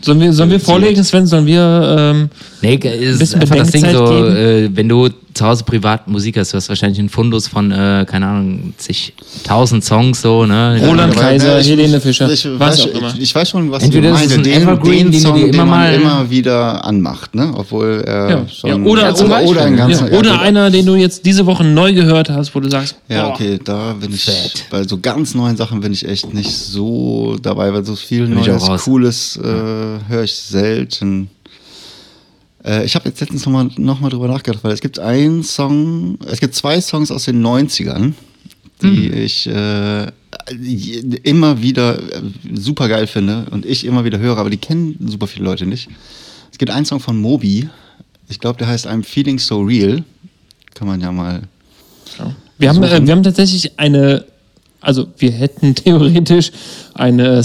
[SPEAKER 2] Sollen wir, sollen wir vorlegen, Sven? Sollen wir. Ähm,
[SPEAKER 1] nee, es ist
[SPEAKER 2] bisschen
[SPEAKER 1] einfach das Ding so, äh, wenn du zu Hause privat Musik hast, du hast wahrscheinlich einen Fundus von, äh, keine Ahnung, zigtausend Songs so, ne?
[SPEAKER 2] Roland Kaiser,
[SPEAKER 4] ich-
[SPEAKER 2] Helene Fischer,
[SPEAKER 4] Ich,
[SPEAKER 2] was
[SPEAKER 4] weiß,
[SPEAKER 2] auch immer.
[SPEAKER 4] ich, ich weiß schon, was
[SPEAKER 1] Entweder
[SPEAKER 4] du meinst.
[SPEAKER 1] ein Evergreen, den du
[SPEAKER 4] Song,
[SPEAKER 1] dir immer
[SPEAKER 4] den man
[SPEAKER 1] mal-
[SPEAKER 4] immer wieder anmacht, ne? Obwohl er
[SPEAKER 2] ja.
[SPEAKER 4] schon...
[SPEAKER 2] ja, oder, oder,
[SPEAKER 1] Beispiel,
[SPEAKER 4] oder ein ganzer...
[SPEAKER 2] ja, oder einer, den du jetzt diese Woche neu gehört hast, wo du sagst,
[SPEAKER 4] Ja,
[SPEAKER 2] boah,
[SPEAKER 4] okay, da bin ich,
[SPEAKER 1] Fett.
[SPEAKER 4] bei so ganz neuen Sachen bin ich echt nicht so dabei, weil so viel
[SPEAKER 1] Bin ich
[SPEAKER 4] Neues. Cooles äh, höre ich selten. Äh, ich habe jetzt letztens nochmal noch mal drüber nachgedacht, weil es gibt einen Song, es gibt zwei Songs aus den 90ern, die ich äh, immer wieder äh, super geil finde und ich immer wieder höre, aber die kennen super viele Leute nicht. Es gibt einen Song von Moby, ich glaube, der heißt I'm Feeling So Real. Kann man ja mal
[SPEAKER 2] Wir haben, äh, wir haben tatsächlich eine, also wir hätten theoretisch eine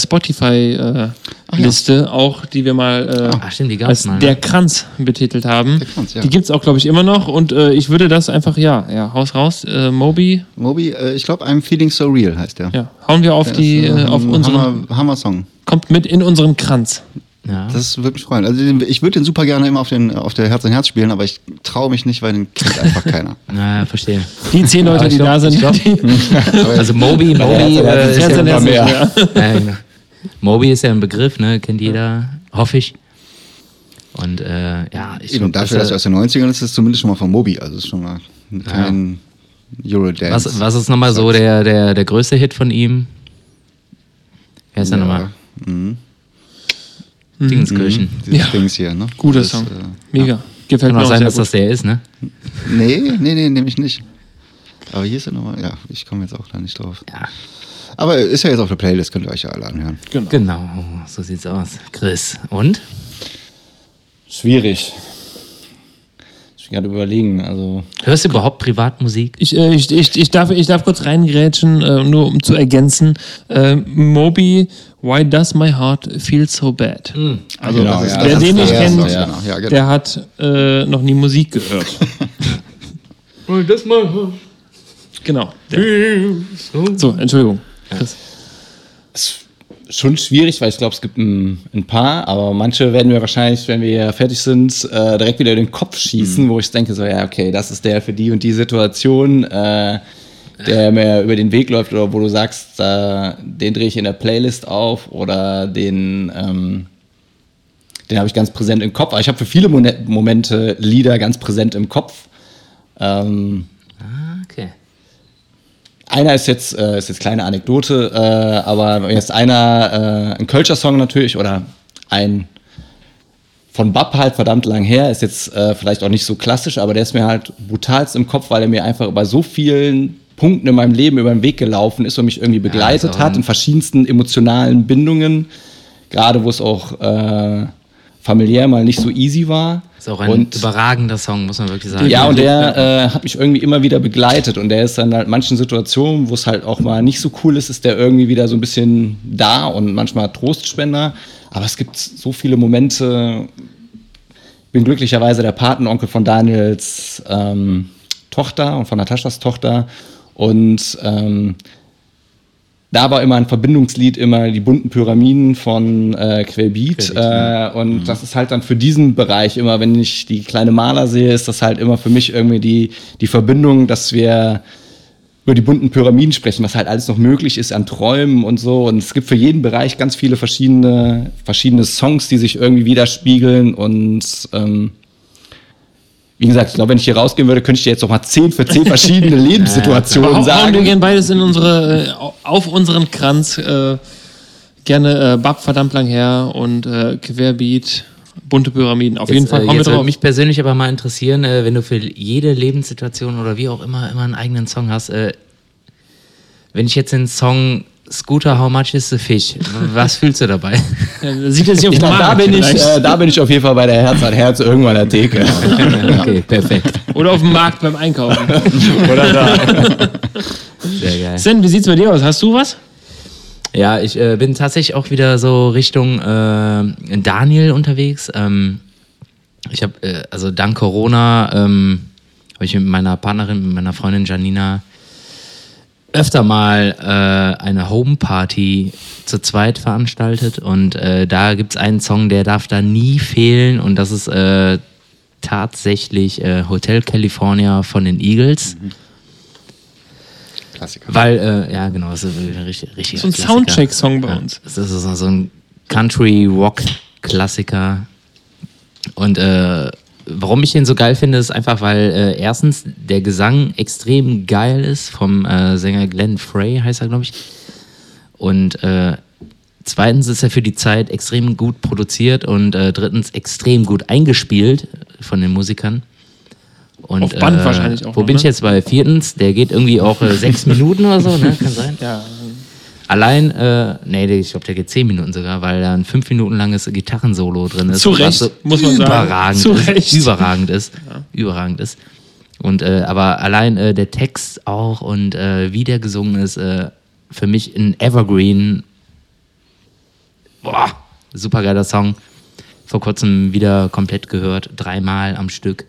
[SPEAKER 2] Spotify-Liste auch, die wir mal äh,
[SPEAKER 1] Ach, stimmt, die
[SPEAKER 2] als
[SPEAKER 1] mal, ne?
[SPEAKER 2] der Kranz betitelt haben.
[SPEAKER 4] Der Kranz, ja.
[SPEAKER 2] Die gibt es auch, glaube ich, immer noch und äh, ich würde das einfach, ja, ja, Haus raus, äh, Moby,
[SPEAKER 4] Moby, äh, ich glaube, I'm Feeling So Real heißt der.
[SPEAKER 2] ja, hauen wir auf
[SPEAKER 4] Der
[SPEAKER 2] die,
[SPEAKER 4] ist, äh,
[SPEAKER 2] äh, auf unseren,
[SPEAKER 4] Hammer, Hammer Song.
[SPEAKER 2] kommt mit in unseren Kranz.
[SPEAKER 1] Ja.
[SPEAKER 4] Das würde mich freuen. Also ich würde den super gerne immer auf, den, auf der Herz an Herz spielen, aber ich traue mich nicht, weil den kennt einfach keiner.
[SPEAKER 1] Na, verstehe.
[SPEAKER 2] Die zehn Leute,
[SPEAKER 1] ich
[SPEAKER 2] die
[SPEAKER 1] glaub-
[SPEAKER 2] da sind,
[SPEAKER 1] ich glaub-
[SPEAKER 2] die,
[SPEAKER 1] Also Moby, Moby,
[SPEAKER 3] Herz
[SPEAKER 1] äh,
[SPEAKER 2] Herz
[SPEAKER 1] ja,
[SPEAKER 2] an Herz,
[SPEAKER 3] mehr.
[SPEAKER 2] ja.
[SPEAKER 1] Ja. Moby ist ja ein Begriff, ne? Kennt jeder, hoffe ich. Und äh, ja, ich
[SPEAKER 4] Eben
[SPEAKER 1] glaub,
[SPEAKER 4] dafür, dass er aus den 90ern ist, ist es zumindest schon mal von Moby. Also ist schon mal kein Eurodance.
[SPEAKER 1] was, was ist nochmal so der, der, der größte Hit von ihm? Wer ist der nochmal?
[SPEAKER 4] Mhm.
[SPEAKER 1] Dingenskirchen.
[SPEAKER 4] Dieses
[SPEAKER 2] Ja.
[SPEAKER 4] Dings hier, ne?
[SPEAKER 2] Guter
[SPEAKER 4] Das,
[SPEAKER 2] Song.
[SPEAKER 4] äh,
[SPEAKER 2] Mega. Gefällt
[SPEAKER 1] Kann
[SPEAKER 2] mir
[SPEAKER 1] auch
[SPEAKER 2] auch
[SPEAKER 1] sein,
[SPEAKER 2] sehr
[SPEAKER 1] dass
[SPEAKER 2] gut.
[SPEAKER 1] das der ist, ne?
[SPEAKER 4] nee, nee, nee, nämlich nicht. Aber hier ist er nochmal. Ja, ich komme jetzt auch da nicht drauf.
[SPEAKER 1] Ja.
[SPEAKER 4] Aber ist ja jetzt auf der Playlist, könnt ihr euch ja alle anhören.
[SPEAKER 2] Genau.
[SPEAKER 1] Genau, so sieht's aus. Chris, und?
[SPEAKER 3] Schwierig. Ich bin gerade überlegen, also.
[SPEAKER 1] Hörst du überhaupt Privatmusik?
[SPEAKER 2] Ich, äh, ich, ich, ich, darf, ich darf kurz reingrätschen, äh, nur um zu ergänzen. Äh, Moby, Why Does My Heart Feel So Bad?
[SPEAKER 4] Also,
[SPEAKER 3] Genau,
[SPEAKER 4] das ist,
[SPEAKER 3] ja.
[SPEAKER 4] das
[SPEAKER 2] Wer den nicht
[SPEAKER 4] der
[SPEAKER 2] kennt,
[SPEAKER 4] Song, genau. Ja, genau.
[SPEAKER 2] Der hat äh, noch nie Musik gehört.
[SPEAKER 1] Das mal.
[SPEAKER 2] genau. Der. So, Entschuldigung. Chris.
[SPEAKER 3] ist schon schwierig, weil ich glaube, es gibt ein, ein paar, aber manche werden mir wahrscheinlich, wenn wir fertig sind, äh, direkt wieder in den Kopf schießen, wo ich denke, so, ja, okay, das ist der für die und die Situation, äh, der mir über den Weg läuft oder wo du sagst, äh, den drehe ich in der Playlist auf oder den, ähm, den habe ich ganz präsent im Kopf. Aber ich habe für viele Momente Lieder ganz präsent im Kopf. Ähm. Einer ist jetzt, äh, ist jetzt kleine Anekdote, äh, aber jetzt einer, äh, ein Kölscher Song natürlich oder ein von Bab halt verdammt lang her, ist jetzt äh, vielleicht auch nicht so klassisch, aber der ist mir halt brutalst im Kopf, weil er mir einfach über so vielen Punkten in meinem Leben über den Weg gelaufen ist und mich irgendwie begleitet
[SPEAKER 1] also,
[SPEAKER 3] hat in verschiedensten emotionalen Bindungen, gerade wo es auch äh, familiär mal nicht so easy war.
[SPEAKER 1] Ist auch ein
[SPEAKER 3] Und-
[SPEAKER 1] überragender Song, muss man wirklich sagen.
[SPEAKER 3] ja, und der äh, hat mich irgendwie immer wieder begleitet und der ist dann halt manchen Situationen, wo es halt auch mal nicht so cool ist, ist der irgendwie wieder so ein bisschen da und manchmal Trostspender. Aber es gibt so viele Momente. Ich bin glücklicherweise der Patenonkel von Daniels ähm, Tochter und von Nataschas Tochter und ähm, da war immer ein Verbindungslied immer die bunten Pyramiden von äh, Quellbeat.
[SPEAKER 1] Quellbeat,
[SPEAKER 3] Äh, und das ist halt dann für diesen Bereich immer, wenn ich die kleine Maler sehe, ist das halt immer für mich irgendwie die, die Verbindung, dass wir über die bunten Pyramiden sprechen, was halt alles noch möglich ist an Träumen und so. Und es gibt für jeden Bereich ganz viele verschiedene, verschiedene Songs, die sich irgendwie widerspiegeln und ähm, wie gesagt, ich glaube, wenn ich hier rausgehen würde, könnte ich dir jetzt noch mal zehn für zehn verschiedene Lebenssituationen
[SPEAKER 2] Hau- Hauen wir
[SPEAKER 3] sagen.
[SPEAKER 2] gerne beides in unsere, äh, auf unseren Kranz. Äh, gerne äh, Bab verdammt lang her und äh, Querbeat, bunte Pyramiden. Auf jeden
[SPEAKER 1] Jetzt,
[SPEAKER 2] Fall
[SPEAKER 1] äh,
[SPEAKER 2] kommen wir
[SPEAKER 1] jetzt würde
[SPEAKER 2] drauf.
[SPEAKER 1] mich persönlich aber mal interessieren, äh, wenn du für jede Lebenssituation oder wie auch immer immer einen eigenen Song hast. Äh, wenn ich jetzt den Song Scooter, how much is the fish? Was fühlst du dabei?
[SPEAKER 2] Sieht er sich auf
[SPEAKER 3] da, bin ich, äh, da bin ich auf jeden Fall bei der Herz an Herz irgendwann an der Theke.
[SPEAKER 1] okay, perfekt.
[SPEAKER 2] Oder auf dem Markt beim Einkaufen.
[SPEAKER 3] Oder da.
[SPEAKER 1] Sehr geil.
[SPEAKER 2] Sven, wie sieht's bei dir aus? Hast du was?
[SPEAKER 1] Ja, ich äh, bin tatsächlich auch wieder so Richtung äh, Daniel unterwegs. Ähm, Ich habe, äh, also dank Corona, ähm, habe ich mit meiner Partnerin, mit meiner Freundin Janina öfter mal äh, eine Homeparty zu zweit veranstaltet und äh, da gibt es einen Song, der darf da nie fehlen und das ist äh, tatsächlich äh, Hotel California von den Eagles.
[SPEAKER 4] Klassiker.
[SPEAKER 1] Weil, äh, ja genau, das ist ein richtig, richtig
[SPEAKER 2] So ein Soundcheck-Song bei uns.
[SPEAKER 1] Das ist so, so ein Country-Rock-Klassiker. Und äh, warum ich den so geil finde, ist einfach, weil äh, erstens der Gesang extrem geil ist vom äh, Sänger Glenn Frey, heißt er, glaube ich. Und äh, zweitens ist er für die Zeit extrem gut produziert und äh, drittens extrem gut eingespielt von den Musikern. Und,
[SPEAKER 2] Auf Band wahrscheinlich auch
[SPEAKER 1] Wo
[SPEAKER 2] noch,
[SPEAKER 1] bin ich
[SPEAKER 2] ne?
[SPEAKER 1] jetzt bei viertens? Der geht irgendwie auch äh, sechs Minuten oder so, ne? Kann sein.
[SPEAKER 2] Ja,
[SPEAKER 1] Allein, äh, nee, ich glaube, der geht zehn Minuten sogar, weil da ein fünf Minuten langes Gitarrensolo drin ist.
[SPEAKER 2] Zu Recht,
[SPEAKER 1] so
[SPEAKER 2] muss man sagen.
[SPEAKER 1] überragend
[SPEAKER 2] Zu
[SPEAKER 1] ist,
[SPEAKER 2] Recht.
[SPEAKER 1] Überragend ist. Überragend ist. Und äh, aber allein äh, der Text auch und äh, wie der gesungen ist, äh, für mich ein Evergreen. Boah, super geiler Song. Vor kurzem wieder komplett gehört, dreimal am Stück.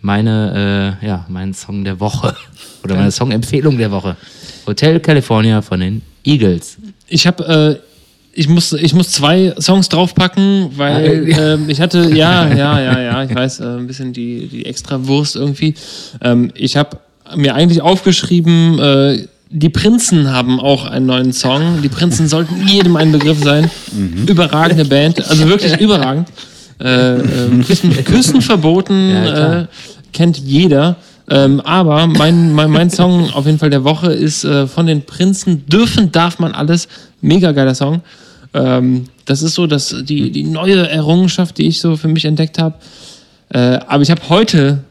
[SPEAKER 1] Meine, äh, ja, mein Song der Woche oder meine Songempfehlung der Woche. Hotel California von den Eagles.
[SPEAKER 2] Ich habe, äh, ich muss, ich muss zwei Songs draufpacken, weil ähm, ich hatte, ja, ja, ja, ja, ich weiß, äh, ein bisschen die, die extra Wurst irgendwie. Ähm, ich habe mir eigentlich aufgeschrieben, äh, die Prinzen haben auch einen neuen Song. Die Prinzen sollten jedem ein Begriff sein. Überragende Band, also wirklich überragend. Äh, ähm, Küssen, Küssen verboten,
[SPEAKER 1] Ja,
[SPEAKER 2] äh, kennt jeder. Ähm, aber mein, mein, mein Song auf jeden Fall der Woche ist äh, von den Prinzen Dürfen darf man alles. Mega geiler Song. Ähm, das ist so dass die, die neue Errungenschaft, die ich so für mich entdeckt habe. Äh, aber ich habe heute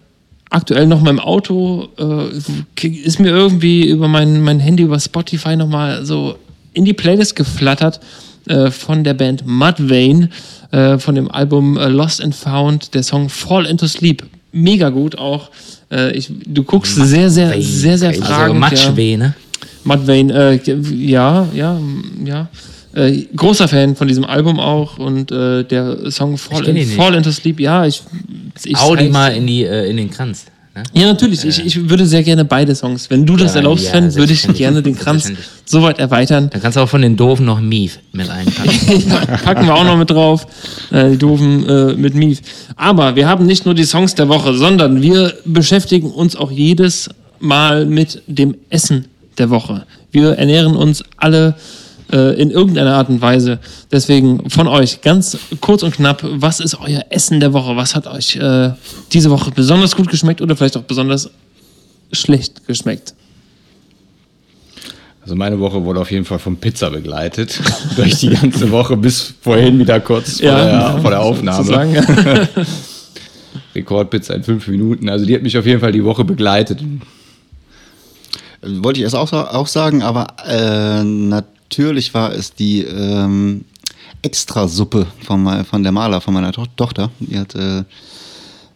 [SPEAKER 2] aktuell noch mal im Auto, äh, ist mir irgendwie über mein, mein Handy, über Spotify noch mal so in die Playlist geflattert äh, von der Band Mudvayne, äh, von dem Album äh, Lost and Found, der Song Fall into Sleep. Mega gut auch. Äh, ich, du guckst sehr, sehr, sehr, sehr
[SPEAKER 1] Also
[SPEAKER 2] fragend. ja.
[SPEAKER 1] Matschweh, ne?
[SPEAKER 2] Mudvayne, äh, ja, ja, ja. Äh, großer Fan von diesem Album auch und äh, der Song Fall, in. Fall into Sleep, ja, ich. ich
[SPEAKER 1] Hau die mal in, die, äh, in den Kranz. Ne?
[SPEAKER 2] Ja, natürlich. Ich, ich würde sehr gerne beide Songs. Wenn du das
[SPEAKER 1] Ja,
[SPEAKER 2] erlaubst,
[SPEAKER 1] ja,
[SPEAKER 2] Fan, würde ich gerne den Kranz so weit erweitern.
[SPEAKER 1] Dann kannst du auch von den Doofen noch Mief mit einpacken.
[SPEAKER 2] ja, packen wir auch noch mit drauf. Äh, die doofen äh, mit Mief. Aber wir haben nicht nur die Songs der Woche, sondern wir beschäftigen uns auch jedes Mal mit dem Essen der Woche. Wir ernähren uns alle äh, in irgendeiner Art und Weise. Deswegen von euch ganz kurz und knapp, was ist euer Essen der Woche? Was hat euch äh, diese Woche besonders gut geschmeckt oder vielleicht auch besonders schlecht geschmeckt?
[SPEAKER 3] Also meine Woche wurde auf jeden Fall von Pizza begleitet. Durch die ganze Woche bis vorhin wieder kurz vor, der, vor der Aufnahme.
[SPEAKER 2] sozusagen.
[SPEAKER 3] Rekordpizza in fünf Minuten. Also die hat mich auf jeden Fall die Woche begleitet.
[SPEAKER 4] Wollte ich erst auch, auch sagen, aber äh, natürlich war es die ähm, Extrasuppe von, von der Maler, von meiner to Tochter. Die hat äh,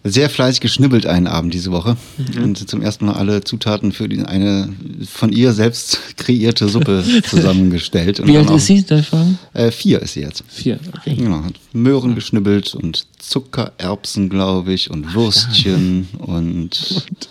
[SPEAKER 4] sehr fleißig geschnibbelt einen Abend diese Woche und zum ersten Mal alle Zutaten für die, eine von ihr selbst kreierte Suppe zusammengestellt.
[SPEAKER 2] Wie alt
[SPEAKER 4] auch-
[SPEAKER 2] ist sie, darf?
[SPEAKER 4] Äh, vier ist sie jetzt.
[SPEAKER 2] Vier. Okay.
[SPEAKER 4] Genau, hat Möhren geschnibbelt und Zuckererbsen, glaube ich, und Würstchen und
[SPEAKER 2] Und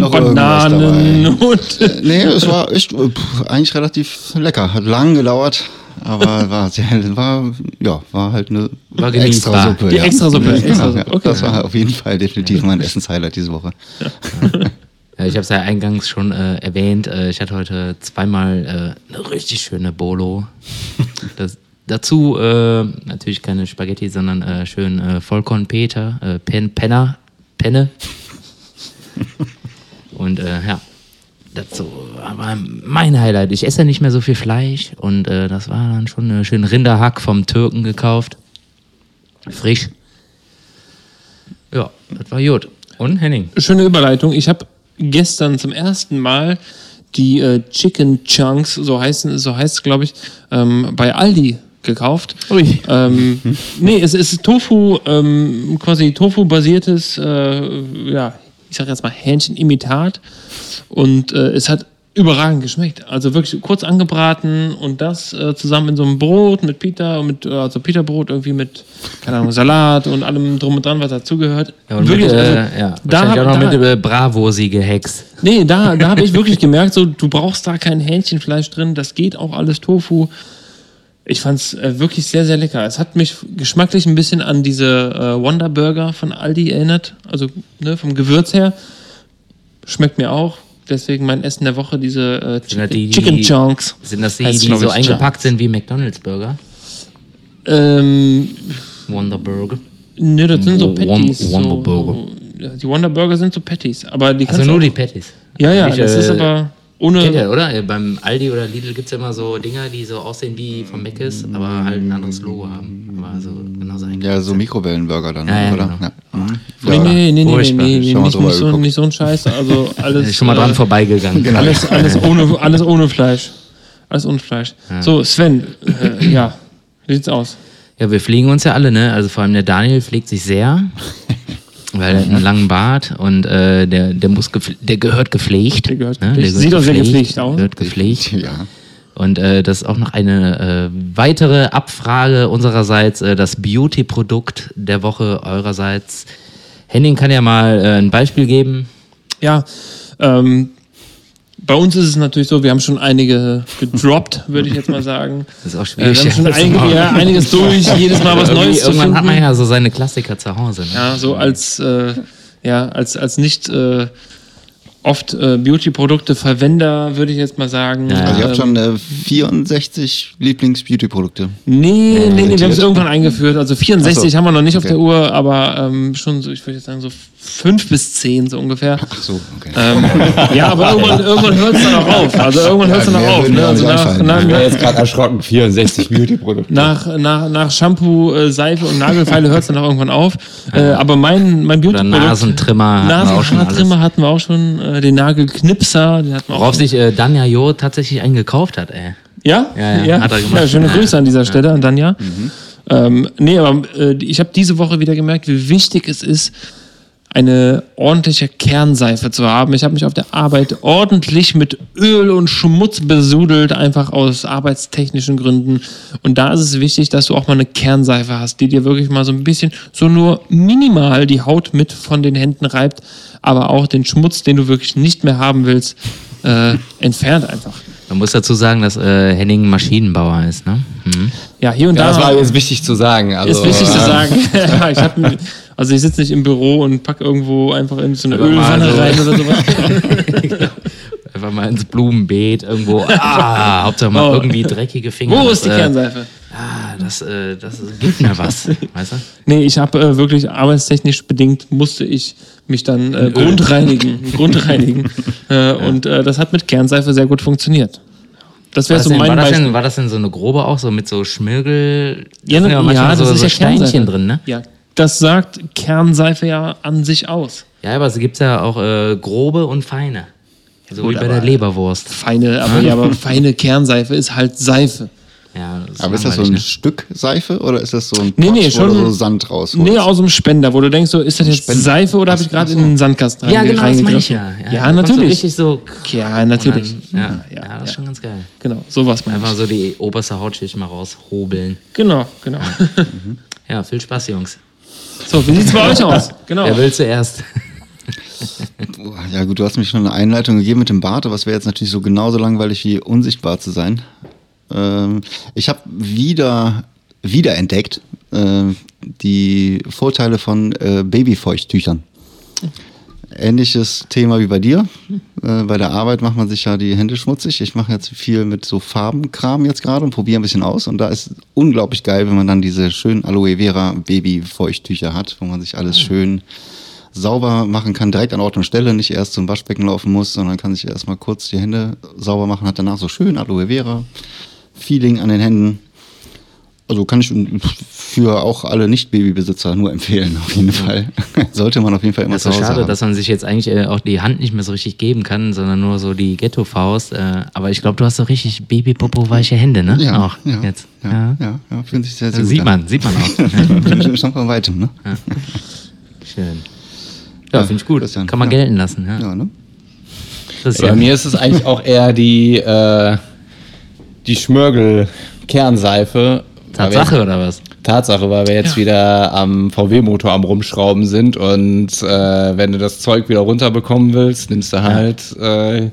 [SPEAKER 4] Noch irgendwas
[SPEAKER 2] Bananen und.
[SPEAKER 4] Äh, nee, es war echt pff, eigentlich relativ lecker. Hat lang gedauert, aber war sehr, war, ja, war halt eine
[SPEAKER 1] War genießbar.
[SPEAKER 4] Extrasuppe.
[SPEAKER 2] Die
[SPEAKER 4] ja.
[SPEAKER 2] Extrasuppe,
[SPEAKER 4] Ja,
[SPEAKER 2] Extrasuppe,
[SPEAKER 4] ja,
[SPEAKER 2] okay.
[SPEAKER 4] Das war auf jeden Fall definitiv mein Essenshighlight diese Woche.
[SPEAKER 1] Ja, ich habe es ja eingangs schon äh, erwähnt. Äh, ich hatte heute zweimal äh, eine richtig schöne Bolo. Das, dazu äh, natürlich keine Spaghetti, sondern äh, schön Vollkornpeter, äh, Pen, Penner, Penne. Und äh, ja, dazu war mein Highlight. Ich esse ja nicht mehr so viel Fleisch und äh, das war dann schon äh, schön Rinderhack vom Türken gekauft. Frisch. Ja, das war gut. Und Henning?
[SPEAKER 2] Schöne Überleitung. Ich habe gestern zum ersten Mal die äh, Chicken Chunks, so heißen, so heißt es, glaube ich, ähm, bei Aldi gekauft.
[SPEAKER 1] Ui.
[SPEAKER 2] Ähm, nee, es ist Tofu, ähm, quasi Tofu-basiertes, äh, ja, ich sag jetzt mal Hähnchenimitat. Und äh, es hat überragend geschmeckt. Also wirklich kurz angebraten und das äh, zusammen in so einem Brot mit Pita, und mit, äh, also Pita-Brot irgendwie mit, keine Ahnung, Salat und allem drum und dran, was dazugehört.
[SPEAKER 1] Ja, und
[SPEAKER 2] wirklich,
[SPEAKER 1] mit,
[SPEAKER 2] also,
[SPEAKER 1] äh, ja,
[SPEAKER 2] da hab-
[SPEAKER 1] auch noch
[SPEAKER 2] da-
[SPEAKER 1] mit äh, Bravosi gehext.
[SPEAKER 2] Nee, da, da habe ich wirklich gemerkt, so, du brauchst da kein Hähnchenfleisch drin, das geht auch alles Tofu. Ich fand es äh, wirklich sehr, sehr lecker. Es hat mich geschmacklich ein bisschen an diese äh, Wonder Burger von Aldi erinnert, also ne, vom Gewürz her. Schmeckt mir auch. Deswegen mein Essen der Woche, diese äh, Chicken,
[SPEAKER 1] die, die-
[SPEAKER 2] Chicken Chunks.
[SPEAKER 1] Sind das die,
[SPEAKER 2] Heißt,
[SPEAKER 1] die so eingepackt
[SPEAKER 2] Chunks.
[SPEAKER 1] sind wie McDonalds Burger?
[SPEAKER 2] Ähm,
[SPEAKER 1] Wonder Burger.
[SPEAKER 2] ne, das sind so Patties.
[SPEAKER 1] Wonder
[SPEAKER 2] so,
[SPEAKER 1] Burger.
[SPEAKER 2] So, die Wonder Burger sind so Patties. Aber die
[SPEAKER 1] Also nur
[SPEAKER 2] du
[SPEAKER 1] die
[SPEAKER 2] auch,
[SPEAKER 1] Patties.
[SPEAKER 2] Ja, ja,
[SPEAKER 1] Ich,
[SPEAKER 2] das ist
[SPEAKER 1] äh,
[SPEAKER 2] aber ohne.
[SPEAKER 1] Kennt ihr, oder? Äh, Beim Aldi oder Lidl gibt es ja immer so Dinger, die so aussehen wie von Mc's, aber halt ein anderes Logo haben. Aber so genauso eigentlich.
[SPEAKER 4] Ja, so Mikrowellenburger dann,
[SPEAKER 1] Ja, ja,
[SPEAKER 4] oder?
[SPEAKER 1] genau.
[SPEAKER 4] Ja. Mhm.
[SPEAKER 2] Nee, nee, nee, nee, nee, nee, nee nicht, nicht, so, nicht so ein Scheiß. Also alles.
[SPEAKER 1] Schon mal dran
[SPEAKER 2] äh,
[SPEAKER 1] vorbeigegangen.
[SPEAKER 2] Alles, alles, ohne, alles ohne Fleisch. Alles ohne Fleisch. So, Sven, äh, ja, wie sieht's aus?
[SPEAKER 1] Ja, wir pflegen uns ja alle, ne? Also vor allem der Daniel pflegt sich sehr, weil er hat einen langen Bart und äh, der, der muss der gehört gepflegt.
[SPEAKER 2] Der gehört
[SPEAKER 1] ne?
[SPEAKER 2] gepflegt. Sieht auch sehr gepflegt aus.
[SPEAKER 1] Gehört gepflegt.
[SPEAKER 4] Ja.
[SPEAKER 1] Und äh, das ist auch noch eine äh, weitere Abfrage unsererseits, äh, das Beauty-Produkt der Woche eurerseits. Henning kann ja mal äh, ein Beispiel geben.
[SPEAKER 2] Ja, ähm, bei uns ist es natürlich so, wir haben schon einige gedroppt, würde ich jetzt mal sagen.
[SPEAKER 1] Das ist auch
[SPEAKER 2] Äh, wir
[SPEAKER 1] schwierig.
[SPEAKER 2] haben schon einige, ja, einiges durch, jedes Mal was
[SPEAKER 1] Irgendwie-
[SPEAKER 2] Neues zu
[SPEAKER 1] Irgendwann
[SPEAKER 2] finden.
[SPEAKER 1] hat man ja so seine Klassiker zu Hause. Ne?
[SPEAKER 2] Ja, so als, äh, ja, als, als nicht äh, oft äh, Beauty-Produkte-Verwender, würde ich jetzt mal sagen.
[SPEAKER 1] Ja,
[SPEAKER 4] Also ihr habt
[SPEAKER 2] Ähm,
[SPEAKER 4] schon äh, 64 Lieblings-Beauty-Produkte.
[SPEAKER 2] Nee, nee, nee, wir haben es irgendwann eingeführt. Also 64
[SPEAKER 4] Ach so.
[SPEAKER 2] haben wir noch nicht auf
[SPEAKER 4] Okay.
[SPEAKER 2] der Uhr, aber ähm, schon so, ich würde jetzt sagen, so fünf bis zehn so ungefähr.
[SPEAKER 4] Ach so, okay.
[SPEAKER 2] Ähm, ja, aber irgendwann, irgendwann hört es dann auch auf. Also irgendwann hört es dann auch auf. Ne? Also nach, nach,
[SPEAKER 3] Ich bin jetzt gerade erschrocken. 64 Beauty-Produkte.
[SPEAKER 2] nach, nach, nach Shampoo, äh, Seife und Nagelfeile hört es dann auch irgendwann auf. Äh, aber mein, mein
[SPEAKER 1] Oder
[SPEAKER 2] Beauty-Produkt...
[SPEAKER 1] Nasentrimmer hatten wir auch schon
[SPEAKER 2] Nasenhaartrimmer
[SPEAKER 1] alles.
[SPEAKER 2] hatten wir auch schon. Äh, den Nagelknipser, den hatten wir auch
[SPEAKER 1] Worauf
[SPEAKER 2] schon.
[SPEAKER 1] sich äh, Danja Jo tatsächlich einen gekauft hat, ey.
[SPEAKER 2] Ja?
[SPEAKER 1] Ja, ja, hat er gemacht.
[SPEAKER 2] Ja, schöne
[SPEAKER 1] Ja.
[SPEAKER 2] Grüße an dieser Stelle an Danja. Ähm, nee, aber äh, ich habe diese Woche wieder gemerkt, wie wichtig es ist, eine ordentliche Kernseife zu haben. Ich habe mich auf der Arbeit ordentlich mit Öl und Schmutz besudelt, einfach aus arbeitstechnischen Gründen. Und da ist es wichtig, dass du auch mal eine Kernseife hast, die dir wirklich mal so ein bisschen, so nur minimal die Haut mit von den Händen reibt, aber auch den Schmutz, den du wirklich nicht mehr haben willst, äh, entfernt einfach.
[SPEAKER 1] Man muss dazu sagen, dass äh, Henning Maschinenbauer ist, ne? Mhm.
[SPEAKER 2] Ja, hier und
[SPEAKER 3] Ja,
[SPEAKER 2] da.
[SPEAKER 3] das war jetzt wichtig zu sagen. Also,
[SPEAKER 2] ist wichtig zu
[SPEAKER 3] äh,
[SPEAKER 2] sagen. ich hab, ein- also ich sitze nicht im Büro und pack irgendwo einfach in so eine
[SPEAKER 1] mal
[SPEAKER 2] Ölwanne
[SPEAKER 1] so-
[SPEAKER 2] rein oder sowas.
[SPEAKER 1] Einfach mal ins Blumenbeet irgendwo. Ah, Hauptsache mal
[SPEAKER 2] Oh.
[SPEAKER 1] irgendwie dreckige Finger.
[SPEAKER 2] Wo
[SPEAKER 1] das,
[SPEAKER 2] ist die
[SPEAKER 1] äh,
[SPEAKER 2] Kernseife?
[SPEAKER 1] Ah, das, äh, das gibt mir was. Weißt du?
[SPEAKER 2] Nee, ich habe äh, wirklich arbeitstechnisch bedingt musste ich mich dann äh, grundreinigen, grundreinigen. äh, Und äh, das hat mit Kernseife sehr gut funktioniert. Das
[SPEAKER 1] War
[SPEAKER 2] wäre
[SPEAKER 1] das,
[SPEAKER 2] so
[SPEAKER 1] denn,
[SPEAKER 2] mein
[SPEAKER 1] war, das denn, war das denn so eine grobe auch, so mit so Schmirgel?
[SPEAKER 2] ja,
[SPEAKER 1] Da sind
[SPEAKER 2] ja,
[SPEAKER 1] manchmal
[SPEAKER 2] das
[SPEAKER 1] so,
[SPEAKER 2] ist
[SPEAKER 1] so
[SPEAKER 2] ja
[SPEAKER 1] Steinchen
[SPEAKER 2] Kernseife.
[SPEAKER 1] drin, ne?
[SPEAKER 2] Ja, das sagt Kernseife ja an sich aus.
[SPEAKER 1] Ja, aber es gibt ja auch äh, grobe und feine. So
[SPEAKER 2] Gut,
[SPEAKER 1] wie bei der Leberwurst.
[SPEAKER 2] Feine, aber ja, aber feine Kernseife ist halt Seife.
[SPEAKER 1] Ja, das
[SPEAKER 4] Aber ist das so ein Stück Seife oder ist das so ein
[SPEAKER 2] Nee, nee,
[SPEAKER 4] wo du
[SPEAKER 2] schon-
[SPEAKER 4] so Sand rausholst?
[SPEAKER 2] Nee, aus dem Spender, wo du denkst, so, ist das jetzt
[SPEAKER 4] Spender.
[SPEAKER 2] Seife oder habe ich gerade in den Sandkasten
[SPEAKER 1] ne? Ja, genau, das meine ich
[SPEAKER 2] reingegriffen?
[SPEAKER 1] ja.
[SPEAKER 2] Ja,
[SPEAKER 1] du
[SPEAKER 2] natürlich.
[SPEAKER 1] Richtig so.
[SPEAKER 2] Ja, natürlich.
[SPEAKER 1] Dann, ja, ja,
[SPEAKER 2] Ja,
[SPEAKER 1] das ist
[SPEAKER 2] ja.
[SPEAKER 1] schon ganz geil.
[SPEAKER 2] Genau, sowas meine
[SPEAKER 1] Einfach
[SPEAKER 2] ich.
[SPEAKER 1] so die oberste Hautschicht mal raushobeln.
[SPEAKER 2] Genau, genau.
[SPEAKER 1] Ja, viel Spaß, Jungs.
[SPEAKER 2] So, wie sieht's bei euch aus? Genau.
[SPEAKER 1] Wer will zuerst?
[SPEAKER 4] Boah, Ja gut, du hast mir schon eine Einleitung gegeben mit dem Bart, aber es wäre jetzt natürlich so genauso langweilig wie unsichtbar zu sein. Ähm, ich habe wieder wiederentdeckt äh, die Vorteile von äh, Babyfeuchttüchern. Ähnliches Thema wie bei dir. Äh, bei der Arbeit macht man sich ja die Hände schmutzig. Ich mache jetzt viel mit so Farbenkram jetzt gerade und probiere ein bisschen aus. Und da ist unglaublich geil, wenn man dann diese schönen Aloe Vera Babyfeuchttücher hat, wo man sich alles schön sauber machen kann, direkt an Ort und Stelle, nicht erst zum Waschbecken laufen muss, sondern kann sich erstmal kurz die Hände sauber machen, hat danach so schön Aloe Vera, Feeling an den Händen. Also kann ich für auch alle Nicht-Babybesitzer nur empfehlen, auf jeden Fall. Sollte man auf jeden Fall immer
[SPEAKER 1] Das ist
[SPEAKER 4] zu
[SPEAKER 1] so
[SPEAKER 4] Hause
[SPEAKER 1] schade,
[SPEAKER 4] haben.
[SPEAKER 1] dass man sich jetzt eigentlich äh, auch die Hand nicht mehr so richtig geben kann, sondern nur so die Ghetto-Faust. Äh, aber ich glaube, du hast so richtig Baby-Popo-weiche Hände, ne?
[SPEAKER 4] ja,
[SPEAKER 1] Auch
[SPEAKER 4] ja,
[SPEAKER 1] jetzt.
[SPEAKER 4] Ja, ja, ja, fühlen sich sehr, sehr
[SPEAKER 1] Das
[SPEAKER 4] gut
[SPEAKER 1] sieht man, sieht man auch.
[SPEAKER 4] an. Schon von weitem, ne?
[SPEAKER 1] Schön. Ja,
[SPEAKER 4] Ja,
[SPEAKER 1] finde ich gut.
[SPEAKER 4] Christian,
[SPEAKER 1] Kann man
[SPEAKER 4] ja.
[SPEAKER 1] gelten lassen. Ja.
[SPEAKER 4] Ja, ne?
[SPEAKER 1] Das ist
[SPEAKER 3] Bei
[SPEAKER 1] ja,
[SPEAKER 3] mir ist es eigentlich auch eher die, äh, die Schmörgel-Kernseife.
[SPEAKER 1] Tatsache oder was?
[SPEAKER 3] Tatsache, weil wir jetzt wieder am VW-Motor am Rumschrauben sind und äh, wenn du das Zeug wieder runterbekommen willst, nimmst du halt äh,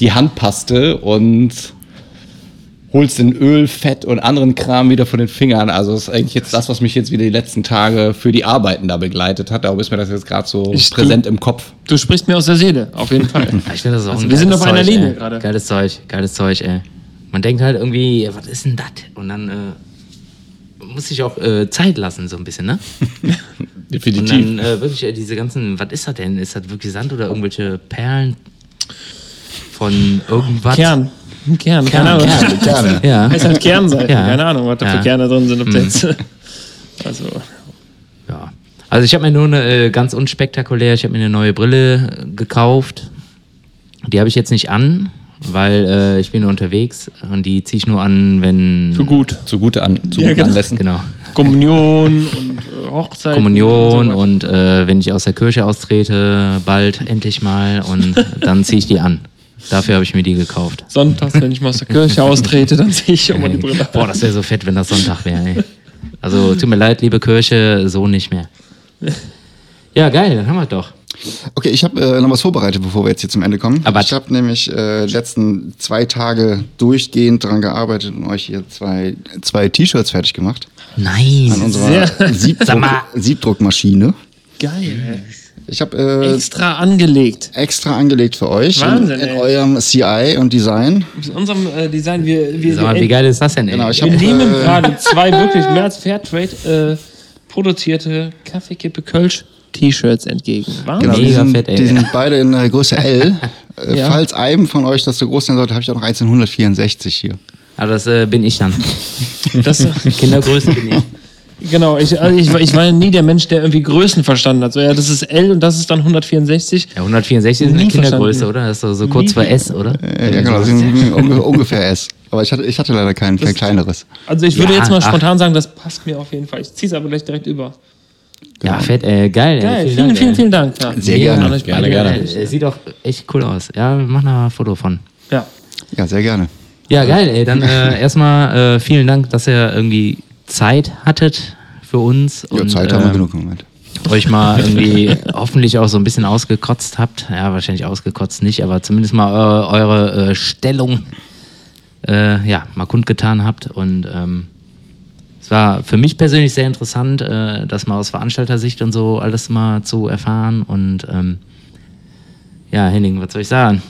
[SPEAKER 3] die Handpaste und holst den Öl, Fett und anderen Kram wieder von den Fingern. Also das ist eigentlich jetzt das, was mich jetzt wieder die letzten Tage für die Arbeiten da begleitet hat. Darum ist mir das jetzt gerade so
[SPEAKER 2] Ich-
[SPEAKER 3] präsent im Kopf.
[SPEAKER 2] Du sprichst mir aus der Seele, auf jeden Fall.
[SPEAKER 1] Ich finde das auch
[SPEAKER 2] Also wir sind auf einer Linie gerade.
[SPEAKER 1] Geiles Zeug, geiles Zeug, ey. Man denkt halt irgendwie, was ist denn das? Und dann äh, muss sich auch äh, Zeit lassen, so ein bisschen, ne? Und
[SPEAKER 3] Definitiv.
[SPEAKER 1] dann äh, wirklich äh, diese ganzen, was ist das denn? Ist das wirklich Sand oder irgendwelche Perlen von irgendwas?
[SPEAKER 2] Kern. Kern,
[SPEAKER 1] Kern,
[SPEAKER 2] keine Ahnung.
[SPEAKER 1] Kern,
[SPEAKER 4] Gerne.
[SPEAKER 1] Ja.
[SPEAKER 2] Heißt halt Kernseife,
[SPEAKER 1] Ja.
[SPEAKER 2] keine Ahnung, was da für
[SPEAKER 1] Ja.
[SPEAKER 2] Kerne drin sind. Ob jetzt, also,
[SPEAKER 1] ja. Also ich habe mir nur eine äh, ganz unspektakulär, ich habe mir eine neue Brille gekauft. Die habe ich jetzt nicht an, weil äh, ich bin nur unterwegs und die ziehe ich nur an, wenn...
[SPEAKER 2] für gut.
[SPEAKER 3] Zugute an, zu
[SPEAKER 2] Ja,
[SPEAKER 3] guten
[SPEAKER 2] genau.
[SPEAKER 3] Anlässen.
[SPEAKER 1] Genau.
[SPEAKER 2] Kommunion und äh, Hochzeit.
[SPEAKER 1] Kommunion
[SPEAKER 2] so
[SPEAKER 1] und äh, wenn ich aus der Kirche austrete, bald endlich mal und dann ziehe ich die an. Dafür habe ich mir die gekauft.
[SPEAKER 2] Sonntags, wenn ich mal aus der Kirche austrete, dann sehe ich immer die Brille.
[SPEAKER 1] Boah, das wäre so fett, wenn das Sonntag wäre. ey. Also tut mir leid, liebe Kirche, so nicht mehr. Ja, geil, dann haben wir doch.
[SPEAKER 4] Okay, ich habe äh, noch was vorbereitet, bevor wir jetzt hier zum Ende kommen.
[SPEAKER 1] Aber-
[SPEAKER 4] ich habe nämlich äh, letzten zwei Tage durchgehend daran gearbeitet und euch hier zwei, zwei T-Shirts fertig gemacht.
[SPEAKER 1] Nein.
[SPEAKER 4] An unserer
[SPEAKER 2] Sehr-
[SPEAKER 1] Sag
[SPEAKER 4] Siebdruck,
[SPEAKER 1] mal.
[SPEAKER 4] Siebdruckmaschine.
[SPEAKER 2] Geil.
[SPEAKER 4] Ich habe äh,
[SPEAKER 2] Extra angelegt.
[SPEAKER 4] extra angelegt für euch
[SPEAKER 2] Wahnsinn,
[SPEAKER 4] in, in eurem CI und Design.
[SPEAKER 2] In unserem äh, Design, wir, wir,
[SPEAKER 1] Sag mal, wie geil ist das denn? Ey?
[SPEAKER 4] Genau, ich
[SPEAKER 2] wir
[SPEAKER 4] hab,
[SPEAKER 2] nehmen
[SPEAKER 4] äh,
[SPEAKER 2] gerade zwei wirklich mehr als Fairtrade äh, produzierte Kaffeekippe Kölsch T-Shirts entgegen. Wahnsinn.
[SPEAKER 4] Genau, die sind,
[SPEAKER 1] fett, ey.
[SPEAKER 4] die sind beide in der Größe L. Äh,
[SPEAKER 2] Ja.
[SPEAKER 4] Falls einem von euch das so groß sein sollte, habe ich auch noch 1964 hier.
[SPEAKER 1] Aber das äh, bin ich dann.
[SPEAKER 2] Das,
[SPEAKER 1] Kindergröße bin ich.
[SPEAKER 2] genau, ich, also ich, war- ich war nie der Mensch, der irgendwie Größen verstanden hat. So, ja, das ist L und das ist dann 164.
[SPEAKER 1] Ja, 164 ist eine Kindergröße, oder? Das ist so, kurz vor S, oder?
[SPEAKER 4] Äh, ja, genau, das sind unge- ungefähr S. Aber ich hatte, ich hatte leider kein, kein kleineres.
[SPEAKER 2] Also ich würde
[SPEAKER 1] Ja,
[SPEAKER 2] jetzt mal
[SPEAKER 1] ach.
[SPEAKER 2] spontan sagen, das passt mir auf jeden Fall. Ich ziehe es aber gleich direkt über.
[SPEAKER 1] Ja, fett, ey, geil.
[SPEAKER 2] Geil, vielen,
[SPEAKER 1] Dank,
[SPEAKER 2] vielen, vielen Dank. Ja.
[SPEAKER 4] Sehr
[SPEAKER 1] Mega.
[SPEAKER 4] gerne.
[SPEAKER 3] Gerne, gerne.
[SPEAKER 1] Ey, Sieht auch echt cool aus. Ja, mach mal ein Foto von.
[SPEAKER 2] Ja.
[SPEAKER 4] Ja, sehr gerne.
[SPEAKER 1] Ja, geil, ey. Dann äh, erstmal äh, vielen Dank, dass ihr irgendwie Zeit hattet für uns.
[SPEAKER 4] Ja,
[SPEAKER 1] und,
[SPEAKER 4] Zeit haben wir
[SPEAKER 1] ähm,
[SPEAKER 4] genug im Moment.
[SPEAKER 1] euch mal irgendwie hoffentlich auch so ein bisschen ausgekotzt habt. Ja, wahrscheinlich ausgekotzt nicht, aber zumindest mal eure, eure äh, Stellung äh, ja, mal kundgetan habt. Und ähm, es war für mich persönlich sehr interessant, äh, das mal aus Veranstaltersicht und so alles mal zu erfahren. Und ähm, ja, Henning, was soll ich sagen?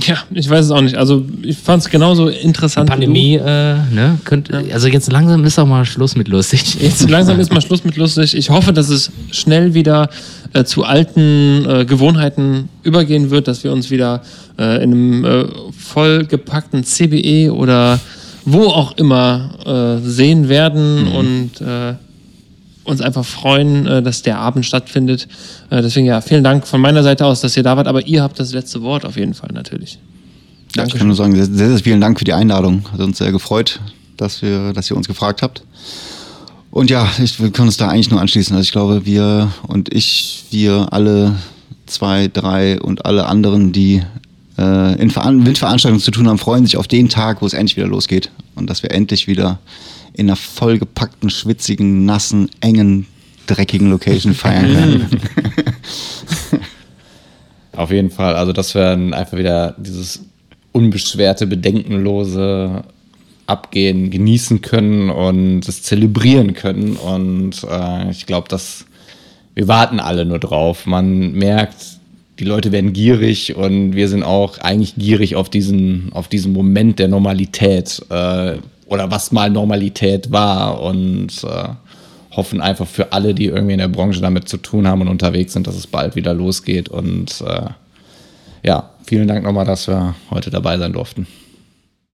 [SPEAKER 2] ja, ich weiß es auch nicht. Also ich fand es genauso interessant. wie du.
[SPEAKER 1] Pandemie, äh, ne? Könnt, Also jetzt langsam ist auch mal Schluss mit lustig.
[SPEAKER 2] Jetzt langsam ist mal Schluss mit lustig. Ich hoffe, dass es schnell wieder äh, zu alten äh, Gewohnheiten übergehen wird, dass wir uns wieder äh, in einem äh, vollgepackten CBE oder wo auch immer äh, sehen werden und äh, uns einfach freuen, äh, dass der Abend stattfindet. Äh, deswegen ja, vielen Dank von meiner Seite aus, dass ihr da wart, aber ihr habt das letzte Wort auf jeden Fall natürlich.
[SPEAKER 4] Ja, ich kann nur sagen, sehr, sehr, vielen Dank für die Einladung. Hat uns sehr gefreut, dass, wir, dass ihr uns gefragt habt. Und ja, ich, wir können uns da eigentlich nur anschließen. Also ich glaube, wir und ich, wir alle zwei, drei und alle anderen, die äh, in Veran Windveranstaltungen zu tun haben, freuen sich auf den Tag, wo es endlich wieder losgeht. Und dass wir endlich wieder in einer vollgepackten, schwitzigen, nassen, engen, dreckigen Location feiern können.
[SPEAKER 3] Auf jeden Fall. Also, dass wir einfach wieder dieses unbeschwerte, bedenkenlose Abgehen genießen können und es zelebrieren können. Und äh, ich glaube, dass wir warten alle nur drauf. Man merkt, die Leute werden gierig und wir sind auch eigentlich gierig auf diesen, auf diesen Moment der Normalität äh, oder was mal Normalität war und äh, hoffen einfach für alle, die irgendwie in der Branche damit zu tun haben und unterwegs sind, dass es bald wieder losgeht. Und äh, ja, vielen Dank nochmal, dass wir heute dabei sein durften.